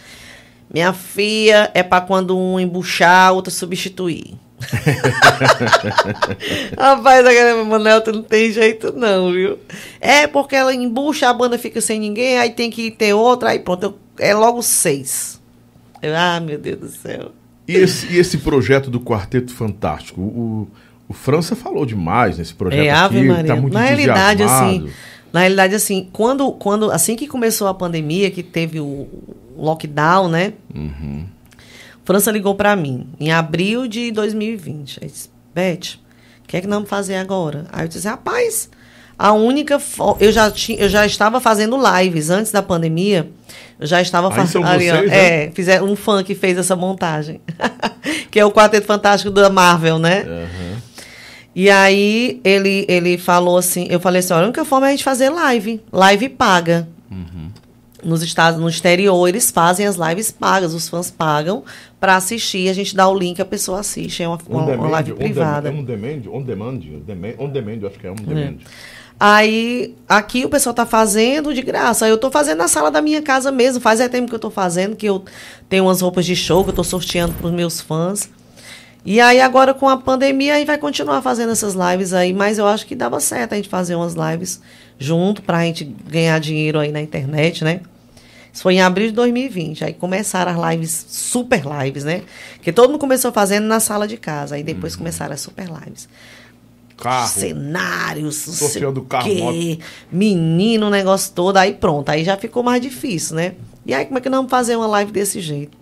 Minha filha é para quando um embuchar, outra substituir. <laughs> Rapaz, Manuel, tu não tem jeito não, viu? É porque ela embucha, a banda fica sem ninguém, aí tem que ter outra, aí pronto, é logo seis. Eu, ah, meu Deus do céu. E esse, e esse projeto do Quarteto Fantástico? O, o França falou demais nesse projeto É, aqui. Ave Maria. Tá muito na realidade, assim, na realidade, assim, quando, quando, assim que começou a pandemia, que teve o lockdown, né? Uhum. França ligou para mim em abril de 2020. Aí disse, Beth, o que é que nós vamos fazer agora? Aí eu disse, rapaz, a única. Eu já, tinha, eu já estava fazendo lives antes da pandemia. Eu já estava fazendo. né? É, fizeram um fã que fez essa montagem. <laughs> que é o Quarteto Fantástico da Marvel, né? Aham. E aí ele, ele falou assim, eu falei assim, olha, a única forma é a gente fazer live, live paga. Nos estados, no exterior, eles fazem as lives pagas, os fãs pagam para assistir, a gente dá o link, a pessoa assiste, é uma, uma, On uma demand, live privada. demand, on demand, on demand, demand, on demand, acho que é on demand. Aí, aqui o pessoal tá fazendo de graça. Eu tô fazendo na sala da minha casa mesmo. Faz é tempo que eu tô fazendo, que eu tenho umas roupas de show que eu tô sorteando pros meus fãs. E aí, agora com a pandemia, aí vai continuar fazendo essas lives aí. Mas eu acho que dava certo a gente fazer umas lives junto pra gente ganhar dinheiro aí na internet, né? Isso foi em abril de 2020. Aí começaram as lives, super lives, né? Que todo mundo começou fazendo na sala de casa. Aí depois começaram as super lives Carro. cenários, Sorteando carro, quê, menino, o negócio todo, aí pronto, aí já ficou mais difícil, né? E aí como é que nós vamos fazer uma live desse jeito?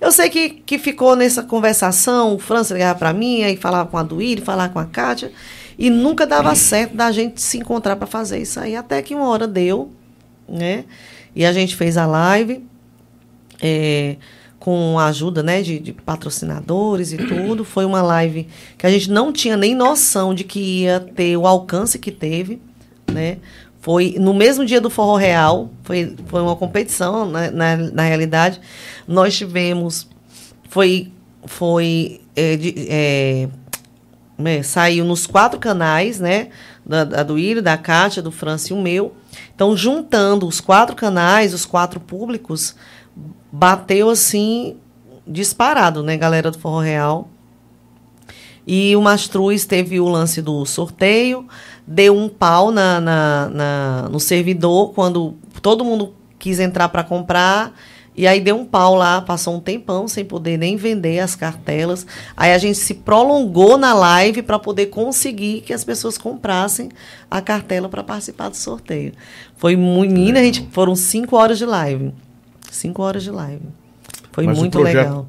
Eu sei que, que ficou nessa conversação, o França ligava para mim, aí falava com a Duíri, falava com a Kátia, e nunca dava certo da gente se encontrar para fazer isso aí, até que uma hora deu, né? E a gente fez a live, é, com a ajuda né, de, de patrocinadores e <coughs> tudo. Foi uma live que a gente não tinha nem noção de que ia ter o alcance que teve. Né? Foi no mesmo dia do Forró Real, foi, foi uma competição, né, na, na realidade. Nós tivemos, foi, foi é, de, é, é, saiu nos quatro canais, né? Da, da do Írio, da Kátia, do França e o meu. Então, juntando os quatro canais, os quatro públicos, bateu assim, disparado, né, galera do Forró Real. E o Mastruz teve o lance do sorteio, deu um pau na, na, na no servidor quando todo mundo quis entrar para comprar. E aí deu um pau lá, passou um tempão sem poder nem vender as cartelas. Aí a gente se prolongou na live para poder conseguir que as pessoas comprassem a cartela para participar do sorteio. Foi muito. Menina, a gente, foram cinco horas de live. Cinco horas de live. Foi Mas muito projeto- legal.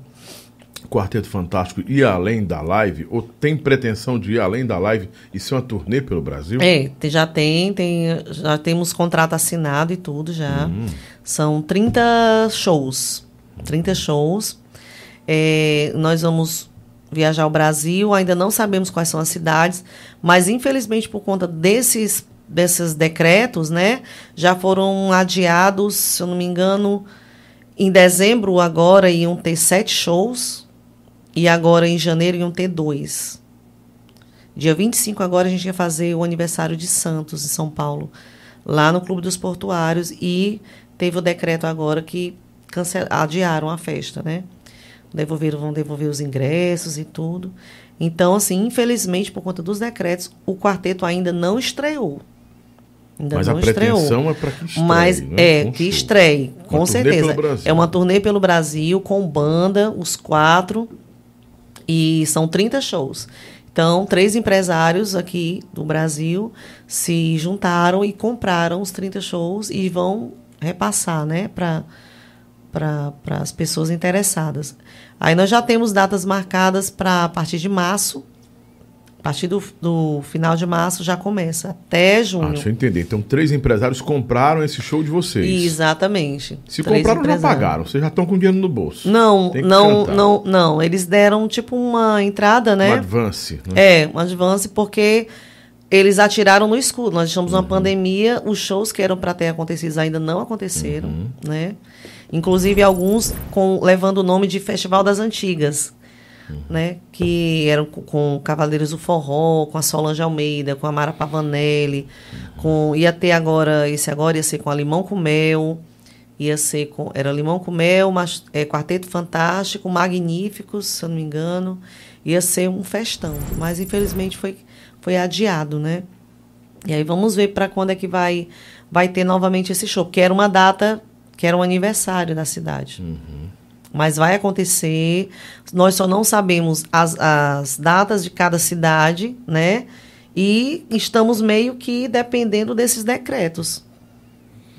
Quarteto Fantástico ir além da live, ou tem pretensão de ir além da live e ser uma turnê pelo Brasil? É, já tem, tem, já temos contrato assinado e tudo já. São 30 shows. 30 shows. É, nós vamos viajar ao Brasil, ainda não sabemos quais são as cidades, mas infelizmente por conta desses, desses decretos, né, já foram adiados, se eu não me engano, em dezembro agora iam ter sete shows e agora em janeiro iam ter dois. Dia 25 agora a gente ia fazer o aniversário de Santos, em São Paulo, lá no Clube dos Portuários e teve o decreto agora que cancel... adiaram a festa, né? Devolveram, vão devolver os ingressos e tudo. Então, assim, infelizmente, por conta dos decretos, o quarteto ainda não estreou. Ainda Mas a não estreou. pretensão é para que estreie, Mas né? é, Com que show. estreie, com certeza. É uma turnê pelo Brasil, com banda, os quatro. E são 30 shows. Então, três empresários aqui do Brasil se juntaram e compraram os 30 shows e vão repassar, né, para para as pessoas interessadas. Aí nós já temos datas marcadas para a partir de março. A partir do, do final de março já começa, até Ah, junho. deixa eu entender. Então, três empresários compraram esse show de vocês. Exatamente. Se Três compraram, já empresários. pagaram. Vocês já estão com dinheiro no bolso. Não, não, cantar. não, não. Eles deram tipo uma entrada, Um né? advance. Né? É, um advance, porque eles atiraram no escuro. Nós estamos Uhum. numa pandemia, os shows que eram para ter acontecido ainda não aconteceram, Uhum. né? Inclusive alguns com, levando o nome de Festival das Antigas, Uhum. né? Que eram com, com Cavaleiros do Forró, com a Solange Almeida, com a Mara Pavanelli, com ia ter agora esse agora ia ser com a Limão com Mel, ia ser com era Limão com Mel, mas, é, Quarteto Fantástico, Magníficos, se eu não me engano, ia ser um festão, mas infelizmente foi foi adiado, né? E aí vamos ver para quando é que vai vai ter novamente esse show, porque era uma data que era um aniversário da cidade. Mas vai acontecer. Nós só não sabemos as, as datas de cada cidade, né? E estamos meio que dependendo desses decretos.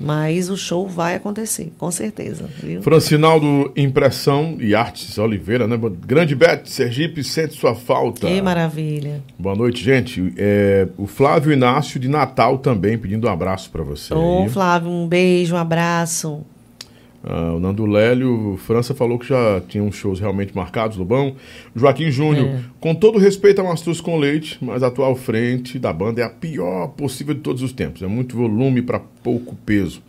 Mas o show vai acontecer, com certeza. Viu? Francinaldo Impressão e Artes Oliveira, né? Grande Bete, Sergipe, sente sua falta. Que maravilha. Boa noite, gente. É, o Flávio Inácio de Natal também pedindo um abraço para você. Ô. Flávio, um beijo, um abraço. Ah, o Nando Lélio, França falou que já tinha uns shows realmente marcados, Lobão. Joaquim Júnior, É. com todo respeito a Mastruz com Leite, mas a atual frente da banda é a pior possível de todos os tempos. É muito volume para pouco peso.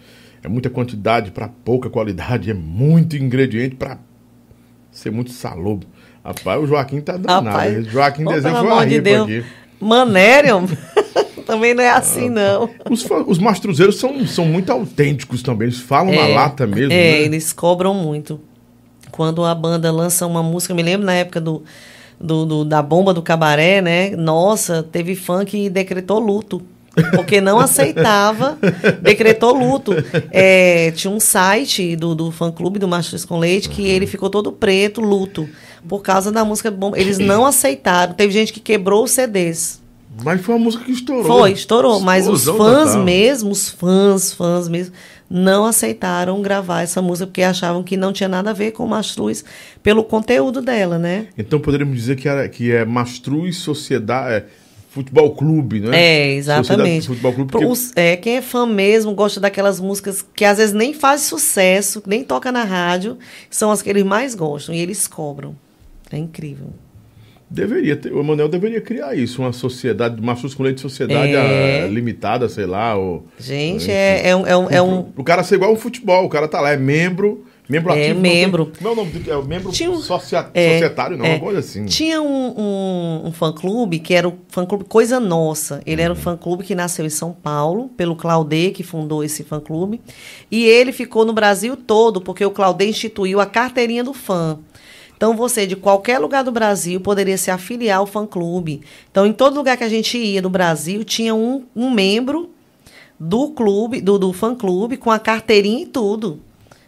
É muita quantidade para pouca qualidade. É muito ingrediente para ser muito salobo. Rapaz, o Joaquim tá danado. Rapaz, Joaquim desenho foi de ripa Deus. aqui. Manérium? <laughs> Também não é assim, não. Os, os mastruzeiros são, são muito autênticos também. Eles falam na lata mesmo. É, né? eles cobram muito. Quando a banda lança uma música, me lembro na época do, do, do- da bomba do cabaré, né? Nossa, teve fã que decretou luto. Porque não <laughs> aceitava, decretou luto. É, tinha um site do, do fã clube do Mastros com Leite que ele ficou todo preto, luto, por causa da música bomba. Eles não aceitaram. Teve gente que quebrou os CDs. Mas foi uma música que estourou. Foi, estourou. Mas os fãs total. mesmo, os fãs, fãs mesmo, não aceitaram gravar essa música porque achavam que não tinha nada a ver com Mastruz pelo conteúdo dela, né? Então poderíamos dizer que, era, que é Mastruz Sociedade. É, futebol Clube, né? É, exatamente. Futebol Clube. Porque, os- é, quem é fã mesmo gosta daquelas músicas que às vezes nem faz sucesso, nem toca na rádio, são as que eles mais gostam e eles cobram. É incrível. Deveria ter, o Emanuel deveria criar isso, uma sociedade, uma leite de sociedade É. ah, limitada, sei lá. Ou, Gente, é, é um. É um, é um- O cara ser igual um futebol, o cara tá lá, é membro, membro É, ativo. membro. tem- Como é o nome do é o membro Tinha um- socia- é, societário, não, é. uma coisa assim. Tinha um, um, um fã-clube que era o fã-clube Coisa Nossa. Ele Uhum. era um fã-clube que nasceu em São Paulo, pelo Claudê, que fundou esse fã-clube. E ele ficou no Brasil todo, porque o Claudê instituiu a carteirinha do fã. Então, você, de qualquer lugar do Brasil, poderia se afiliar ao fã-clube. Então, em todo lugar que a gente ia no Brasil, tinha um, um membro do clube, do, do fã-clube, com a carteirinha e tudo.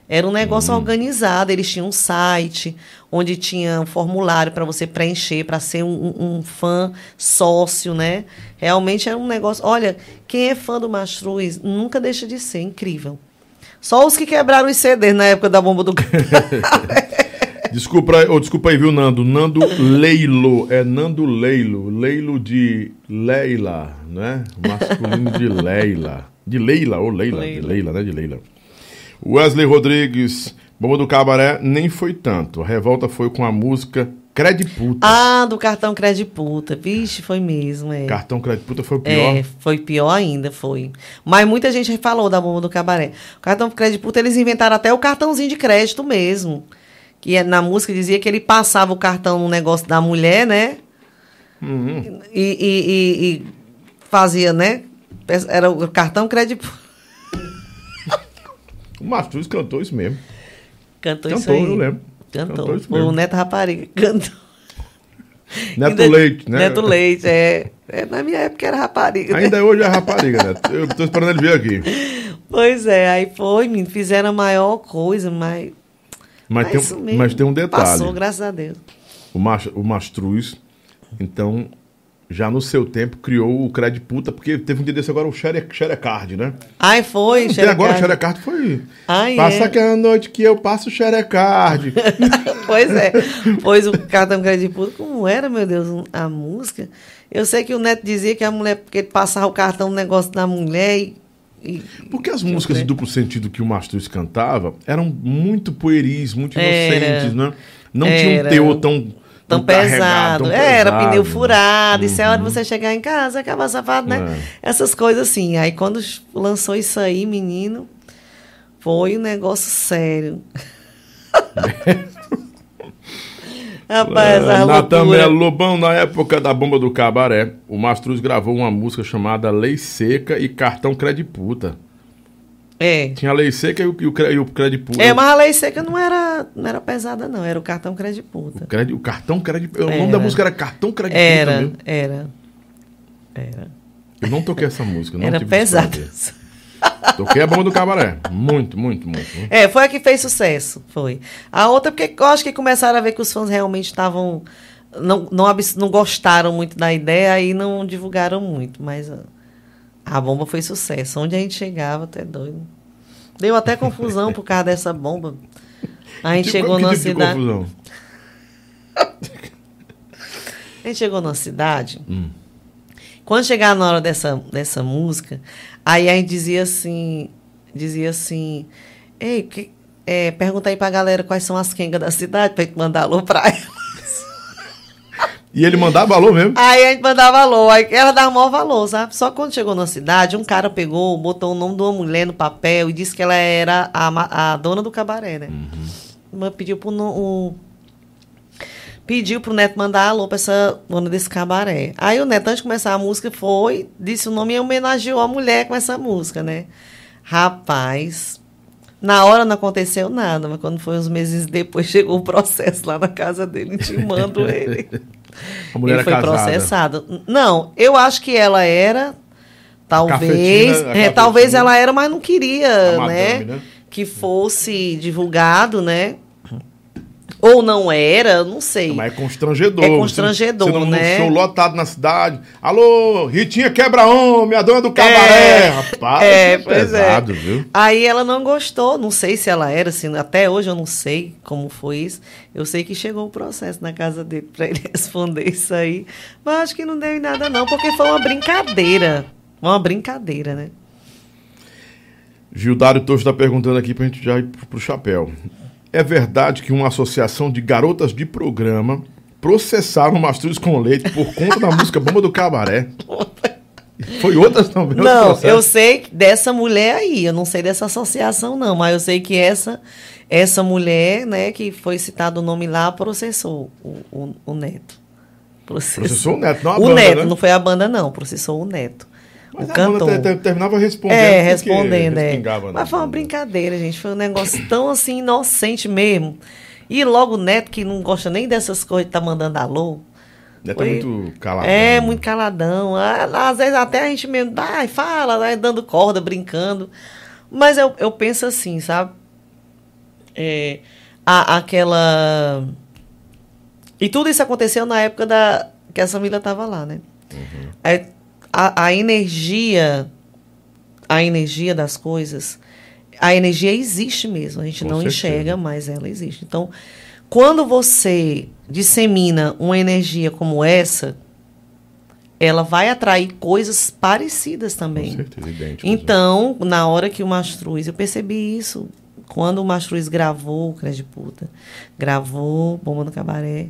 Era um negócio organizado. Eles tinham um site onde tinha um formulário para você preencher para ser um, um- um fã sócio, né? Realmente era um negócio. Olha, quem é fã do Mastruz nunca deixa de ser incrível. Só os que quebraram os CDs na época da bomba do <laughs> Desculpa, ou desculpa aí, viu, Nando? Nando Leilo. É Nando Leilo. Leilo de Leila, né? Masculino de Leila. De Leila, ou Leila. De Leila. Leila, né? De Leila. Wesley Rodrigues. Bomba do Cabaré nem foi tanto. A revolta foi com a música Crediputa. Ah, do cartão Crediputa. Vixe, foi mesmo, é. Cartão Crediputa foi pior. É, foi pior ainda, foi. Mas muita gente falou da bomba do cabaré. O cartão Crediputa, eles inventaram até o cartãozinho de crédito mesmo. Que é- na música dizia que ele passava o cartão no negócio da mulher, né? Uhum. E, e- e- e fazia, né? Era o cartão Crediputa. <laughs> O Mastruz cantou isso mesmo. Cantou, isso Cantou, aí. eu lembro. Cantou. Cantou isso Foi o mesmo. Neto Rapariga. Cantou. <laughs> Neto Ainda- Leite, né? Neto Leite, é. É, Na minha época era rapariga. né? Ainda hoje é rapariga, Neto. Eu tô esperando ele vir aqui. <laughs> Pois é, aí foi, menino, fizeram a maior coisa, mas. Mas, é tem, um- mas tem um detalhe. Passou, graças a Deus. O, Mas- o Mastruz, então, já no seu tempo, criou o Crediputa, porque teve um dia desse agora o Xere- Xerecard, né? Ai, foi, Até agora o Xerecard. Xerecard foi. Ai, Passa é. aquela noite que eu passo o Xerecard. <laughs> Pois é. Pois o cartão Crediputa, como era, meu Deus, a música? Eu sei que o Neto dizia que a mulher, porque ele passava o cartão no negócio da mulher e. e- Porque as músicas de duplo sentido que o Mastruz cantava eram muito pueris, muito Era. inocentes, né? Não tinha um Era. teor tão. Tão pesado. tão Era pesado. pneu furado. Isso é hora de Uhum. você chegar em casa, acabar safado, né? É. Essas coisas assim. Aí quando lançou isso aí, menino, foi um negócio sério. <laughs> Rapaz, É, a Natan. Melo Lobão, na época da bomba do cabaré, o Mastruz gravou uma música chamada Lei Seca e Cartão Crediputa. É. Tinha a Lei Seca e o, e o, cre- e o Crediputa. É, mas a lei seca não era, não era pesada, não. Era o cartão Crediputa. o, credi, o Cartão Crediputa. O nome da música era Cartão Crediputa, Era, era. Era. Eu não toquei essa música, não Era pesada. Toquei a bomba do cabaré. Muito, muito, muito. É, foi a que fez sucesso, foi. A outra, porque eu acho que começaram a ver que os fãs realmente estavam. Não, não, não gostaram muito da ideia e não divulgaram muito, mas a, a bomba foi sucesso. Onde a gente chegava, até doido. Deu até confusão por causa dessa bomba. A gente Tipo, chegou numa tipo de cidade. confusão? A gente chegou numa cidade. Hum. Quando chegava na hora dessa, dessa música, aí a gente dizia assim, dizia assim, ei, que, é, pergunta aí pra galera quais são as quengas da cidade pra gente mandar alô pra ela. E ele mandava alô mesmo? Aí a gente mandava alô, aí ela dava maior valor, sabe? Só quando chegou na cidade, um cara pegou, botou o nome de uma mulher no papel e disse que ela era a, a dona do cabaré, né? Mas Pediu pro, no- o- pediu pro Neto mandar alô pra essa dona desse cabaré. Aí o Neto, antes de começar a música, foi, disse o nome e homenageou a mulher com essa música, né? Rapaz, na hora não aconteceu nada, mas quando foi uns meses depois, <laughs> chegou o processo lá na casa dele, intimando <laughs> ele. A mulher ele foi casada. processado. Não, eu acho que ela era, talvez, é, talvez ela era, mas não queria, A né, madame, né? que fosse divulgado, né? Ou não era, não sei. Mas é constrangedor. É constrangedor, você, você né? Num show lotado na cidade. Alô, Ritinha Quebra-Homem, a dona do cabaré. É, Rapaz, é, pois é. pesado, viu? Aí ela não gostou, não sei se ela era, assim, até hoje eu não sei como foi isso. Eu sei que chegou o processo na casa dele para ele <laughs> responder isso aí, mas acho que não deu em nada não, porque foi uma brincadeira, uma brincadeira, né? Gildário Torres está perguntando aqui pra gente já ir pro chapéu. É verdade que uma associação de garotas de programa processaram Mastruz com Leite por conta da <laughs> música Bomba do Cabaré. Foi outras também? Não, eu sei dessa mulher aí, eu não sei dessa associação não, mas eu sei que essa essa mulher, né, que foi citado o nome lá, processou o, o, o Neto. Processou. processou o Neto, não a o banda, Neto, né? não foi a banda não, processou o Neto. Mas o cantor. terminava respondendo. É, respondendo, é. na Mas foi uma brincadeira, gente. Foi um negócio tão assim, inocente mesmo. E logo o Neto, que não gosta nem dessas coisas, tá mandando alô. Neto é Foi- muito calado. É, muito caladão. Às vezes até a gente mesmo vai, fala, vai dando corda, brincando. Mas eu, eu penso assim, sabe? É, a- aquela. E tudo isso aconteceu na época da que a Samila estava lá, né? Aí, a, a energia, a energia das coisas, a energia existe mesmo. A gente Com não certeza. enxerga, mas ela existe. Então, quando você dissemina uma energia como essa, ela vai atrair coisas parecidas Com também. certeza, idêntico. Então, na hora que o Mastruz, eu percebi isso. Quando o Mastruz gravou o Crede Puta, gravou Bomba no Cabaré,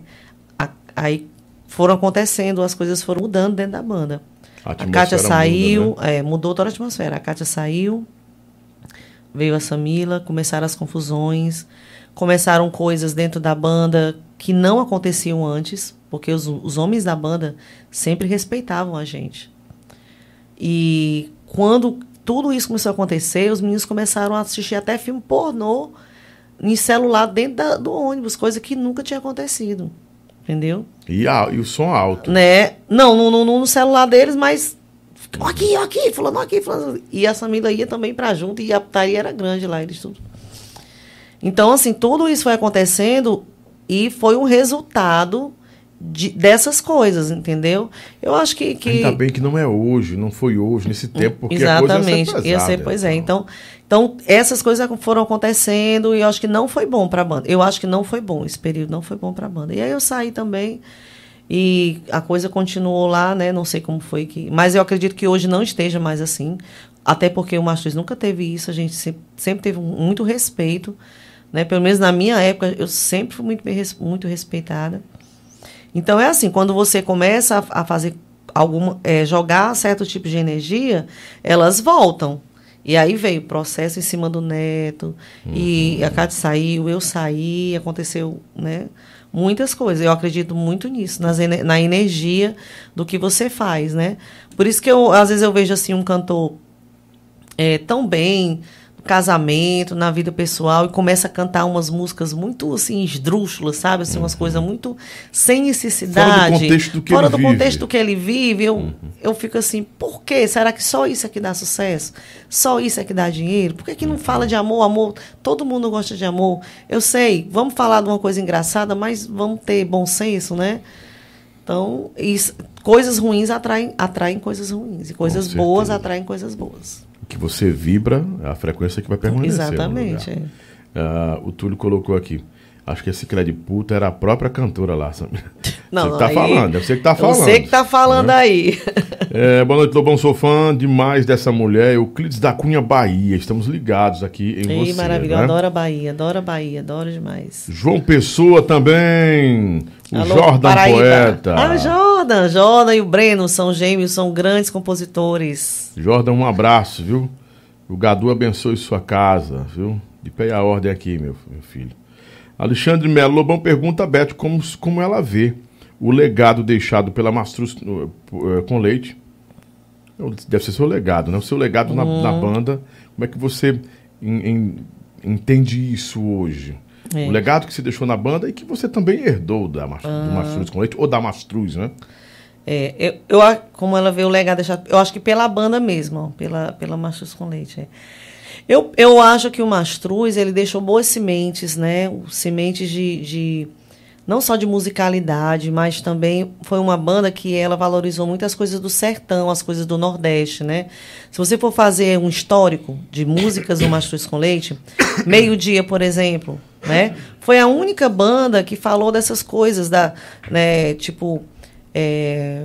a- aí foram acontecendo, as coisas foram mudando dentro da banda. A A Kátia muda, saiu, né? é, mudou toda a atmosfera. A Kátia saiu, veio a Samila, começaram as confusões, começaram coisas dentro da banda que não aconteciam antes, porque os, os homens da banda sempre respeitavam a gente. E quando tudo isso começou a acontecer, os meninos começaram a assistir até filme pornô em celular dentro da- do ônibus, coisa que nunca tinha acontecido. Entendeu? E, a- e o som alto. Né? Não, no, no, no celular deles, mas. Aqui, aqui, fulano, aqui, fulano. E a Samila ia também pra junto e a putaria era grande lá, eles tudo. Então, assim, tudo isso foi acontecendo e foi um resultado de- dessas coisas, entendeu? Eu acho que. que Ainda bem que não é hoje, não foi hoje, nesse tempo, porque a coisa Exatamente. ia ser Ia ser, pesada, pois é. Então, então, essas coisas foram acontecendo e eu acho que não foi bom para a banda. Eu acho que não foi bom, esse período não foi bom para a banda. E aí eu saí também e a coisa continuou lá, né? Não sei como foi que. Mas eu acredito que hoje não esteja mais assim. Até porque o Mastros nunca teve isso, a gente sempre, sempre teve muito respeito. Né? Pelo menos na minha época, eu sempre fui muito, muito respeitada. Então é assim, quando você começa a, a fazer alguma, é, jogar certo tipo de energia, elas voltam. E aí veio o processo em cima do neto, e a Cátia saiu, eu saí, aconteceu, né? Muitas coisas. Eu acredito muito nisso, nas, na energia do que você faz, né? Por isso que eu, às vezes eu vejo assim um cantor é, tão bem casamento, na vida pessoal, e começa a cantar umas músicas muito assim, esdrúxulas, sabe? Assim, umas coisas muito sem necessidade. Fora do contexto do que Fora ele do vive. contexto do que ele vive, eu, eu fico assim, por quê? Será que só isso é que dá sucesso? Só isso é que dá dinheiro? Por que, que não fala de amor? Amor, todo mundo gosta de amor. Eu sei, vamos falar de uma coisa engraçada, mas vamos ter bom senso, né? Então, isso, coisas ruins atraem, atraem coisas ruins. E coisas boas atraem coisas boas. Que você vibra, é a frequência que vai permanecer. no Exatamente. lugar. é. Ah, o Túlio colocou aqui. Acho que esse crédito puta era a própria cantora lá. Sabe? Não, você que tá aí- falando, deve ser que tá falando. Você que tá falando né? aí. <laughs> É, boa noite, Lobão. Sou fã demais dessa mulher, Euclides da Cunha, Bahia. Estamos ligados aqui em Ei, você. maravilha. né? Eu adoro a Bahia, adoro a Bahia, adoro demais. João Pessoa também. O Alô, Jordan Paraíba. Poeta. Ah, Jordan. Jordan e o Breno são gêmeos, são grandes compositores. Jordan, um abraço, viu? O Gadu abençoe sua casa, viu? De pé a ordem aqui, meu filho. Alexandre Melo Lobão pergunta a Beth como, como ela vê o legado deixado pela Mastruz no- eh, com leite. Deve ser seu legado, né? O seu legado na, na Uhum. banda. Como é que você en- en- entende isso hoje? É. O legado que você deixou na banda e que você também herdou da, Ah. do Mastruz com leite, ou da Mastruz, né? É, eu, eu como ela vê o legado deixado, eu acho que pela banda mesmo, ó, pela, pela Mastruz com Leite. é. Eu, eu acho que o Mastruz, ele deixou boas sementes, né? Sementes de, de- não só de musicalidade, mas também foi uma banda que ela valorizou muito as coisas do sertão, as coisas do Nordeste, né? Se você for fazer um histórico de músicas do Mastruz com Leite, <coughs> Meio Dia, por exemplo, né? Foi a única banda que falou dessas coisas, da, né? Tipo, é,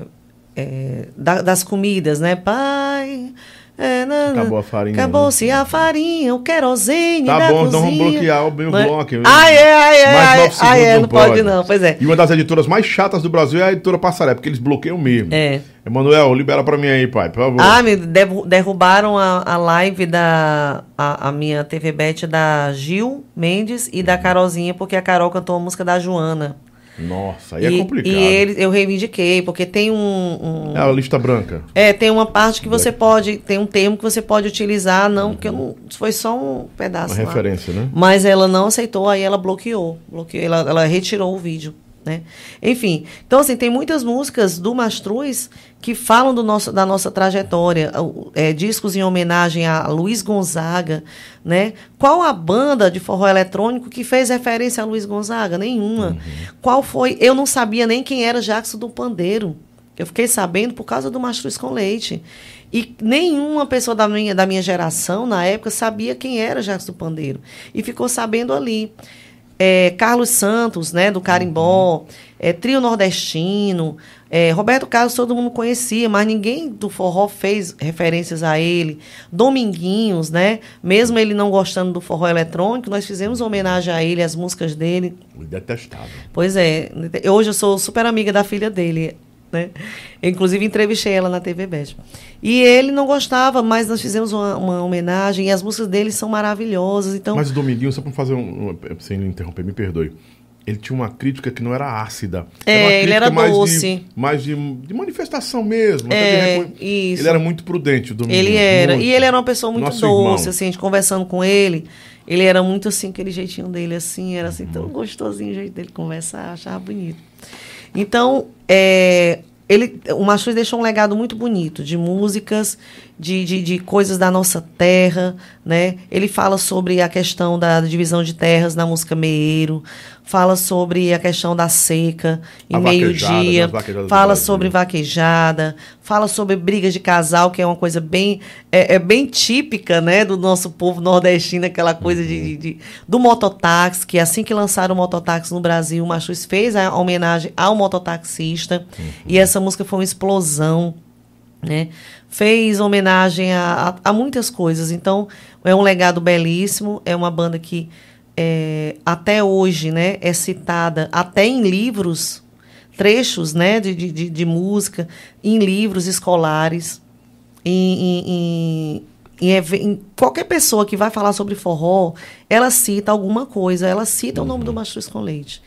é, da- das comidas, né? Pai, É, não. Acabou a farinha, né? Acabou-se a farinha, o querosene Tá da bom, cozinha. então vamos bloquear o meu bloco. Ah, é, ah, é, Mais ah, é, não pode não, pois é. E uma das editoras mais chatas do Brasil é a editora Passaré, porque eles bloqueiam mesmo. É. Emanuel, libera pra mim aí, pai, por favor. Ah, me derru- derrubaram a, a live da. A, a minha TV Bet da Gil Mendes e da Carolzinha, porque a Carol cantou a música da Joana. Nossa, aí é e, complicado. E ele, eu reivindiquei, porque tem um. um- É a lista branca. é, tem uma parte que você pode. Tem um termo que você pode utilizar, não, porque não. Foi só um pedaço. Uma lá. referência, né? Mas ela não aceitou, aí ela bloqueou. bloqueou ela, ela retirou o vídeo. Né? Enfim, então assim, tem muitas músicas do Mastruz que falam do nosso, da nossa trajetória, é, discos em homenagem a Luiz Gonzaga, né? Qual a banda de forró eletrônico que fez referência a Luiz Gonzaga? Nenhuma. Qual foi? Eu não sabia nem quem era Jackson do Pandeiro. Eu fiquei sabendo por causa do Mastruz com Leite. E nenhuma pessoa da minha, da minha geração, na época, sabia quem era Jackson do Pandeiro. E ficou sabendo ali. É, Carlos Santos, né, do Carimbó, é, Trio Nordestino, é, Roberto Carlos todo mundo conhecia, mas ninguém do forró fez referências a ele. Dominguinhos, né, mesmo ele não gostando do forró eletrônico, nós fizemos homenagem a ele, as músicas dele. Detestável. Pois é, hoje eu sou super amiga da filha dele, né? Eu, inclusive entrevistei ela na TV Bet. E ele não gostava, mas nós fizemos uma, uma homenagem e as músicas dele são maravilhosas. Então, Mas o Dominguinho, só pra fazer um. um- Sem interromper, me perdoe. Ele tinha uma crítica que não era ácida. É, uma ele crítica era mais doce. De, mais de, de manifestação mesmo. de É, reconhe- isso. Ele era muito prudente, o Dominguinho. ele era. muito. E ele era uma pessoa muito Nosso doce, irmão. assim, a gente conversando com ele. Ele era muito assim, aquele jeitinho dele, assim, era assim, tão gostosinho o jeito dele conversar, achava bonito. Então, é, ele, o Machuz deixou um legado muito bonito de músicas, de, de, de coisas da nossa terra, né? Ele fala sobre a questão da divisão de terras na música Meeiro, fala sobre a questão da seca em meio-dia, do fala sobre vaquejada, fala sobre briga de casal, que é uma coisa bem é, é bem típica, né, do nosso povo nordestino, aquela coisa de, de- de- do mototáxi, que assim que lançaram o mototáxi no Brasil, o Machuz fez a homenagem ao mototaxista, e essa música foi uma explosão, né? Fez homenagem a, a, a muitas coisas. Então, é um legado belíssimo, é uma banda que é, até hoje, né, é citada até em livros, trechos, né, de, de, de, música, em livros escolares, em, em, em, em qualquer pessoa que vai falar sobre forró, ela cita alguma coisa, ela cita o nome do Mastruz com Leite.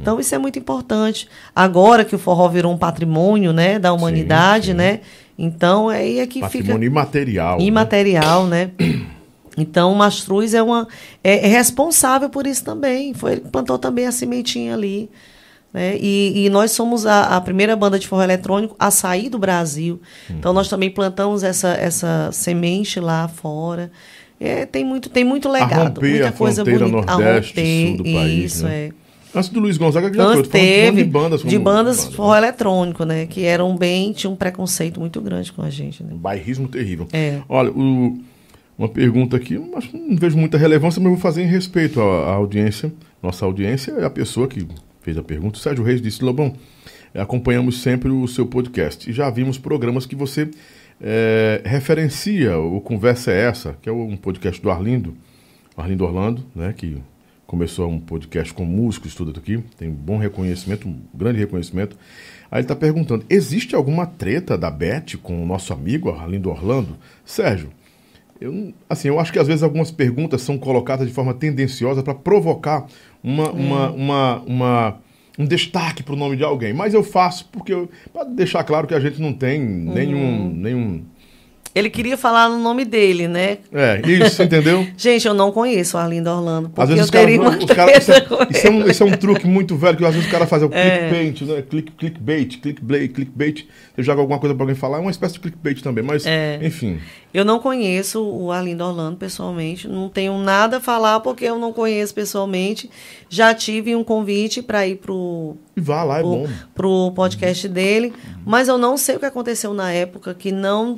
Então isso é muito importante. Agora que o forró virou um patrimônio, né, da humanidade, sim. né? Então aí é que fica Patrimônio imaterial. né? imaterial, né? <clears throat> Então, o Mastruz é, uma, é, é responsável por isso também. Foi ele que plantou também a sementinha ali. Né? E, e nós somos a, a primeira banda de forró eletrônico a sair do Brasil. Então, nós também plantamos essa, essa semente lá fora. É, tem, muito, tem muito legado, romper muita a coisa fronteira bonita. nordeste, sul do país, Isso, né? é. Antes do Luiz Gonzaga, que já foi, teve de bandas. de bandas banda, forró eletrônico, né? Que eram bem, tinha um preconceito muito grande com a gente, né? Um bairrismo terrível. É. Olha, o- uma pergunta aqui, mas não vejo muita relevância, mas vou fazer em respeito à, à audiência. Nossa audiência é a pessoa que fez a pergunta. O Sérgio Reis disse, Lobão, eh, acompanhamos sempre o seu podcast e já vimos programas que você eh, referencia, o Conversa é Essa, que é um podcast do Arlindo, Arlindo Orlando, né, que começou um podcast com músicos, tudo aqui, tem bom reconhecimento, um grande reconhecimento. Aí ele está perguntando, existe alguma treta da Beth com o nosso amigo Arlindo Orlando? Sérgio, eu, assim, eu acho que às vezes algumas perguntas são colocadas de forma tendenciosa para provocar uma, uma, uma, uma- um destaque para o nome de alguém. Mas eu faço porque para deixar claro que a gente não tem nenhum, nenhum. Ele queria falar no nome dele, né? É, isso, entendeu? <laughs> Gente, eu não conheço o Arlindo Orlando. Porque Às vezes eu teria uma Os caras isso, é, isso é um, ele. isso é um truque muito velho que às vezes o cara faz é o clickbait, né? Click, clickbait, clickbait, clickbait. Você joga alguma coisa para alguém falar, é uma espécie de clickbait também. Mas, É. enfim. Eu não conheço o Arlindo Orlando pessoalmente. Não tenho nada a falar porque eu não conheço pessoalmente. Já tive um convite para ir pro, E vá lá, é bom. pro podcast dele, mas eu não sei o que aconteceu na época que não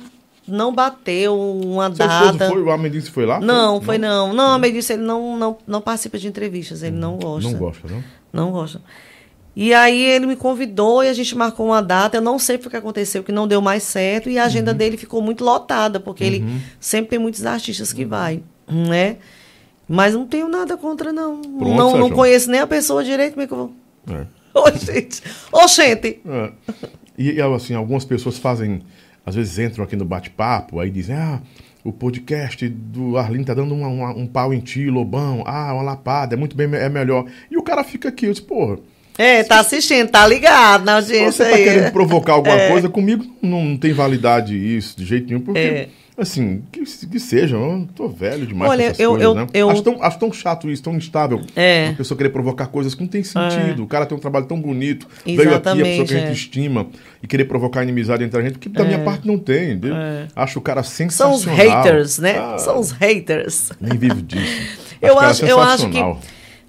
não bateu uma Seu data. foi, o Amendice foi lá? Não, foi não. Não, a disse ele não, não, não participa de entrevistas, ele não gosta. Não gosta, não? Não gosta. E aí ele me convidou e a gente marcou uma data. Eu não sei o que aconteceu, que não deu mais certo. E a agenda dele ficou muito lotada, porque ele sempre tem muitos artistas que vai, né? Mas não tenho nada contra, não. não, não Sérgio. conheço nem a pessoa direito, como é que eu vou... É. <laughs> Ô, gente! Ô, gente! É. E, assim, algumas pessoas fazem, às vezes entram aqui no bate-papo, aí dizem, ah, o podcast do Arlindo tá dando uma- uma- um pau em ti, Lobão, ah, uma lapada, é muito bem, é melhor. E o cara fica aqui, eu disse, porra, É, tá assistindo, tá ligado na se audiência você tá aí. querendo provocar alguma <laughs> coisa, comigo não, não tem validade isso, de jeito nenhum, porque, É. assim, que, que seja, eu tô velho demais Olha, eu- coisas, eu- né? eu- Acho, tão, acho tão chato isso, tão instável. É. A pessoa querer provocar coisas que não tem sentido. O cara tem um trabalho tão bonito, veio aqui, a pessoa Exatamente, que a gente é. estima, e querer provocar inimizade entre a gente, que da minha parte não tem, entendeu? Acho o cara São sensacional. os haters, né? Ah, São os haters. Nem vivo disso. <laughs> Eu acho, eu acho que.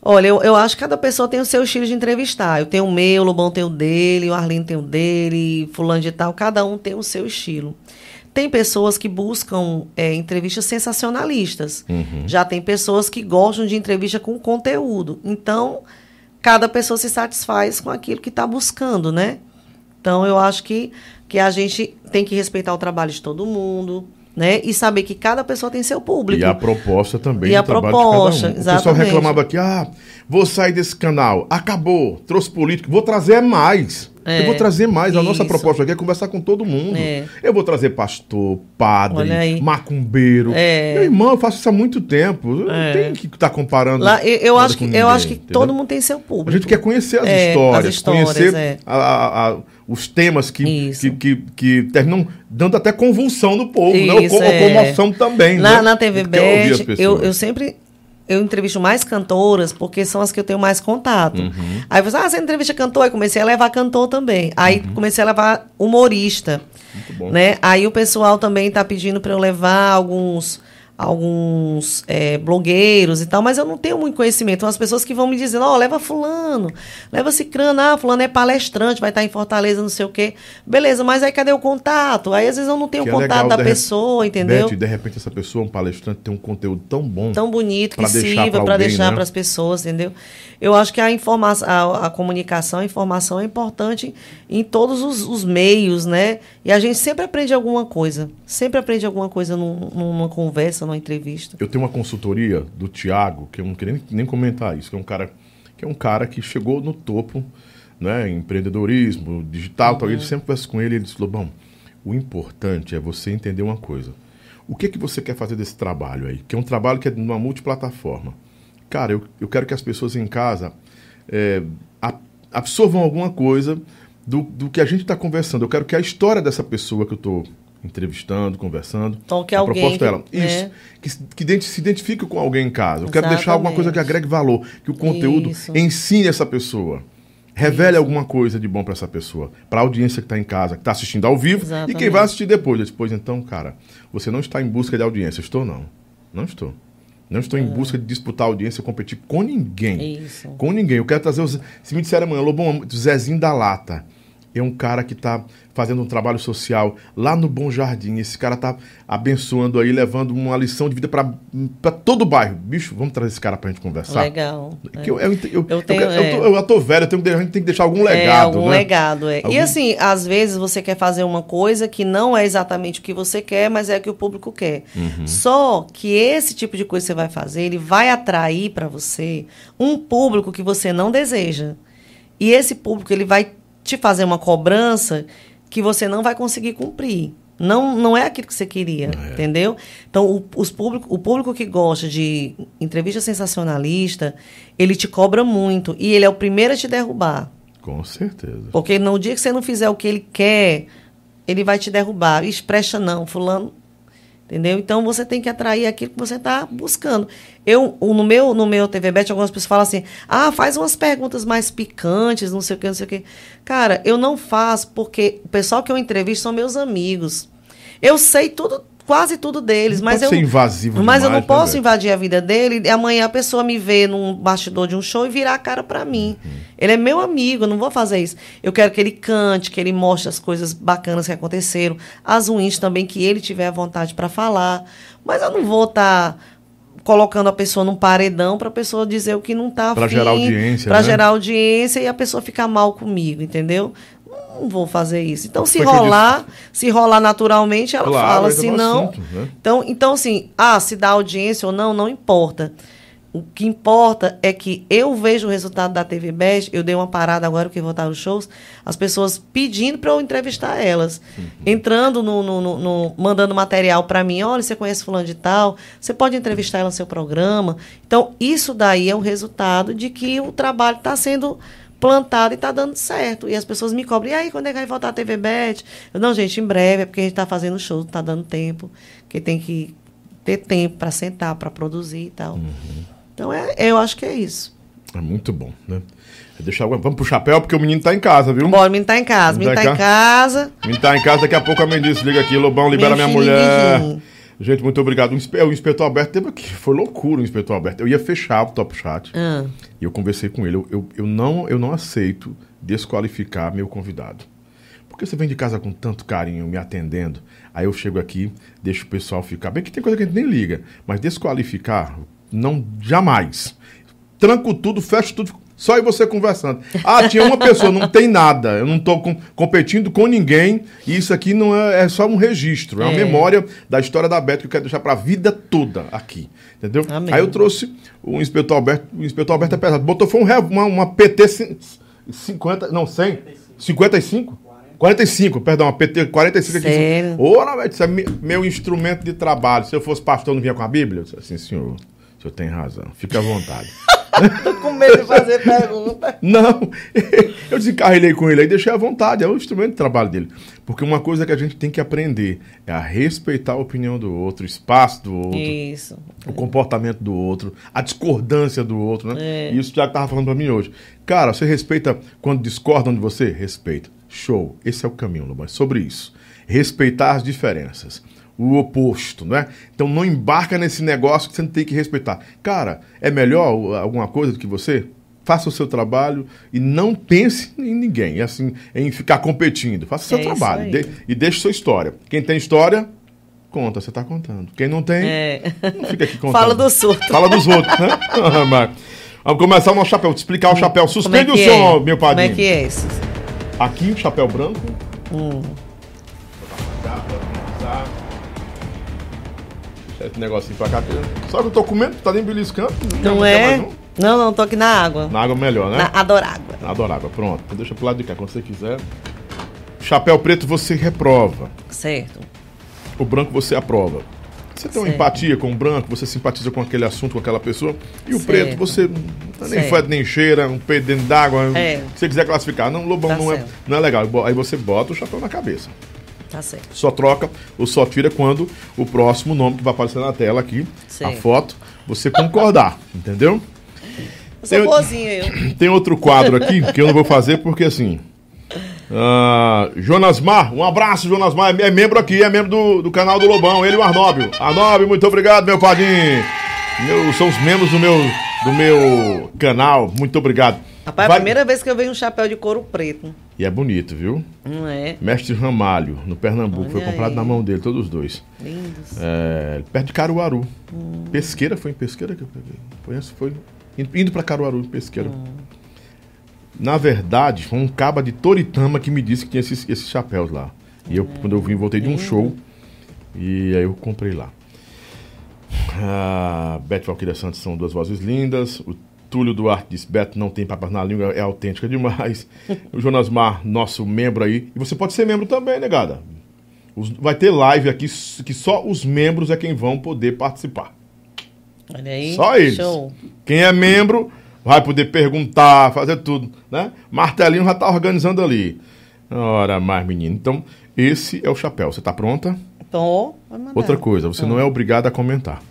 Olha, eu, eu acho que cada pessoa tem o seu estilo de entrevistar. Eu tenho o meu, o Lobão tem o dele, o Arlindo tem o dele, fulano de tal, cada um tem o seu estilo. Tem pessoas que buscam é, entrevistas sensacionalistas. Uhum. Já tem pessoas que gostam de entrevista com conteúdo. Então, cada pessoa se satisfaz com aquilo que está buscando, né? Então, eu acho que, que a gente tem que respeitar o trabalho de todo mundo, né? E saber que cada pessoa tem seu público. E a proposta também E a proposta, um. O pessoal reclamava aqui, ah, vou sair desse canal, acabou, trouxe político, vou trazer mais. É, eu vou trazer mais. A nossa isso. proposta aqui é conversar com todo mundo. É. Eu vou trazer pastor, padre, macumbeiro. É. Meu irmão, eu faço isso há muito tempo. É. Não tem que estar comparando. Lá, eu, eu acho que, com eu acho ninguém, que entendeu? todo mundo tem seu público. A gente quer conhecer as, É, histórias, as histórias, conhecer é. a- a- a- os temas que, Isso. que, que, que terminam dando até convulsão no povo, né? Ou Isso, é. ou comoção também. Na, né? na TV Bet, eu, eu sempre eu entrevisto mais cantoras, porque são as que eu tenho mais contato. Uhum. Aí você, ah, você entrevista cantor? Aí comecei a levar cantor também. Aí comecei a levar humorista. Uhum. Né? Aí o pessoal também tá pedindo para eu levar alguns alguns é, blogueiros e tal, mas eu não tenho muito conhecimento. Então, as pessoas que vão me dizendo, ó, leva fulano, leva cicrano, ah, fulano é palestrante, vai estar em Fortaleza, não sei o quê. Beleza, mas aí cadê o contato? Aí às vezes eu não tenho o é contato legal, da pessoa, entendeu? Beth, de repente essa pessoa, um palestrante, tem um conteúdo tão bom. tão bonito que sirva para deixar né? para as pessoas, entendeu? Eu acho que a informação, a, a comunicação, a informação é importante em todos os, os meios, né? E a gente sempre aprende alguma coisa, sempre aprende alguma coisa num- numa conversa, numa entrevista. Eu tenho uma consultoria do Tiago, que eu não queria nem, comentar isso, que é um cara que é um cara que chegou no topo, né, em empreendedorismo, digital, tal, Uhum. ele sempre conversa com ele, ele disse, Lobão, o importante é você entender uma coisa. O que que você quer fazer desse trabalho aí? Que é um trabalho que é numa multiplataforma. Cara, eu, eu quero que as pessoas em casa é, absorvam alguma coisa do, do que a gente está conversando. Eu quero que a história dessa pessoa que eu estou entrevistando, conversando, Toque a alguém proposta que- dela. Isso. né? Que, se- que identi- se identifique com alguém em casa. Eu quero deixar alguma coisa que Exatamente. agregue valor, que o conteúdo Isso. ensine essa pessoa. Revele alguma coisa de bom para essa pessoa, para a audiência que está em casa, que está assistindo ao vivo e quem Exatamente. vai assistir depois. Depois, então, cara, você não está em busca de audiência. Estou, não. Não estou. Não estou em busca de disputar audiência, competir com ninguém. Isso. Com ninguém. Eu quero trazer os. Se me disser amanhã, Lobão, Zezinho da Lata. É um cara que está fazendo um trabalho social lá no Bom Jardim. Esse cara tá abençoando aí, levando uma lição de vida para todo o bairro. Bicho, vamos trazer esse cara pra gente conversar. Legal. Eu, eu, eu, Eu eu tenho, quero- eu é. tô, eu já tô velho, eu tenho, a gente tem que deixar algum É, legado. algum né? legado, é. Algum- E assim, às vezes você quer fazer uma coisa que não é exatamente o que você quer, mas é o que o público quer. Uhum. Só que esse tipo de coisa que você vai fazer, ele vai atrair para você um público que você não deseja. E esse público, ele vai te fazer uma cobrança que você não vai conseguir cumprir. Não, não é aquilo que você queria, entendeu? Então, o, os público, o público que gosta de entrevista sensacionalista, ele te cobra muito. E ele é o primeiro a te derrubar. Com certeza. Porque no dia que você não fizer o que ele quer, ele vai te derrubar. Expressa não, fulano. Entendeu? Então você tem que atrair aquilo que você está buscando. Eu, no meu, no meu TV Bet, algumas pessoas falam assim: ah, faz umas perguntas mais picantes, não sei o que, não sei o que. Cara, eu não faço porque o pessoal que eu entrevisto são meus amigos. Eu sei tudo, quase tudo deles, Não mas eu. ser invasivo Mas eu demais, não né, posso Beth? invadir a vida dele e amanhã a pessoa me vê num bastidor de um show e virar a cara pra mim. Uhum. Ele é meu amigo, eu não vou fazer isso. Eu quero que ele cante, que ele mostre as coisas bacanas que aconteceram, as ruins também, que ele tiver a vontade pra falar. Mas eu não vou estar colocando a pessoa num paredão para a pessoa dizer o que não tá Pra afim, gerar audiência, Pra né? gerar audiência e a pessoa ficar mal comigo, entendeu? Não vou fazer isso. Então, se Foi eu rolar, se rolar naturalmente, ela Claro, fala. é Se não. assunto, né? Então, então, assim, ah, se dá audiência ou não, não importa. O que importa é que eu vejo o resultado da TV Best, eu dei uma parada agora que vou estar nos shows, as pessoas pedindo para eu entrevistar elas. Uhum. Entrando no, no- no- no- mandando material para mim, olha, você conhece fulano de tal, você pode entrevistar ela no seu programa. Então, isso daí é o resultado de que o trabalho está sendo plantado e está dando certo. E as pessoas me cobram, e aí, quando é que vai voltar a TV Bet? Eu, não, gente, em breve, é porque a gente está fazendo show, não está dando tempo, que tem que ter tempo para sentar, para produzir e tal. Então, é, eu acho que é isso. É muito bom, né? Deixa, eu- vamos pro chapéu, porque o menino tá em casa, viu? Bora, o menino tá em casa, o menino tá em casa. O menino tá em casa, daqui a pouco a Mendice liga aqui, Lobão, libera Meu minha mulher. Gente, muito obrigado. O inspe- o inspetor Alberto teve aqui. Foi loucura o inspetor Alberto. Eu ia fechar o Top Chat. Ah, E eu conversei com ele. Eu, eu, eu não, eu não aceito desqualificar meu convidado. Porque você vem de casa com tanto carinho, me atendendo. Aí eu chego aqui, deixo o pessoal ficar. Bem que tem coisa que a gente nem liga. Mas desqualificar, não, jamais. Tranco tudo, fecho tudo. Só e você conversando. Ah, tinha uma pessoa, não tem nada. Eu não estou competindo com ninguém. E isso aqui não é, é só um registro. É uma É. memória da história da Beto que eu quero deixar para a vida toda aqui. Entendeu? Amém. Aí eu trouxe o inspetor Alberto. O inspetor Alberto é pesado. Botou foi um, uma, uma PT cin- 50. Não, 100? 55? 45, perdão, uma PT 45 aqui. Sério? Isso é me- meu instrumento de trabalho. Se eu fosse pastor, não vinha com a Bíblia? Eu disse assim, senhor, o senhor tem razão. Fique à vontade. <laughs> tô com medo de fazer pergunta. Não, <laughs> eu desencarrilhei com ele aí, deixei à vontade, é o instrumento de trabalho dele. Porque uma coisa que a gente tem que aprender é a respeitar a opinião do outro, o espaço do outro, Isso. o comportamento do outro, a discordância do outro, né? É. E isso já estava falando para mim hoje. Cara, você respeita quando discordam de você? Respeita. Show. Esse é o caminho, Lobão. É sobre isso. Respeitar as diferenças. O oposto, não é? Então não embarca nesse negócio que você não tem que respeitar. Cara, é melhor alguma coisa do que você? Faça o seu trabalho e não pense em ninguém, assim, em ficar competindo. Faça o seu É trabalho de- e deixe sua história. Quem tem história, conta, você está contando. Quem não tem, É. não fica aqui <laughs> contando. Fala dos outros. Fala dos outros, né? <laughs> Vamos começar o nosso chapéu. Te explicar o chapéu. Como é Suspende que o é? meu Como padrinho. é que é isso? Aqui, o chapéu branco. Hum. Esse negocinho pra cá. que- Só que eu tô comendo, tá nem beliscando. Não quer é? um? Não, não, tô aqui na água. Na água melhor, né? Na adorágua. Na adorágua. Pronto. Então deixa pro lado de cá, quando você quiser. Chapéu preto você reprova. Certo. O branco você aprova. Você tem uma Certo. empatia com o branco, você simpatiza com aquele assunto, com aquela pessoa. E o Certo. preto, você não é nem fede nem cheira, um peido dentro d'água. É. Se você quiser classificar, não, Lobão Tá não, é, não é legal. Aí você bota o chapéu na cabeça. Tá certo. Só troca ou só tira quando o próximo nome que vai aparecer na tela aqui, a foto, você concordar, <laughs> entendeu? Eu sou Eu- boazinha, eu. <coughs> Tem outro quadro aqui que eu não vou fazer porque assim. ah, Jonas Mar, um abraço, Jonas Mar. É membro aqui, é membro do, do canal do Lobão, ele e o Arnóbio. Arnóbio, muito obrigado, meu padrinho. Meu, são os membros do meu, do meu canal, muito obrigado. Rapaz, é a primeira vez que eu vejo um chapéu de couro preto. E é bonito, viu? Não é? Mestre Ramalho, no Pernambuco, foi Olha comprado aí. na mão dele, todos os dois. Lindos. É, perto de Caruaru. Pesqueira, foi em Pesqueira que eu peguei. Foi, foi indo- para Caruaru, Pesqueira. Na verdade, foi um caba de Toritama que me disse que tinha esses, esses chapéus lá. E eu, quando eu vim, voltei de um show. E aí eu comprei lá. A Beth Valquíria Santos são duas vozes lindas. O Túlio Duarte disse: Beto não tem papas na língua, é autêntica demais. <laughs> o Jonas Mar, nosso membro aí. E você pode ser membro também, negada. Os- vai ter live aqui que só os membros é quem vão poder participar. Olha aí. Só eles. Show. Quem é membro vai poder perguntar, fazer tudo, né? Martelinho já tá organizando ali. Ora, mais menino. Então, esse é o chapéu. Você tá pronta? Mandar. Outra coisa, você não é obrigado a comentar.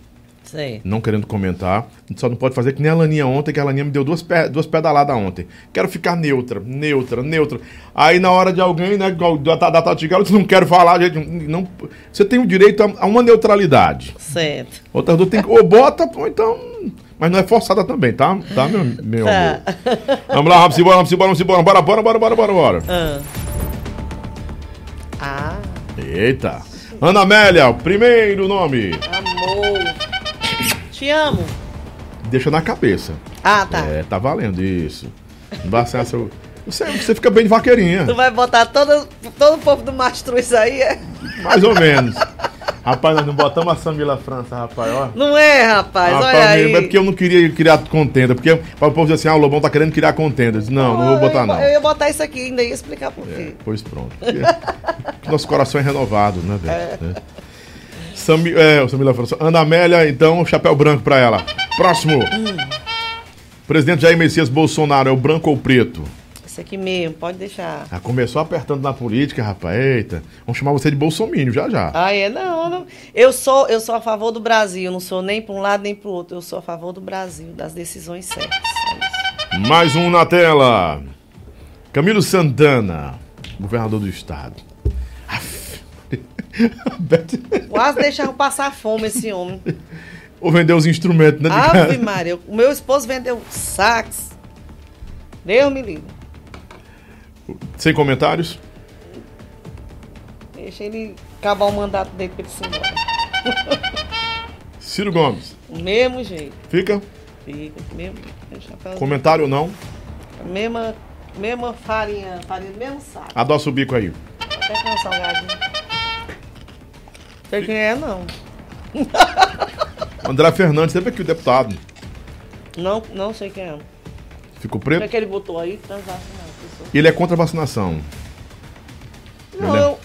Certo. Não querendo comentar, só não pode fazer que nem a Laninha ontem, que a Laninha me deu duas, pe duas pedaladas ontem. Quero ficar neutra, neutra, neutra. Aí na hora de alguém, né, igual da, da Tati Galo, não quero falar, gente. Não, você tem o direito a, a uma neutralidade. Certo. Outras duas tem que. Ou bota, ou então. Mas não é forçada também, tá? Tá, meu, meu Tá. amor? Vamos lá, vamos embora, vamos embora, vamos embora. Bora, bora, bora, bora, bora, bora. Ah. Ah, Eita. Ana Amélia, o primeiro nome. amor. Te amo. Deixa na cabeça. Ah, tá. É, tá valendo isso. Não vai ser seu. Você, você fica bem de vaqueirinha. Tu vai botar todo, todo o povo do Mastruz aí, é? Mais ou menos. Rapaz, nós não botamos a Samila França, rapaz, ó. Não é, rapaz, Rapaz, olha aí. mesmo, é porque eu não queria criar contenda. Porque para o povo dizer assim, ah, o Lobão tá querendo criar contenda. Disse, não, não vou botar eu, não. Eu ia botar isso aqui, ainda ia explicar por É, quê. pois pronto. Porque <laughs> Nosso coração é renovado, né, velho? Né? Sami, é, o Samila França. Ana Amélia, então, chapéu branco pra ela. Próximo. Presidente Jair Messias Bolsonaro, é o branco ou preto? Esse aqui mesmo, pode deixar. Ah, começou apertando na política, rapaz. Eita. Vamos chamar você de Bolsomínio já já. Ah, é? Não, não. Eu sou, eu sou a favor do Brasil, não sou nem para um lado nem para o outro. Eu sou a favor do Brasil, das decisões certas. É. Mais um na tela. Camilo Santana, governador do estado. <laughs> Quase deixava passar fome esse homem. Ou vender os instrumentos, né? Ave. Maria, o meu esposo vendeu sax. Deus me livre. Sem comentários? Deixa ele acabar o mandato dele para ele se embora. <laughs> Ciro Gomes. Mesmo jeito. Fica? Fica, mesmo. Comentário ou não? Mesma, mesma farinha, farinha do mesmo saco. Adoça o bico aí. Até com um salgadinho. Sei quem é, não. <laughs> André Fernandes, sempre aqui o deputado. Não, não sei quem é. Ficou O que é preto? que ele botou aí? Pessoa. Ele é contra a vacinação. Não, é- eu,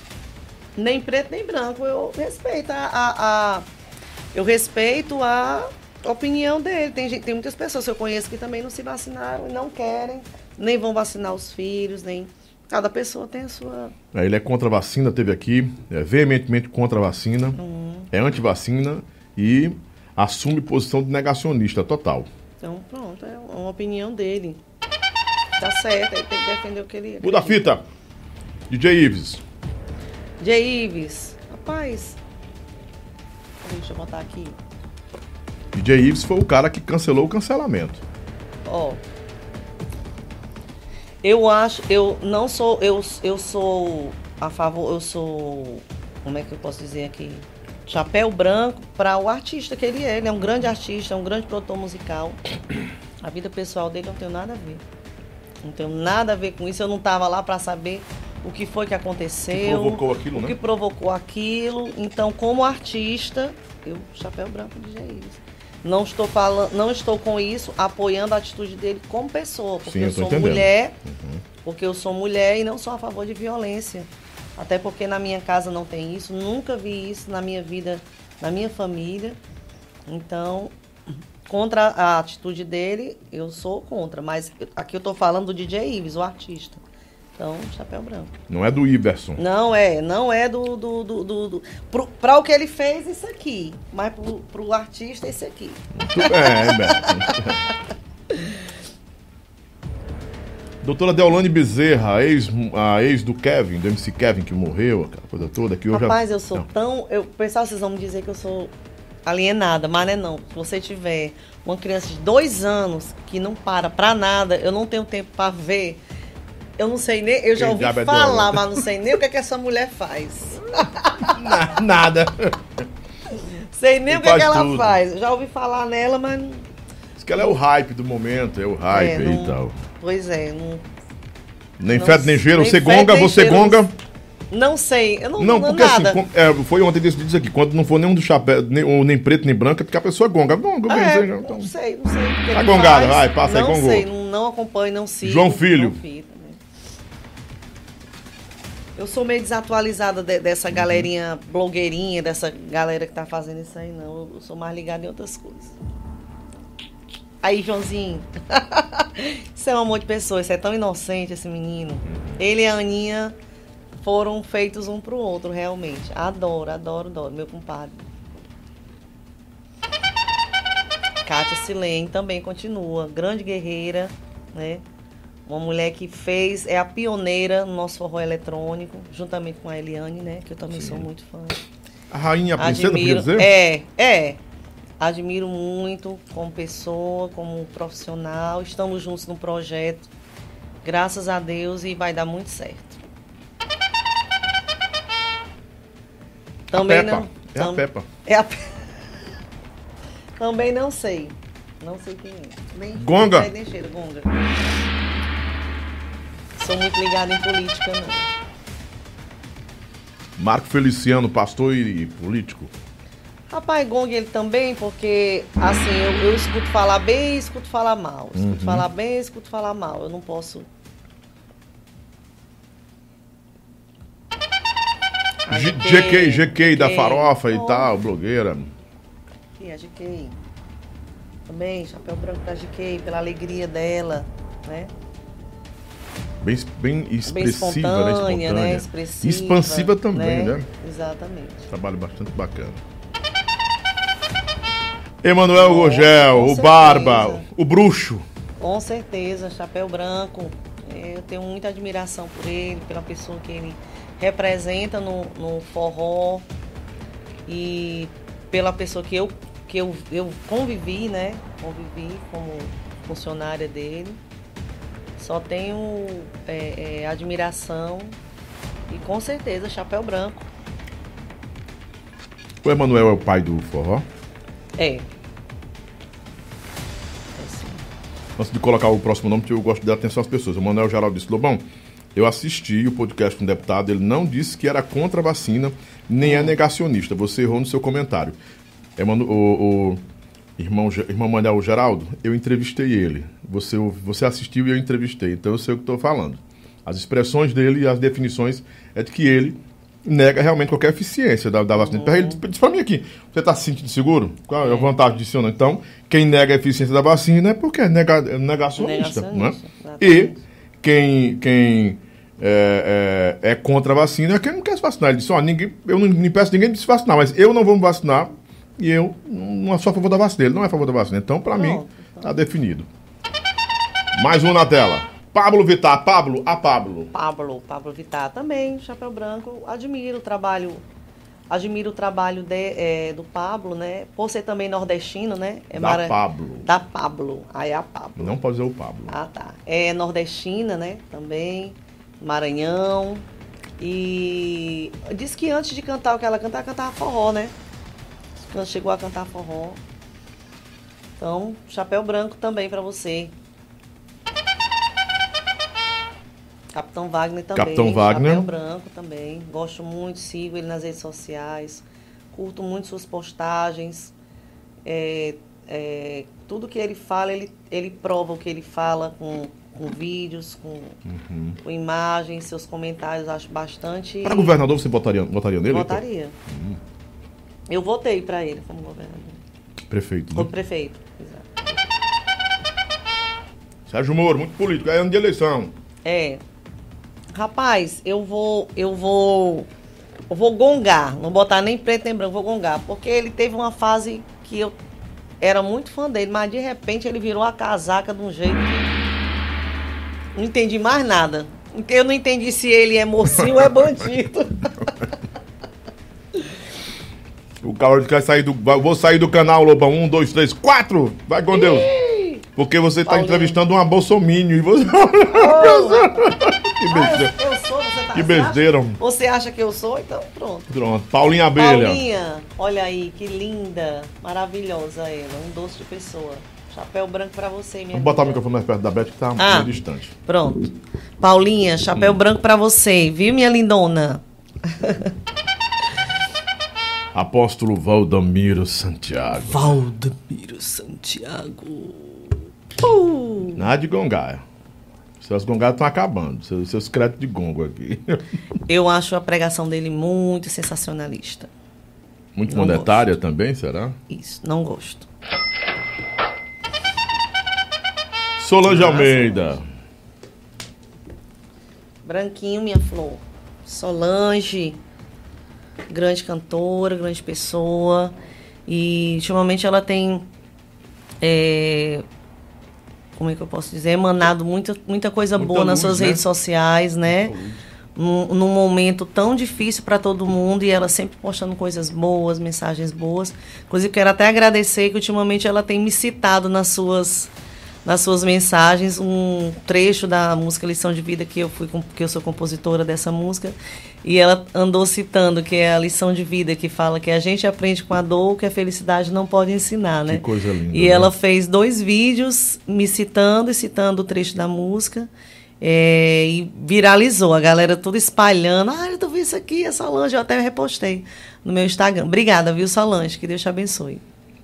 nem preto nem branco. Eu respeito a, a- a- eu respeito a opinião dele. Tem, gente- tem muitas pessoas que eu conheço que também não se vacinaram e não querem, nem vão vacinar os filhos, nem. Cada pessoa tem a sua. É, Ele é contra a vacina, teve aqui, é veementemente contra a vacina, Uhum. é anti-vacina e assume posição de negacionista total. Então, pronto, é uma opinião dele. Tá certo, ele tem que defender o que ele. Muda a fita. DJ Ives. J. Ives, rapaz. Deixa eu botar aqui. DJ Ives foi o cara que cancelou o cancelamento. Ó. Eu acho, eu não sou, eu, eu sou a favor, eu sou, como é que eu posso dizer aqui? Chapéu branco para o artista que ele é. Ele é um grande artista, é um grande produtor musical. A vida pessoal dele não tem nada a ver. Não tenho nada a ver com isso. Eu não estava lá para saber o que foi que aconteceu. Que provocou aquilo, o né? que provocou aquilo. Então, como artista, eu chapéu branco de Jair. Não estou falando, não estou com isso apoiando a atitude dele como pessoa, porque Sim, eu eu sou entendendo. mulher, porque eu sou mulher e não sou a favor de violência. Até porque na minha casa não tem isso, nunca vi isso na minha vida, na minha família. Então, contra a atitude dele, eu sou contra. Mas aqui eu estou falando do DJ Ives, o artista. Então, chapéu branco. Não é do Iverson. Não é, não é do. do, do, do, do pro, pra o que ele fez, isso aqui. Mas pro, pro artista, esse aqui. Tu- É, Beto. Doutora Deolane Bezerra, ex, a ex do Kevin, do MC Kevin, que morreu, aquela coisa toda, que hoje... Rapaz, eu sou Não. tão. Eu, pessoal, vocês vão me dizer que eu sou alienada, mas não é não. Se você tiver uma criança de dois anos que não para pra nada, eu não tenho tempo pra ver. Eu não sei nem. Eu já ouvi é falar, mas não sei nem o que, é que essa mulher faz. <laughs> Na- Nada. Sei nem Ele o que, é que ela tudo. faz. Eu já ouvi falar nela, mas. não- Diz que ela é o hype do momento, é o hype é, aí não- e tal. Pois é, não. Nem Não- nem cheiro, nem você fede, gonga, você cheiro. gonga. Não sei. Eu não, Não, não porque nada. assim, é, foi ontem decidido isso aqui, quando não for nenhum do chapéu, nem, ou nem preto nem branco, é porque a pessoa gonga. Gonga, É, então, então. não sei, não sei. Tá gongada, vai, passa aí, não gongou. sei, não, não acompanho, não sigo. João Filho. João Filho. Eu sou meio desatualizada de- dessa galerinha blogueirinha, dessa galera que tá fazendo isso aí, não. Eu, sou mais ligada em outras coisas. Aí, Joãozinho. <laughs> isso é um amor de pessoa, isso é tão inocente, esse menino. Ele e a Aninha foram feitos um pro outro, realmente. Adoro, adoro, adoro, meu compadre. Kátia Silene também continua, grande guerreira, né? Uma mulher que fez, é a pioneira no nosso forró eletrônico, juntamente com a Eliane, né? Que eu também sou muito fã. A rainha, a princesa, Admiro, dizer? é, é. Admiro muito como pessoa, como profissional. Estamos juntos no projeto, graças a Deus, e vai dar muito certo. a Também Peppa. não. É a tam- Peppa. é a Pe- <laughs> Também não sei. Não sei quem é. Nem, Gonga. Nem cheiro, Gonga. Sou muito ligada em política, não. Marco Feliciano, pastor e, e político. Rapaz, Gong ele também, porque assim, eu, eu escuto falar bem e escuto falar mal. Escuto Uhum. falar bem e escuto falar mal. Eu não posso. A GK, GK da GK. farofa e tal, blogueira. Sim, a GK. Também, chapéu branco da GK, pela alegria dela, né? Bem, bem Bem expressiva, espontânea, né? Espontânea. né? Expressiva. Expansiva também, né? Exatamente. Trabalho bastante bacana. Emanuel Com Gogel, o certeza. Barba, o Bruxo. Com certeza, chapéu branco. Eu tenho muita admiração por ele, pela pessoa que ele representa no, no forró e pela pessoa que eu, que eu, eu convivi, né? Convivi como funcionária dele. Só tenho é, é, admiração e com certeza chapéu branco. O Emanuel é o pai do forró. É. É. Antes de colocar o próximo nome, eu gosto de dar atenção às pessoas. O Manuel Geraldo disse, Lobão, eu assisti o podcast com o deputado, ele não disse que era contra a vacina, nem é negacionista. Você errou no seu comentário. Emanu o, o irmão, irmão Manuel Geraldo, eu entrevistei ele. Você, você assistiu e eu entrevistei, então eu sei o que estou falando. As expressões dele e as definições é de que ele nega realmente qualquer eficiência da, da vacina. Ele disse para mim aqui, você está se sentindo seguro? Qual é a vantagem disso? ou não? Então, quem nega a eficiência da vacina é porque é nega, é negacionista. Né? Negacionista, E exatamente. quem, quem é, é- é contra a vacina é quem não quer se vacinar. Ele disse, ó, ninguém, eu não me peço ninguém de se vacinar, mas eu não vou me vacinar e eu não sou a favor da vacina. Ele não é a favor da vacina. Então, para mim, Pronto, está definido. Mais um na tela. Pablo Vittar. Pablo, a Pablo. Pablo, Pablo Vittar também, Chapéu Branco, admiro o trabalho, admiro o trabalho de, eh, do Pablo, né? Por ser também nordestino, né? É Da mara- Pablo. Da Pablo, aí é a Pablo. Não pode dizer o Pablo. Ah, tá. É nordestina, né? Também, Maranhão. E disse que antes de cantar o que ela cantava, ela cantava forró, né? Chegou a cantar forró. Então, chapéu branco também pra você. Capitão Wagner também. Capitão Wagner. Chapéu branco também. Gosto muito, sigo ele nas redes sociais. Curto muito suas postagens. É, é, tudo que ele fala, ele, ele prova o que ele fala com, com vídeos, com, Uhum. com imagens, seus comentários, acho bastante. Para governador, você votaria, votaria nele? Votaria. Eu votei para ele como governador. Prefeito. Como Né? prefeito. Exato. Sérgio Moro, muito político. É ano de eleição. É. Rapaz, eu vou. Eu vou. Eu vou gongar. Não botar nem preto nem branco, vou gongar. Porque ele teve uma fase que eu era muito fã dele, mas de repente ele virou a casaca de um jeito que. Não entendi mais nada. Eu não entendi se ele é mocinho ou é <laughs> bandido. O cara que vai sair do. Vou sair do canal, Lobão. Um, dois, três, quatro! Vai com Deus! Porque você está entrevistando uma bolsomínio e você. <laughs> que Ah, besteira. eu, eu sou, você tá Que acha- besteira. Você acha que eu sou? Então pronto. Pronto. Paulinha Abelha. Paulinha, olha aí, que linda, maravilhosa ela, um doce de pessoa. Chapéu branco pra você, minha Vamos botar o microfone mais perto da Beth que tá Ah. meio distante. Pronto. Paulinha, chapéu Hum. branco pra você, viu, minha lindona? <laughs> Apóstolo Valdamiro Santiago. Valdemiro Santiago. Uh, Nada de gongar. Seus gongados estão acabando. Seus, seus créditos de gongo aqui. <laughs> eu acho a pregação dele muito sensacionalista. Muito Não monetária também, será? Isso, não gosto. Solange Almeida. Branquinho, minha flor. Solange, grande cantora, grande pessoa. E ultimamente ela tem. é, como é que eu posso dizer? Emanado muita, muita coisa Muita boa nas luz, suas né? redes sociais, né? Num, num momento tão difícil para todo mundo e ela sempre postando coisas boas, mensagens boas. Inclusive, quero até agradecer que ultimamente ela tem me citado nas suas nas suas mensagens um trecho da música Lição de Vida que eu fui que eu sou compositora dessa música E ela andou citando que é a lição de vida que fala que a gente aprende com a dor que a felicidade não pode ensinar, né? Que coisa linda. E né? ela fez dois vídeos me citando e citando o trecho da música. é, e viralizou, a galera toda espalhando. Ah, eu tô vendo isso aqui, a Solange. Eu até repostei no meu Instagram. Obrigada, viu, Solange? Que Deus te abençoe.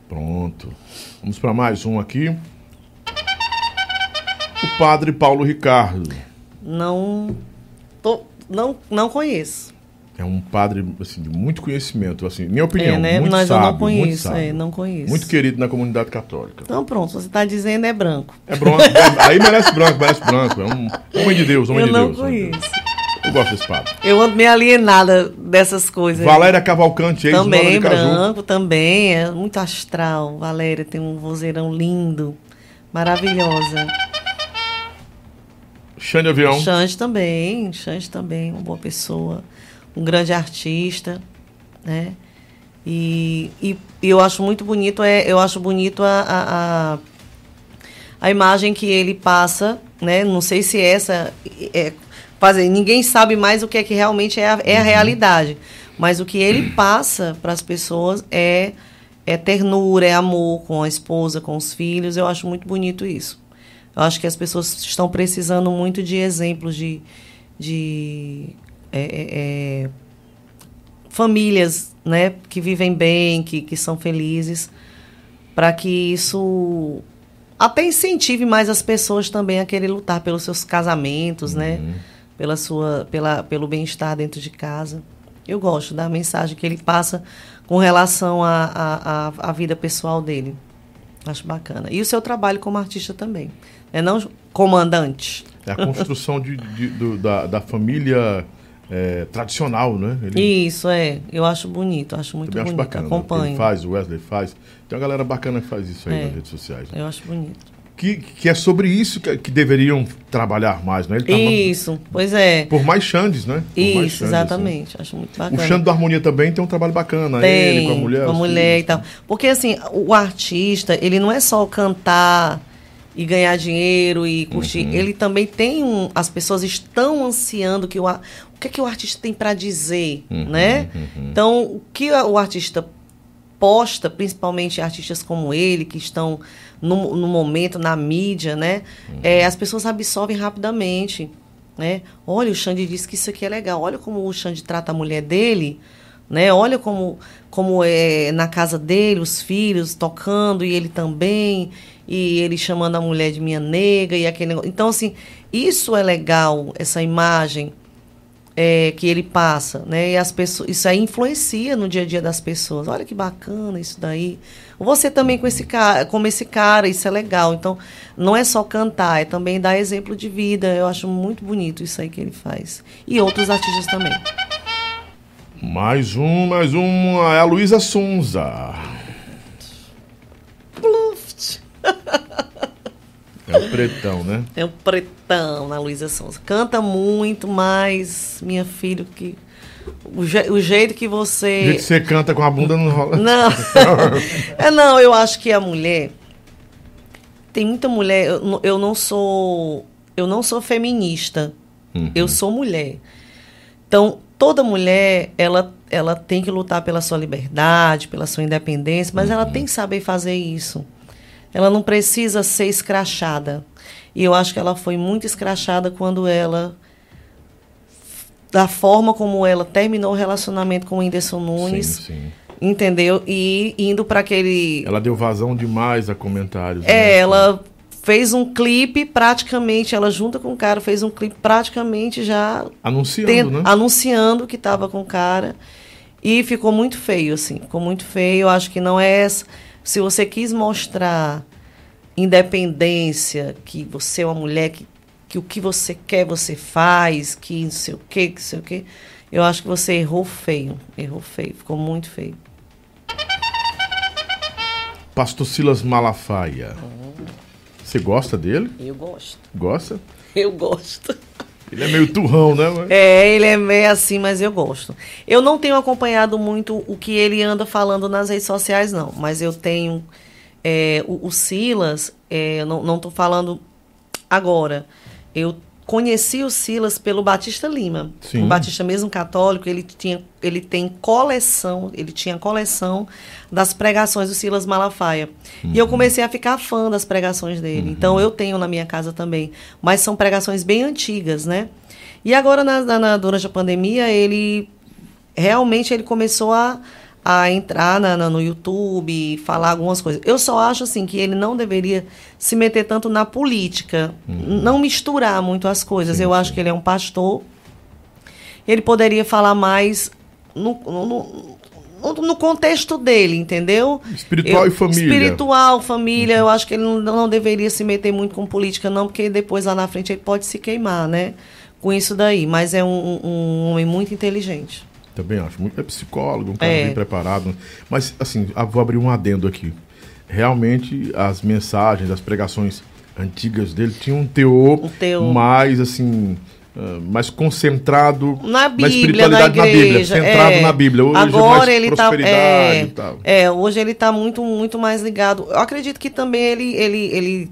Pronto. Vamos para mais um aqui. O padre Paulo Ricardo. Não, tô, não, não conheço. É um padre assim, de muito conhecimento, assim, minha opinião, é, né? muito Mas sábio, eu não muito conheço, sábio. é, não conheço. Muito querido na comunidade católica. Então pronto, você está dizendo é branco. É branco, é- aí merece branco, merece branco. É um homem de Deus, homem eu de não Deus. homem de conheço. Eu gosto desse padre. Eu ando meio alienada dessas coisas. Valéria Cavalcante, ex-nona Também branco, também. É muito astral. Valéria tem um vozeirão lindo. Maravilhosa. Xande Avião. Xande também. Xande também, uma boa pessoa. Um grande artista, né? E, e, e eu acho muito bonito, é, eu acho bonito a, a, a, a imagem que ele passa, né? Não sei se essa é fazer, ninguém sabe mais o que é que realmente é a, é a realidade, mas o que ele <clears throat> passa para as pessoas é é ternura, é amor com a esposa, com os filhos. Eu acho muito bonito isso. Eu acho que as pessoas estão precisando muito de exemplos de, de é, é, é, famílias né, que vivem bem, que, que são felizes, para que isso até incentive mais as pessoas também a querer lutar pelos seus casamentos, né? Pela sua, pela, pelo bem-estar dentro de casa. Eu gosto da mensagem que ele passa com relação à a, a, a, vida pessoal dele. Acho bacana. E o seu trabalho como artista também. É não comandante. É a construção de, de- do- da, da família é, tradicional, né? Ele Isso, é. Eu acho bonito, acho muito também acho bonito. bacana. né? Acompanho. Ele faz, o Wesley faz. Tem uma galera bacana que faz isso aí É. nas redes sociais. né? Eu acho bonito. Que, que é sobre isso que, que deveriam trabalhar mais, né? Tá Isso, pois é. por mais Xandes, né? Por mais Isso, Xandes, exatamente. Acho muito assim. O bacana. Xande do Harmonia também tem um trabalho bacana. Tem, ele com a mulher. com a os mulher e filhos. tal. Porque assim, o artista, ele não é só cantar e ganhar dinheiro e curtir. Uhum. Ele também tem um. As pessoas estão ansiando que o, o que é que o artista tem para dizer, Uhum, né? Então, o que o artista posta, principalmente artistas como ele, que estão no, no momento, na mídia, né? Uhum. É, as pessoas absorvem rapidamente. Né? Olha, o Xande disse que isso aqui é legal. Olha como o Xande trata a mulher dele. Né? Olha como, como é na casa dele, os filhos tocando, e ele também, e ele chamando a mulher de minha nega, e aquele negócio. Então, assim, isso é legal, essa imagem é, que ele passa, né? E as pessoas, isso aí influencia no dia a dia das pessoas. Olha que bacana isso daí. Você também com esse cara, como esse cara, isso é legal. Então, não é só cantar, é também dar exemplo de vida. Eu acho muito bonito isso aí que ele faz. E outros artistas também. Mais um, mais um. É a Luísa Sonza. É o pretão, né? É um pretão na Luísa Sonza. Canta muito, mas, minha filha, que o, je- o jeito que O você jeito que você canta com a bunda não rola. Não. <laughs> é não, eu acho que a mulher tem muita mulher, eu, não- eu não sou eu não sou feminista. Eu sou mulher. Então, toda mulher, ela ela tem que lutar pela sua liberdade, pela sua independência, mas ela tem que saber fazer isso. Ela não precisa ser escrachada. E eu acho que ela foi muito escrachada quando ela da forma como ela terminou o relacionamento com o Whindersson Nunes, Sim, sim. entendeu? E indo para aquele. Ela deu vazão demais a comentários. É, né? ela fez um clipe praticamente, ela junta com o cara, fez um clipe praticamente já Anunciando, ten- né? anunciando que estava com o cara. E ficou muito feio, assim. Ficou muito feio. Eu acho que não é essa. Se você quis mostrar independência, que você é uma mulher que, que o que você quer você faz, que não sei o quê, que não sei o quê. Eu acho que você errou feio. Errou feio. Ficou muito feio. Pastor Silas Malafaia. Você gosta dele? Eu gosto. Gosta? Eu gosto. Ele é meio turrão, né? É, ele é meio assim, mas eu gosto. Eu não tenho acompanhado muito o que ele anda falando nas redes sociais, não. Mas eu tenho. é, o, o Silas, é, não, tô falando agora. Eu conheci o Silas pelo Batista Lima. Sim. O Batista mesmo católico, ele tinha ele tem coleção, ele tinha coleção das pregações do Silas Malafaia. E eu comecei a ficar fã das pregações dele. Então eu tenho na minha casa também, mas são pregações bem antigas, né? E agora na- na- durante a pandemia, ele realmente ele começou a, a entrar na- na- no YouTube, falar algumas coisas. Eu só acho assim que ele não deveria se meter tanto na política, não misturar muito as coisas. Sim, Eu acho que ele é um pastor. Ele poderia falar mais no, no, no- no contexto dele, entendeu? Espiritual e família. Espiritual, família. Eu acho que ele não, não deveria se meter muito com política, não, porque depois lá na frente ele pode se queimar, né? Com isso daí. Mas é um, um homem muito inteligente. Também acho. Muito é psicólogo, um cara É. bem preparado. Mas, assim, ah, vou abrir um adendo aqui. Realmente, as mensagens, as pregações antigas dele tinham um teor, Um teor. mais, assim, ah, mais concentrado Na Bíblia, espiritualidade na igreja. Bíblia. Centrado é. na Bíblia. Hoje Agora é mais ele tá, é, e tal. é, hoje ele está muito, muito mais ligado. Eu acredito que também ele, ele, ele,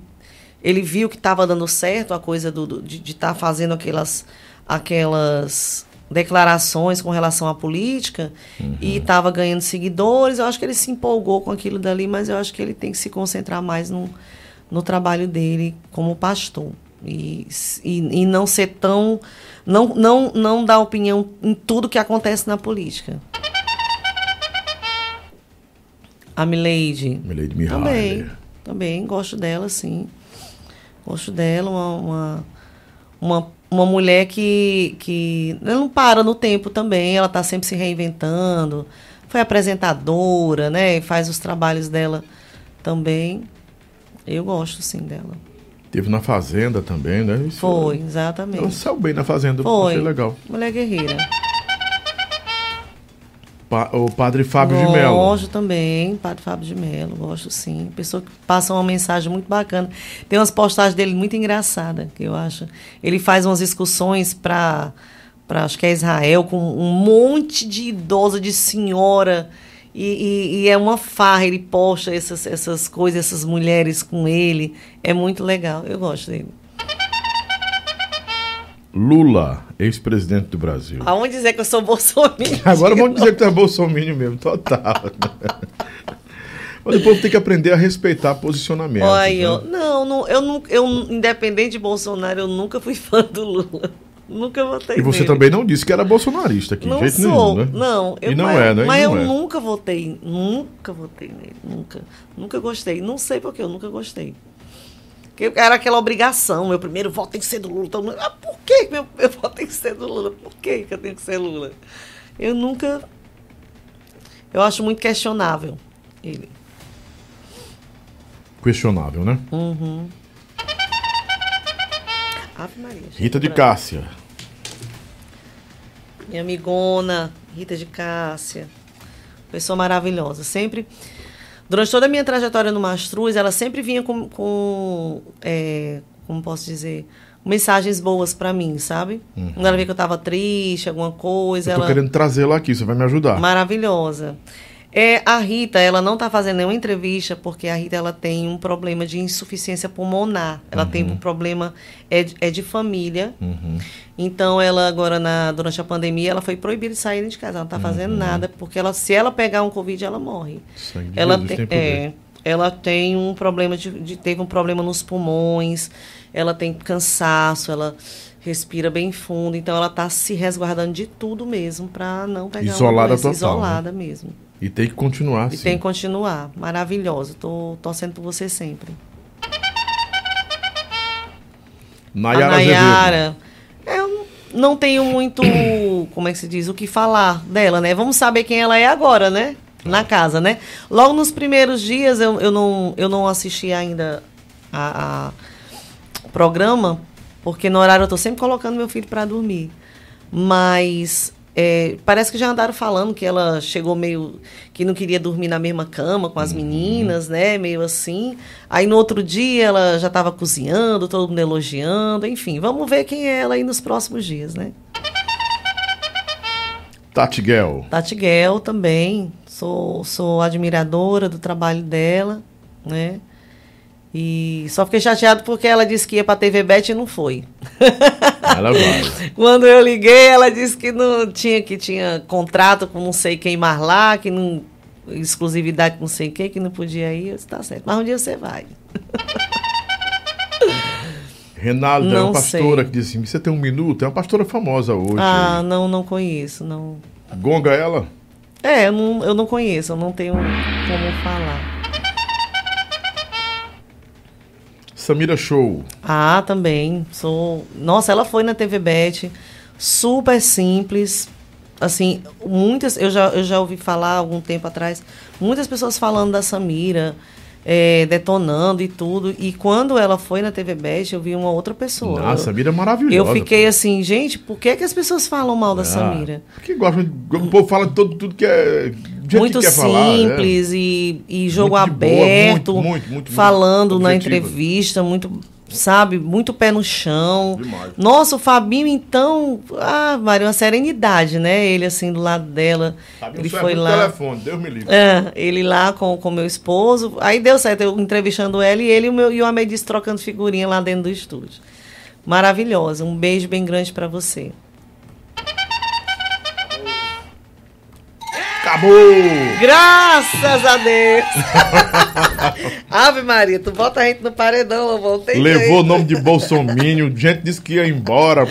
ele viu que estava dando certo a coisa do, do- de estar fazendo aquelas, aquelas declarações com relação à política Uhum. e estava ganhando seguidores. Eu acho que ele se empolgou com aquilo dali, mas eu acho que ele tem que se concentrar mais no, no trabalho dele como pastor. E, e, e não ser tão. Não, não, não dar opinião em tudo que acontece na política. A. Milady Mihaly. Também. Também gosto dela, sim. Gosto dela, uma, uma, uma, uma mulher que, que ela não para no tempo também, ela está sempre se reinventando. Foi apresentadora, né? E faz os trabalhos dela também. Eu gosto, sim, dela. Teve na Fazenda também, né? Isso- Foi, Ela exatamente. saiu bem na Fazenda. Foi. Legal. Mulher guerreira. Pa- o padre Fábio de Mello. Gosto também, Padre Fábio de Mello, gosto sim. Pessoa que passa uma mensagem muito bacana. Tem umas postagens dele muito engraçadas, que eu acho. Ele faz umas excursões para, acho que é Israel, com um monte de idosa, de senhora. E, e- e é uma farra, ele posta essas, essas coisas, essas mulheres com ele. É muito legal, eu gosto dele. Lula, ex-presidente do Brasil. Aonde dizer que eu sou bolsonaro? <laughs> Agora vamos dizer que tu é bolsominion mesmo, total. <laughs> Mas o povo tem que aprender a respeitar posicionamento. Olha, né? Não, não, eu, não, eu, independente de Bolsonaro, eu nunca fui fã do Lula. Nunca votei E você nele. também não disse que era bolsonarista aqui, de Não jeito sou, nenhum, né? não. Eu, E não mas, é, né? Mas eu é. nunca votei, nunca votei nele, nunca. Nunca gostei. Não sei porque eu nunca gostei. Porque era aquela obrigação, meu primeiro voto tem que ser do Lula. Todo mundo, ah, por que meu, meu <laughs> voto tem que ser do Lula? Por que que eu tenho que ser Lula? Eu nunca... Eu acho muito questionável ele. Questionável, né? Uhum. Ave Maria. Rita de pra- Cássia. Minha amigona, Rita de Cássia. Pessoa maravilhosa. Sempre. Durante toda a minha trajetória no Mastruz, ela sempre vinha com. com é, como posso dizer? Mensagens boas pra mim, sabe? Quando ela via que eu tava triste, alguma coisa. Uhum. Eu tô ela... querendo trazê-la aqui, você vai me ajudar. Maravilhosa. É, a Rita, ela não está fazendo nenhuma entrevista porque a Rita ela tem um problema de insuficiência pulmonar. Ela tem um problema é, de- é de família. Uhum. Então ela agora na durante a pandemia ela foi proibida de sair de casa. Ela não está fazendo nada porque ela se ela pegar um covid ela morre. Sangue Ela Jesus tem, tem é, ela tem um problema de, de- teve um problema nos pulmões. Ela tem cansaço. Ela respira bem fundo. Então ela está se resguardando de tudo mesmo para não pegar Isolada uma doença, total, né? isolada mesmo. E tem que continuar E assim. tem que continuar. Maravilhosa. Tô torcendo por você sempre. Nayara. Nayara. Eu não tenho muito, <coughs> como é que se diz, o que falar dela, né? Vamos saber quem ela é agora, né? Na casa, né? Logo nos primeiros dias eu, eu, não, eu não assisti ainda a, a- programa, porque no horário eu tô sempre colocando meu filho para dormir. Mas é, parece que já andaram falando que ela chegou meio que não queria dormir na mesma cama com as meninas, né? Meio assim. Aí no outro dia ela já estava cozinhando, todo mundo elogiando, enfim. Vamos ver quem é ela aí nos próximos dias, né? Tati Guel. Tati Guel também. Sou, sou admiradora do trabalho dela, né? E só fiquei chateado porque ela disse que ia pra TV Bet e não foi. Ela vai. <laughs> Quando eu liguei, ela disse que não tinha, que tinha contrato com não sei quem mais lá, que não. exclusividade com não sei quem, que não podia ir. Eu disse, tá certo. Mas um dia você vai. <laughs> Renaldo é uma pastora sei. que disse assim: você tem um minuto? É uma pastora famosa hoje. Ah, não, não conheço, não. Gonga ela? É, eu não, eu não conheço, eu não tenho como falar. Samira Show. Ah, também. Sou. Nossa, ela foi na TV Bet. Super simples. Assim, muitas. Eu já, eu já ouvi falar algum tempo atrás. Muitas pessoas falando da Samira, é, detonando e tudo. E quando ela foi na TV Bet, eu vi uma outra pessoa. Ah, a Samira é maravilhosa. eu fiquei pô. assim, gente, por que, que as pessoas falam mal da Ah, Samira? Porque gosta, de- o povo fala de todo, tudo que é. muito que falar, né? simples e, e jogo Muito de boa, aberto, muito, muito, muito, falando na entrevista, muito, sabe, muito pé no chão. Demais. Nossa, o Fabinho, então, ah, Maria, uma serenidade, né? Ele assim do lado dela. Fabinho ele é foi lá. telefone, Deus me livre. É, ele lá com o meu esposo. Aí deu certo, eu entrevistando ela e ele e o, meu, e o Amedis trocando figurinha lá dentro do estúdio. Maravilhosa. Um beijo bem grande pra você. Acabou! Graças a Deus! <laughs> Ave Maria, tu bota a gente no paredão, eu voltei. Levou o nome de Bolsomínio, <laughs> gente disse que ia embora.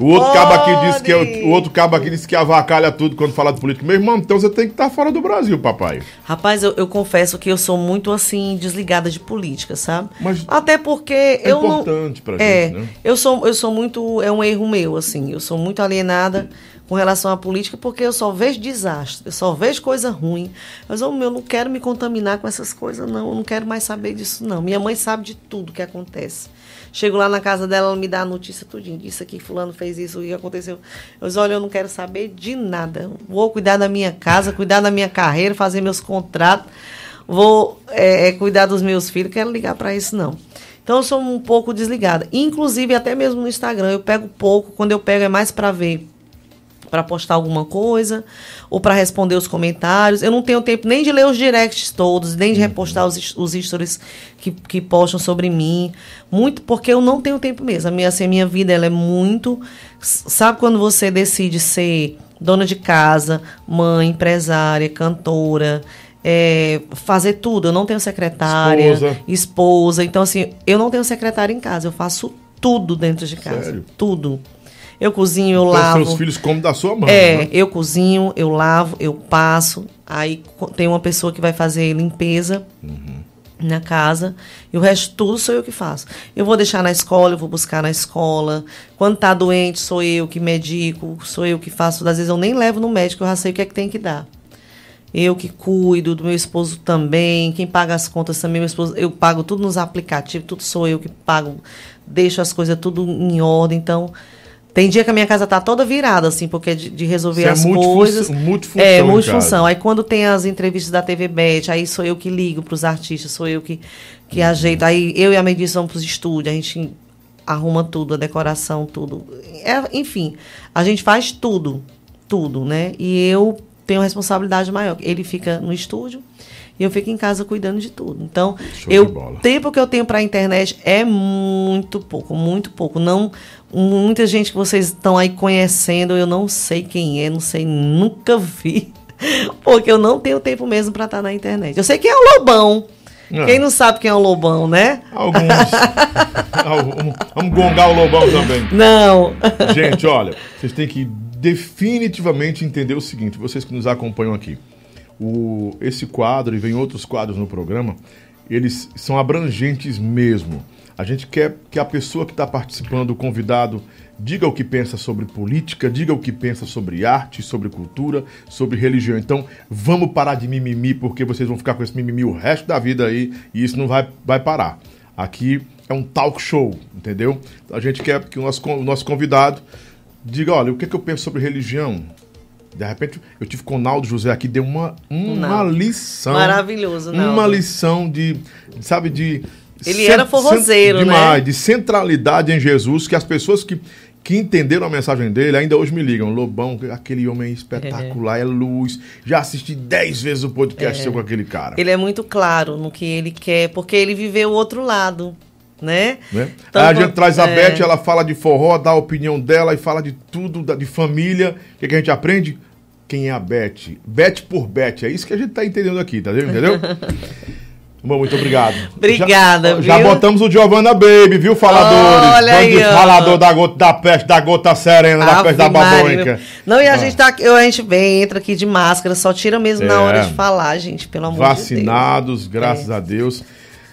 O outro cabo aqui disse que é Pode. o outro cabo aqui disse que avacalha tudo quando fala de política. Meu irmão, então você tem que estar fora do Brasil, papai. Rapaz, eu, eu confesso que eu sou muito assim, desligada de política, sabe? Mas Até porque é eu não. importante pra É, gente, né? eu sou, eu sou muito. É um erro meu, assim. Eu sou muito alienada com relação à política porque eu só vejo desastre, eu só vejo coisa ruim. Mas oh, eu não quero me contaminar com essas coisas, não. Eu não quero mais saber disso, não. Minha mãe sabe de tudo que acontece. Chego lá na casa dela, ela me dá a notícia tudinho. Disse aqui, fulano fez isso, o que aconteceu. Eu digo, olha, eu não quero saber de nada. Vou cuidar da minha casa, cuidar da minha carreira, fazer meus contratos. Vou é, é, cuidar dos meus filhos. Quero ligar para isso, não. Então, eu sou um pouco desligada. Inclusive, até mesmo no Instagram, eu pego pouco. Quando eu pego, é mais para ver para postar alguma coisa ou para responder os comentários. Eu não tenho tempo nem de ler os directs todos, nem de repostar os, os stories que, que postam sobre mim. Muito porque eu não tenho tempo mesmo. A minha, assim, a minha vida ela é muito. Sabe quando você decide ser dona de casa, mãe, empresária, cantora. é, fazer tudo, eu não tenho secretária, Esposa. esposa. Então, assim, eu não tenho secretária em casa, eu faço tudo dentro de casa. Sério? Tudo. Eu cozinho, eu Então, lavo. seus filhos comem da sua mão. É, né? eu cozinho, eu lavo, eu passo. Aí tem uma pessoa que vai fazer limpeza na casa. E o resto tudo sou eu que faço. Eu vou deixar na escola, eu vou buscar na escola. Quando tá doente, sou eu que medico, sou eu que faço. Às vezes eu nem levo no médico, eu já sei o que é que tem que dar. Eu que cuido, do meu esposo também. Quem paga as contas também, meu esposo. Eu pago tudo nos aplicativos, tudo sou eu que pago. Deixo as coisas tudo em ordem. Então, tem dia que a minha casa tá toda virada, assim, porque é de, de resolver Você é as multifunção- coisas. multifunção É, multifunção. Aí quando tem as entrevistas da TV Bet, aí sou eu que ligo pros artistas, sou eu que, que ajeito. Aí eu e a Mendes vamos pros estúdios, a gente arruma tudo, a decoração, tudo. É, enfim, a gente faz tudo, tudo, né? E eu tenho responsabilidade maior. Ele fica no estúdio e eu fico em casa cuidando de tudo. Então, Show eu bola. tempo que eu tenho para a internet é muito pouco, muito pouco. Não muita gente que vocês estão aí conhecendo, eu não sei quem é, não sei, nunca vi. <laughs> Porque eu não tenho tempo mesmo para estar na internet. Eu sei quem é o Lobão. É. Quem não sabe quem é o Lobão, né? Alguns. <laughs> Vamos gongar o Lobão também. Não. Gente, olha, vocês têm que definitivamente entender o seguinte, vocês que nos acompanham aqui. O, esse quadro e vem outros quadros no programa, eles são abrangentes mesmo. A gente quer que a pessoa que está participando, o convidado, diga o que pensa sobre política, diga o que pensa sobre arte, sobre cultura, sobre religião. Então, vamos parar de mimimi, porque vocês vão ficar com esse mimimi o resto da vida aí, e isso não vai, vai parar. Aqui é um talk show, entendeu? A gente quer que o nosso, o nosso convidado diga, olha, o que, que eu penso sobre religião? De repente, eu tive com o Naldo José aqui, deu uma, uma Naldo. lição. Maravilhoso, Naldo. Uma lição de, sabe, de... Ele era forrozeiro, demais, né? de centralidade em Jesus, que as pessoas que, que entenderam a mensagem dele, ainda hoje me ligam. Lobão, aquele homem é espetacular, é, luz. Já assisti dez vezes o podcast seu com aquele cara. Ele é muito claro no que ele quer, porque ele viveu o outro lado. Né? Né? Então, a gente traz a é. Beth, ela fala de forró, dá a opinião dela e fala de tudo, da- de família. O que, que a gente aprende? Quem é a Beth? Beth por Beth. É isso que a gente tá entendendo aqui, tá vendo? Entendeu? <laughs> Bom, muito obrigado. Obrigada, já, já botamos o Giovanna Baby, viu, faladores? Olha aí, de ó. falador da gota da peste, da gota serena, da Ave peste da babônica. Não, e a Ah. gente tá eu, a gente vem, entra aqui de máscara, só tira mesmo na É. hora de falar, gente, pelo amor Vacinados, graças É. a Deus.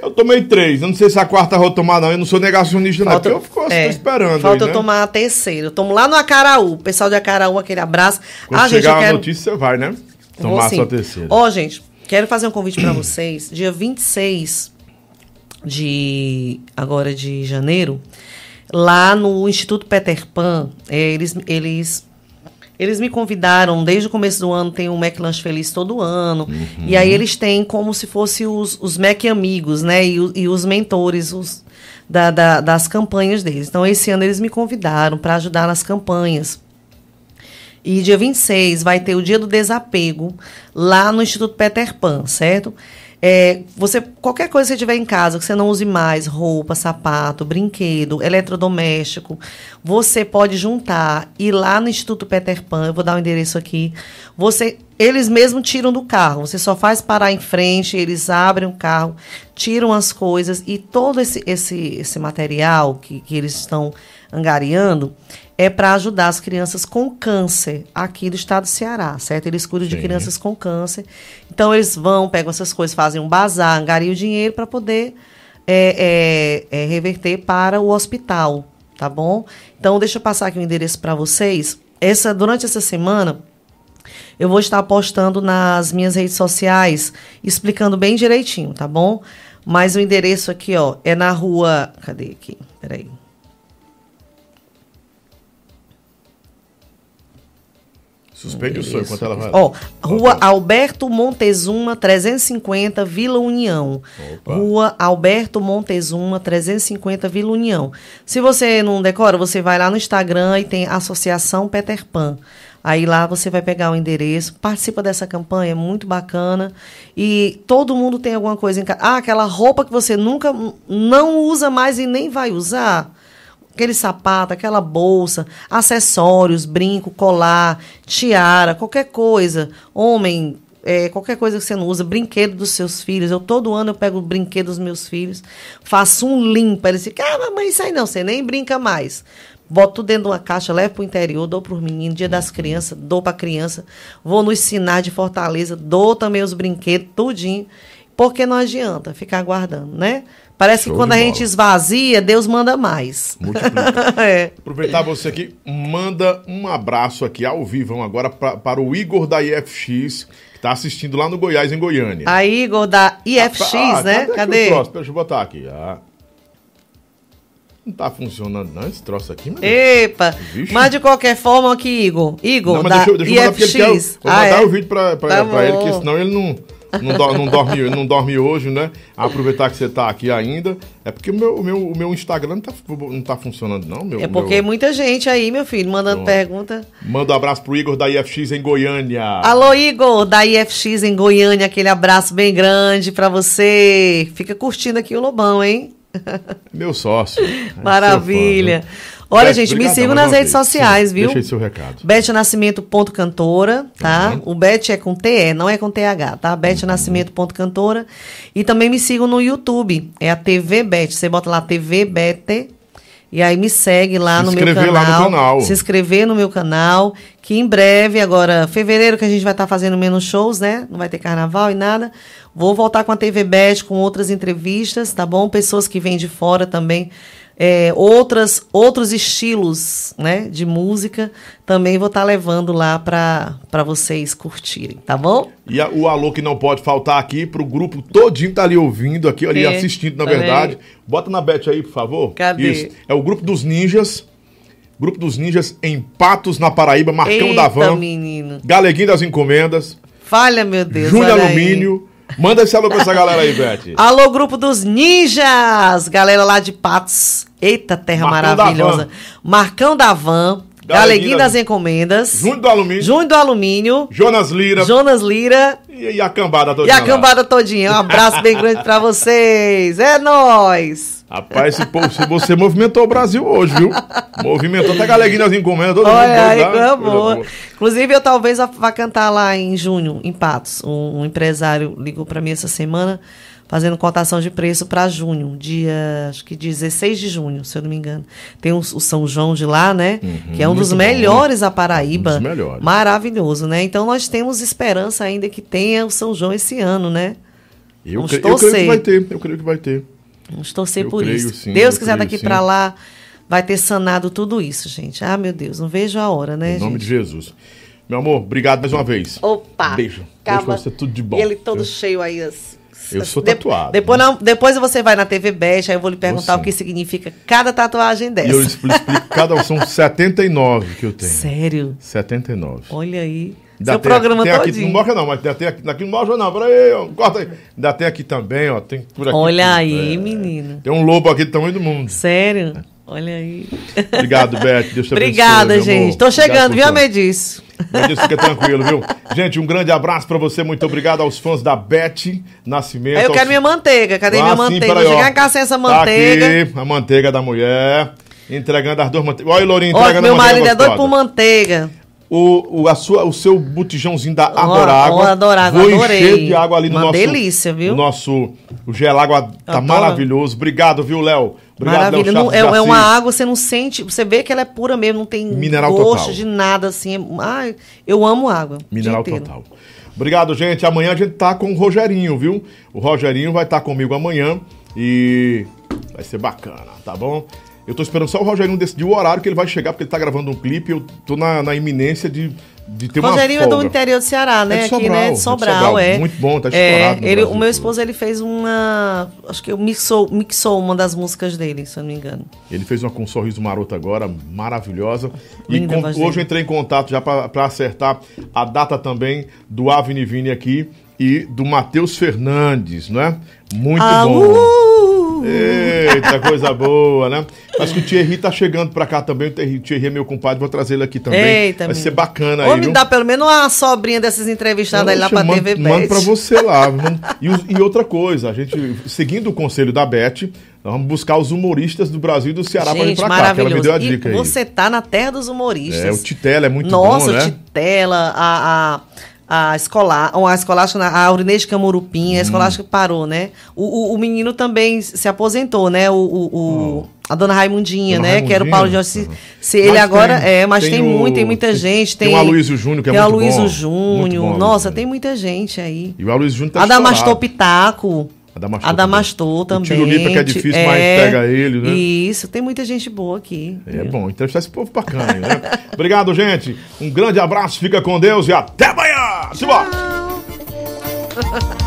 Eu tomei três. Eu não sei se a quarta vou tomar, não. Eu não sou negacionista, de Deus. não. Porque eu fico é, esperando. Falta aí, eu né? tomar a terceira. Eu tomo lá no Acaraú. O pessoal de Acaraú, aquele abraço. Quando ah, gente, chegar eu a quero. notícia, você vai, né? Vou Tomar a sim. sua terceira. Ó, gente, quero fazer um convite pra vocês. Dia 26 de agora de janeiro, lá no Instituto Peter Pan, é, eles eles eles me convidaram desde o começo do ano, tem o Mac Lanche Feliz todo ano. E aí eles têm como se fosse os, os Mac amigos, né? E, e os mentores os, da- da- das campanhas deles. Então, esse ano eles me convidaram para ajudar nas campanhas. E dia 26 vai ter o dia do desapego lá no Instituto Peter Pan, certo? É, você qualquer coisa que você tiver em casa que você não use mais, roupa, sapato, brinquedo, eletrodoméstico, você pode juntar e lá no Instituto Peter Pan, eu vou dar o endereço aqui. Você eles mesmos tiram do carro. Você só faz parar em frente, eles abrem o carro, tiram as coisas e todo esse esse, esse material que, que eles estão angariando é para ajudar as crianças com câncer aqui do estado do Ceará, certo? Eles cuidam de Sim. crianças com câncer. Então, eles vão, pegam essas coisas, fazem um bazar, angariam o dinheiro para poder é, é, é, reverter para o hospital, tá bom? Então, deixa eu passar aqui o endereço para vocês. Essa, durante essa semana, eu vou estar postando nas minhas redes sociais, explicando bem direitinho, tá bom? Mas o endereço aqui, ó, é na rua. Cadê aqui? Peraí. O sonho enquanto ela vai. Ó, Rua Alberto Montezuma, 350, Vila União. Opa. Rua Alberto Montezuma, 350, Vila União. Se você não decora, você vai lá no Instagram e tem Associação Peter Pan. Aí lá você vai pegar o endereço, participa dessa campanha, é muito bacana. E todo mundo tem alguma coisa em casa. Ah, aquela roupa que você nunca não usa mais e nem vai usar aquele sapato, aquela bolsa, acessórios, brinco, colar, tiara, qualquer coisa. Homem, é, qualquer coisa que você não usa, brinquedo dos seus filhos. Eu todo ano eu pego o brinquedo dos meus filhos, faço um limpo. Eles ficam, ah, mamãe, isso aí não, você nem brinca mais. Boto tudo dentro de uma caixa, levo pro interior, dou pros meninos, dia das crianças, dou pra criança. Vou nos sinais de Fortaleza, dou também os brinquedos, tudinho. Porque não adianta ficar guardando, né? Parece Show que quando a gente esvazia, Deus manda mais. Multiplica. <laughs> é. Aproveitar você aqui, manda um abraço aqui ao vivo agora pra, para o Igor da IFX, que tá assistindo lá no Goiás, em Goiânia. A Igor da IFX, Ah, né? aqui o Cadê? troço? Deixa eu botar aqui. Ah. Não tá funcionando não esse troço aqui, mas... Epa! Vixe. Mas de qualquer forma aqui, Igor. Igor, Não, mas da deixa, eu- deixa eu mandar porque ele quer. IFX. Vou Ah, mandar é? o vídeo pra, pra, Tá pra ele, que senão ele não, não, do- não dorme, não dorme hoje, né? Aproveitar que você tá aqui ainda. É porque o meu, o meu, o meu Instagram não tá, não tá funcionando, não. Meu, É porque meu... muita gente aí, meu filho, mandando Pronto. pergunta. Manda um abraço pro Igor da IFX em Goiânia. Alô, Igor, da IFX em Goiânia, aquele abraço bem grande pra você. Fica curtindo aqui o Lobão, hein? Meu sócio. <laughs> É, Maravilha. viu? Olha, Beth, gente, me obrigadão sigam nas redes vez. sociais, Sim, viu? Deixa aí seu recado. Beth Nascimento.cantora, tá? O Beth é com TE, não é com TH, tá? Beth Nascimento.cantora. E também me sigam no YouTube, é a TV Beth. Você bota lá TV Beth. E aí me segue lá Se no meu inscrever canal. lá no canal. Se inscrever no meu canal, que em breve, agora, fevereiro, que a gente vai estar fazendo menos shows, né? Não vai ter carnaval e nada. Vou voltar com a TV Beth, com outras entrevistas, tá bom? Pessoas que vêm de fora também é, outras, outros estilos né, de música, também vou estar levando lá para vocês curtirem, tá bom? E a- o alô que não pode faltar aqui pro grupo todinho tá ali ouvindo, aqui ali É, assistindo, na também. verdade. Bota na bet aí, por favor. Cadê? Isso. É o grupo dos ninjas. Grupo dos ninjas em Patos, na Paraíba, Marcão Eita, da Van, menino. Galeguinho das Encomendas, Falha, meu Deus. Júnior olha aí. Manda esse alô pra essa galera aí, Beth. Alô, grupo dos ninjas! Galera lá de Patos. Eita, terra Marcão da maravilhosa. Van. Marcão da Van. Galeguinho das Encomendas. Junho do Alumínio, Junho do Alumínio. Jonas Lira Jonas Lira. e, e a cambada toda. E a cambada todinha. Um abraço bem grande pra vocês. É nóis! Rapaz, povo- se você movimentou o Brasil hoje, viu? Movimentou até a Galeguinha das Encomendas, todo mundo Olha aí, lá, coisa coisa boa. boa. Inclusive, eu talvez vá cantar lá em junho, em Patos. Um, um empresário ligou para mim essa semana, fazendo cotação de preço para junho, dia, acho que 16 de junho, se eu não me engano. Tem o, o São João de lá, né? que é um dos Uhum, muito bom. melhores a Paraíba. Um dos melhores. Maravilhoso, né? Então, nós temos esperança ainda que tenha o São João esse ano, né? Eu, cre- eu creio que vai ter, eu creio que vai ter. Vamos torcer Eu por creio, isso. sim, Deus eu quiser creio, daqui para lá, vai ter sanado tudo isso, gente. Ah, meu Deus, não vejo a hora, né, Em nome gente? de Jesus. Meu amor, obrigado mais uma vez. Opa! Beijo. Calma. Beijo você, tudo de bom. E ele todo Eu- cheio aí. As, Eu sou tatuado, Depois, né? não- depois você vai na TV Best, aí eu vou lhe perguntar o que significa cada tatuagem E dessa. eu explico, explico cada um, são 79 que eu tenho. <laughs> Sério? 79. Olha aí. Seu programa aqui, tem aqui, todinho. não mostra não, mas ainda tem aqui, aqui não mostra não, peraí, ó, corta aí. Ainda tem aqui também, ó, tem por aqui. Olha tudo, aí, é. menino. Tem um lobo aqui do tamanho do mundo. Sério? Olha aí. Obrigado, <laughs> Beth, Deus te Obrigada, meu gente. Tô Obrigado chegando, viu. Amedice? Mas fica tranquilo, viu? Gente, um grande abraço pra você, muito obrigado aos fãs da Beth Nascimento. Eu quero aos- minha manteiga. Cadê minha Ah, sim, manteiga? Vou chegar em casa sem essa Tá manteiga. aqui, a manteiga da mulher. Entregando as duas manteigas. Olha o Lourinho Olha, entregando meu a manteiga marido é doido por manteiga. O, o, a sua, o seu botijãozinho da Adorágua. ó, Adorágua, Vou adorei. encher de água ali no Uma nosso... delícia, viu? O nosso... O gelágua tá Adoro. maravilhoso. Obrigado, viu, Léo? Obrigado, Maravilha. Léo Não, é, é uma água, você não sente. Você vê que ela é pura mesmo, não tem Mineral gosto total. de nada assim. Ai, eu amo água. Mineral total. Obrigado, gente. Amanhã a gente tá com o Rogerinho, viu? O Rogerinho vai estar comigo amanhã e vai ser bacana, tá bom? Eu tô esperando só o Rogerinho decidir o horário que ele vai chegar, porque ele tá gravando um clipe eu tô na, na iminência de, de ter Rogerinho uma é do folga. interior do Ceará, né? É de Aqui, Sobral, né? é De de Sobral, Sobral. é. Muito bom, tá É, estourado no ele, o meu esposo, ele fez uma... Acho que mixou, mixou uma das músicas dele, se eu não me engano. Ele fez uma com um sorriso maroto agora, maravilhosa. Linda e com- hoje dele. eu entrei em contato já para acertar a data também do Avni Vini aqui e do Matheus Fernandes, não é? Muito Ah, bom. uh! Eita, coisa boa, né? Mas que o Thierry tá chegando pra cá também. O Thierry, é meu compadre, vou trazer ele aqui também. Eita, Vai ser bacana Ou aí, me viu? dá pelo menos uma sobrinha desses entrevistados aí lá pra mando, TV Mando Bet. pra você lá. E, e outra coisa, a gente, seguindo o conselho da Beth, nós vamos buscar os humoristas do Brasil e do Ceará pra vir Gente, pra cá. que Ela me deu a E dica aí. você tá na terra dos humoristas. É, o Titela é muito Nossa, bom, né? o Titela, a, a, a escolar, a escolástica, a Aurinês Camurupim, a Hum. escolástica parou, né? O, o, o menino também se aposentou, né? O, o, a dona Raimundinha, Dona né? Que era o Raimundinha. Paulo Jorge. Se, se ele agora. tem- é, mas tem, tem muito, tem muita gente. tem Tem, o Aloysio Júnior, que é tem muito o Aloysio bom. Muito Júnior. bom, Nossa, tem muita gente aí. E o Aloysio Júnior tá Adamastor estourado. Pitaco. Adamastor. Adamastor também. também. O Tirolipa, que é difícil, é, mas pega ele, né? Isso, tem muita gente boa aqui. É viu? bom entrevistar esse povo bacana, né? <laughs> Obrigado, gente. Um grande abraço, fica com Deus e até amanhã! tchau. <laughs>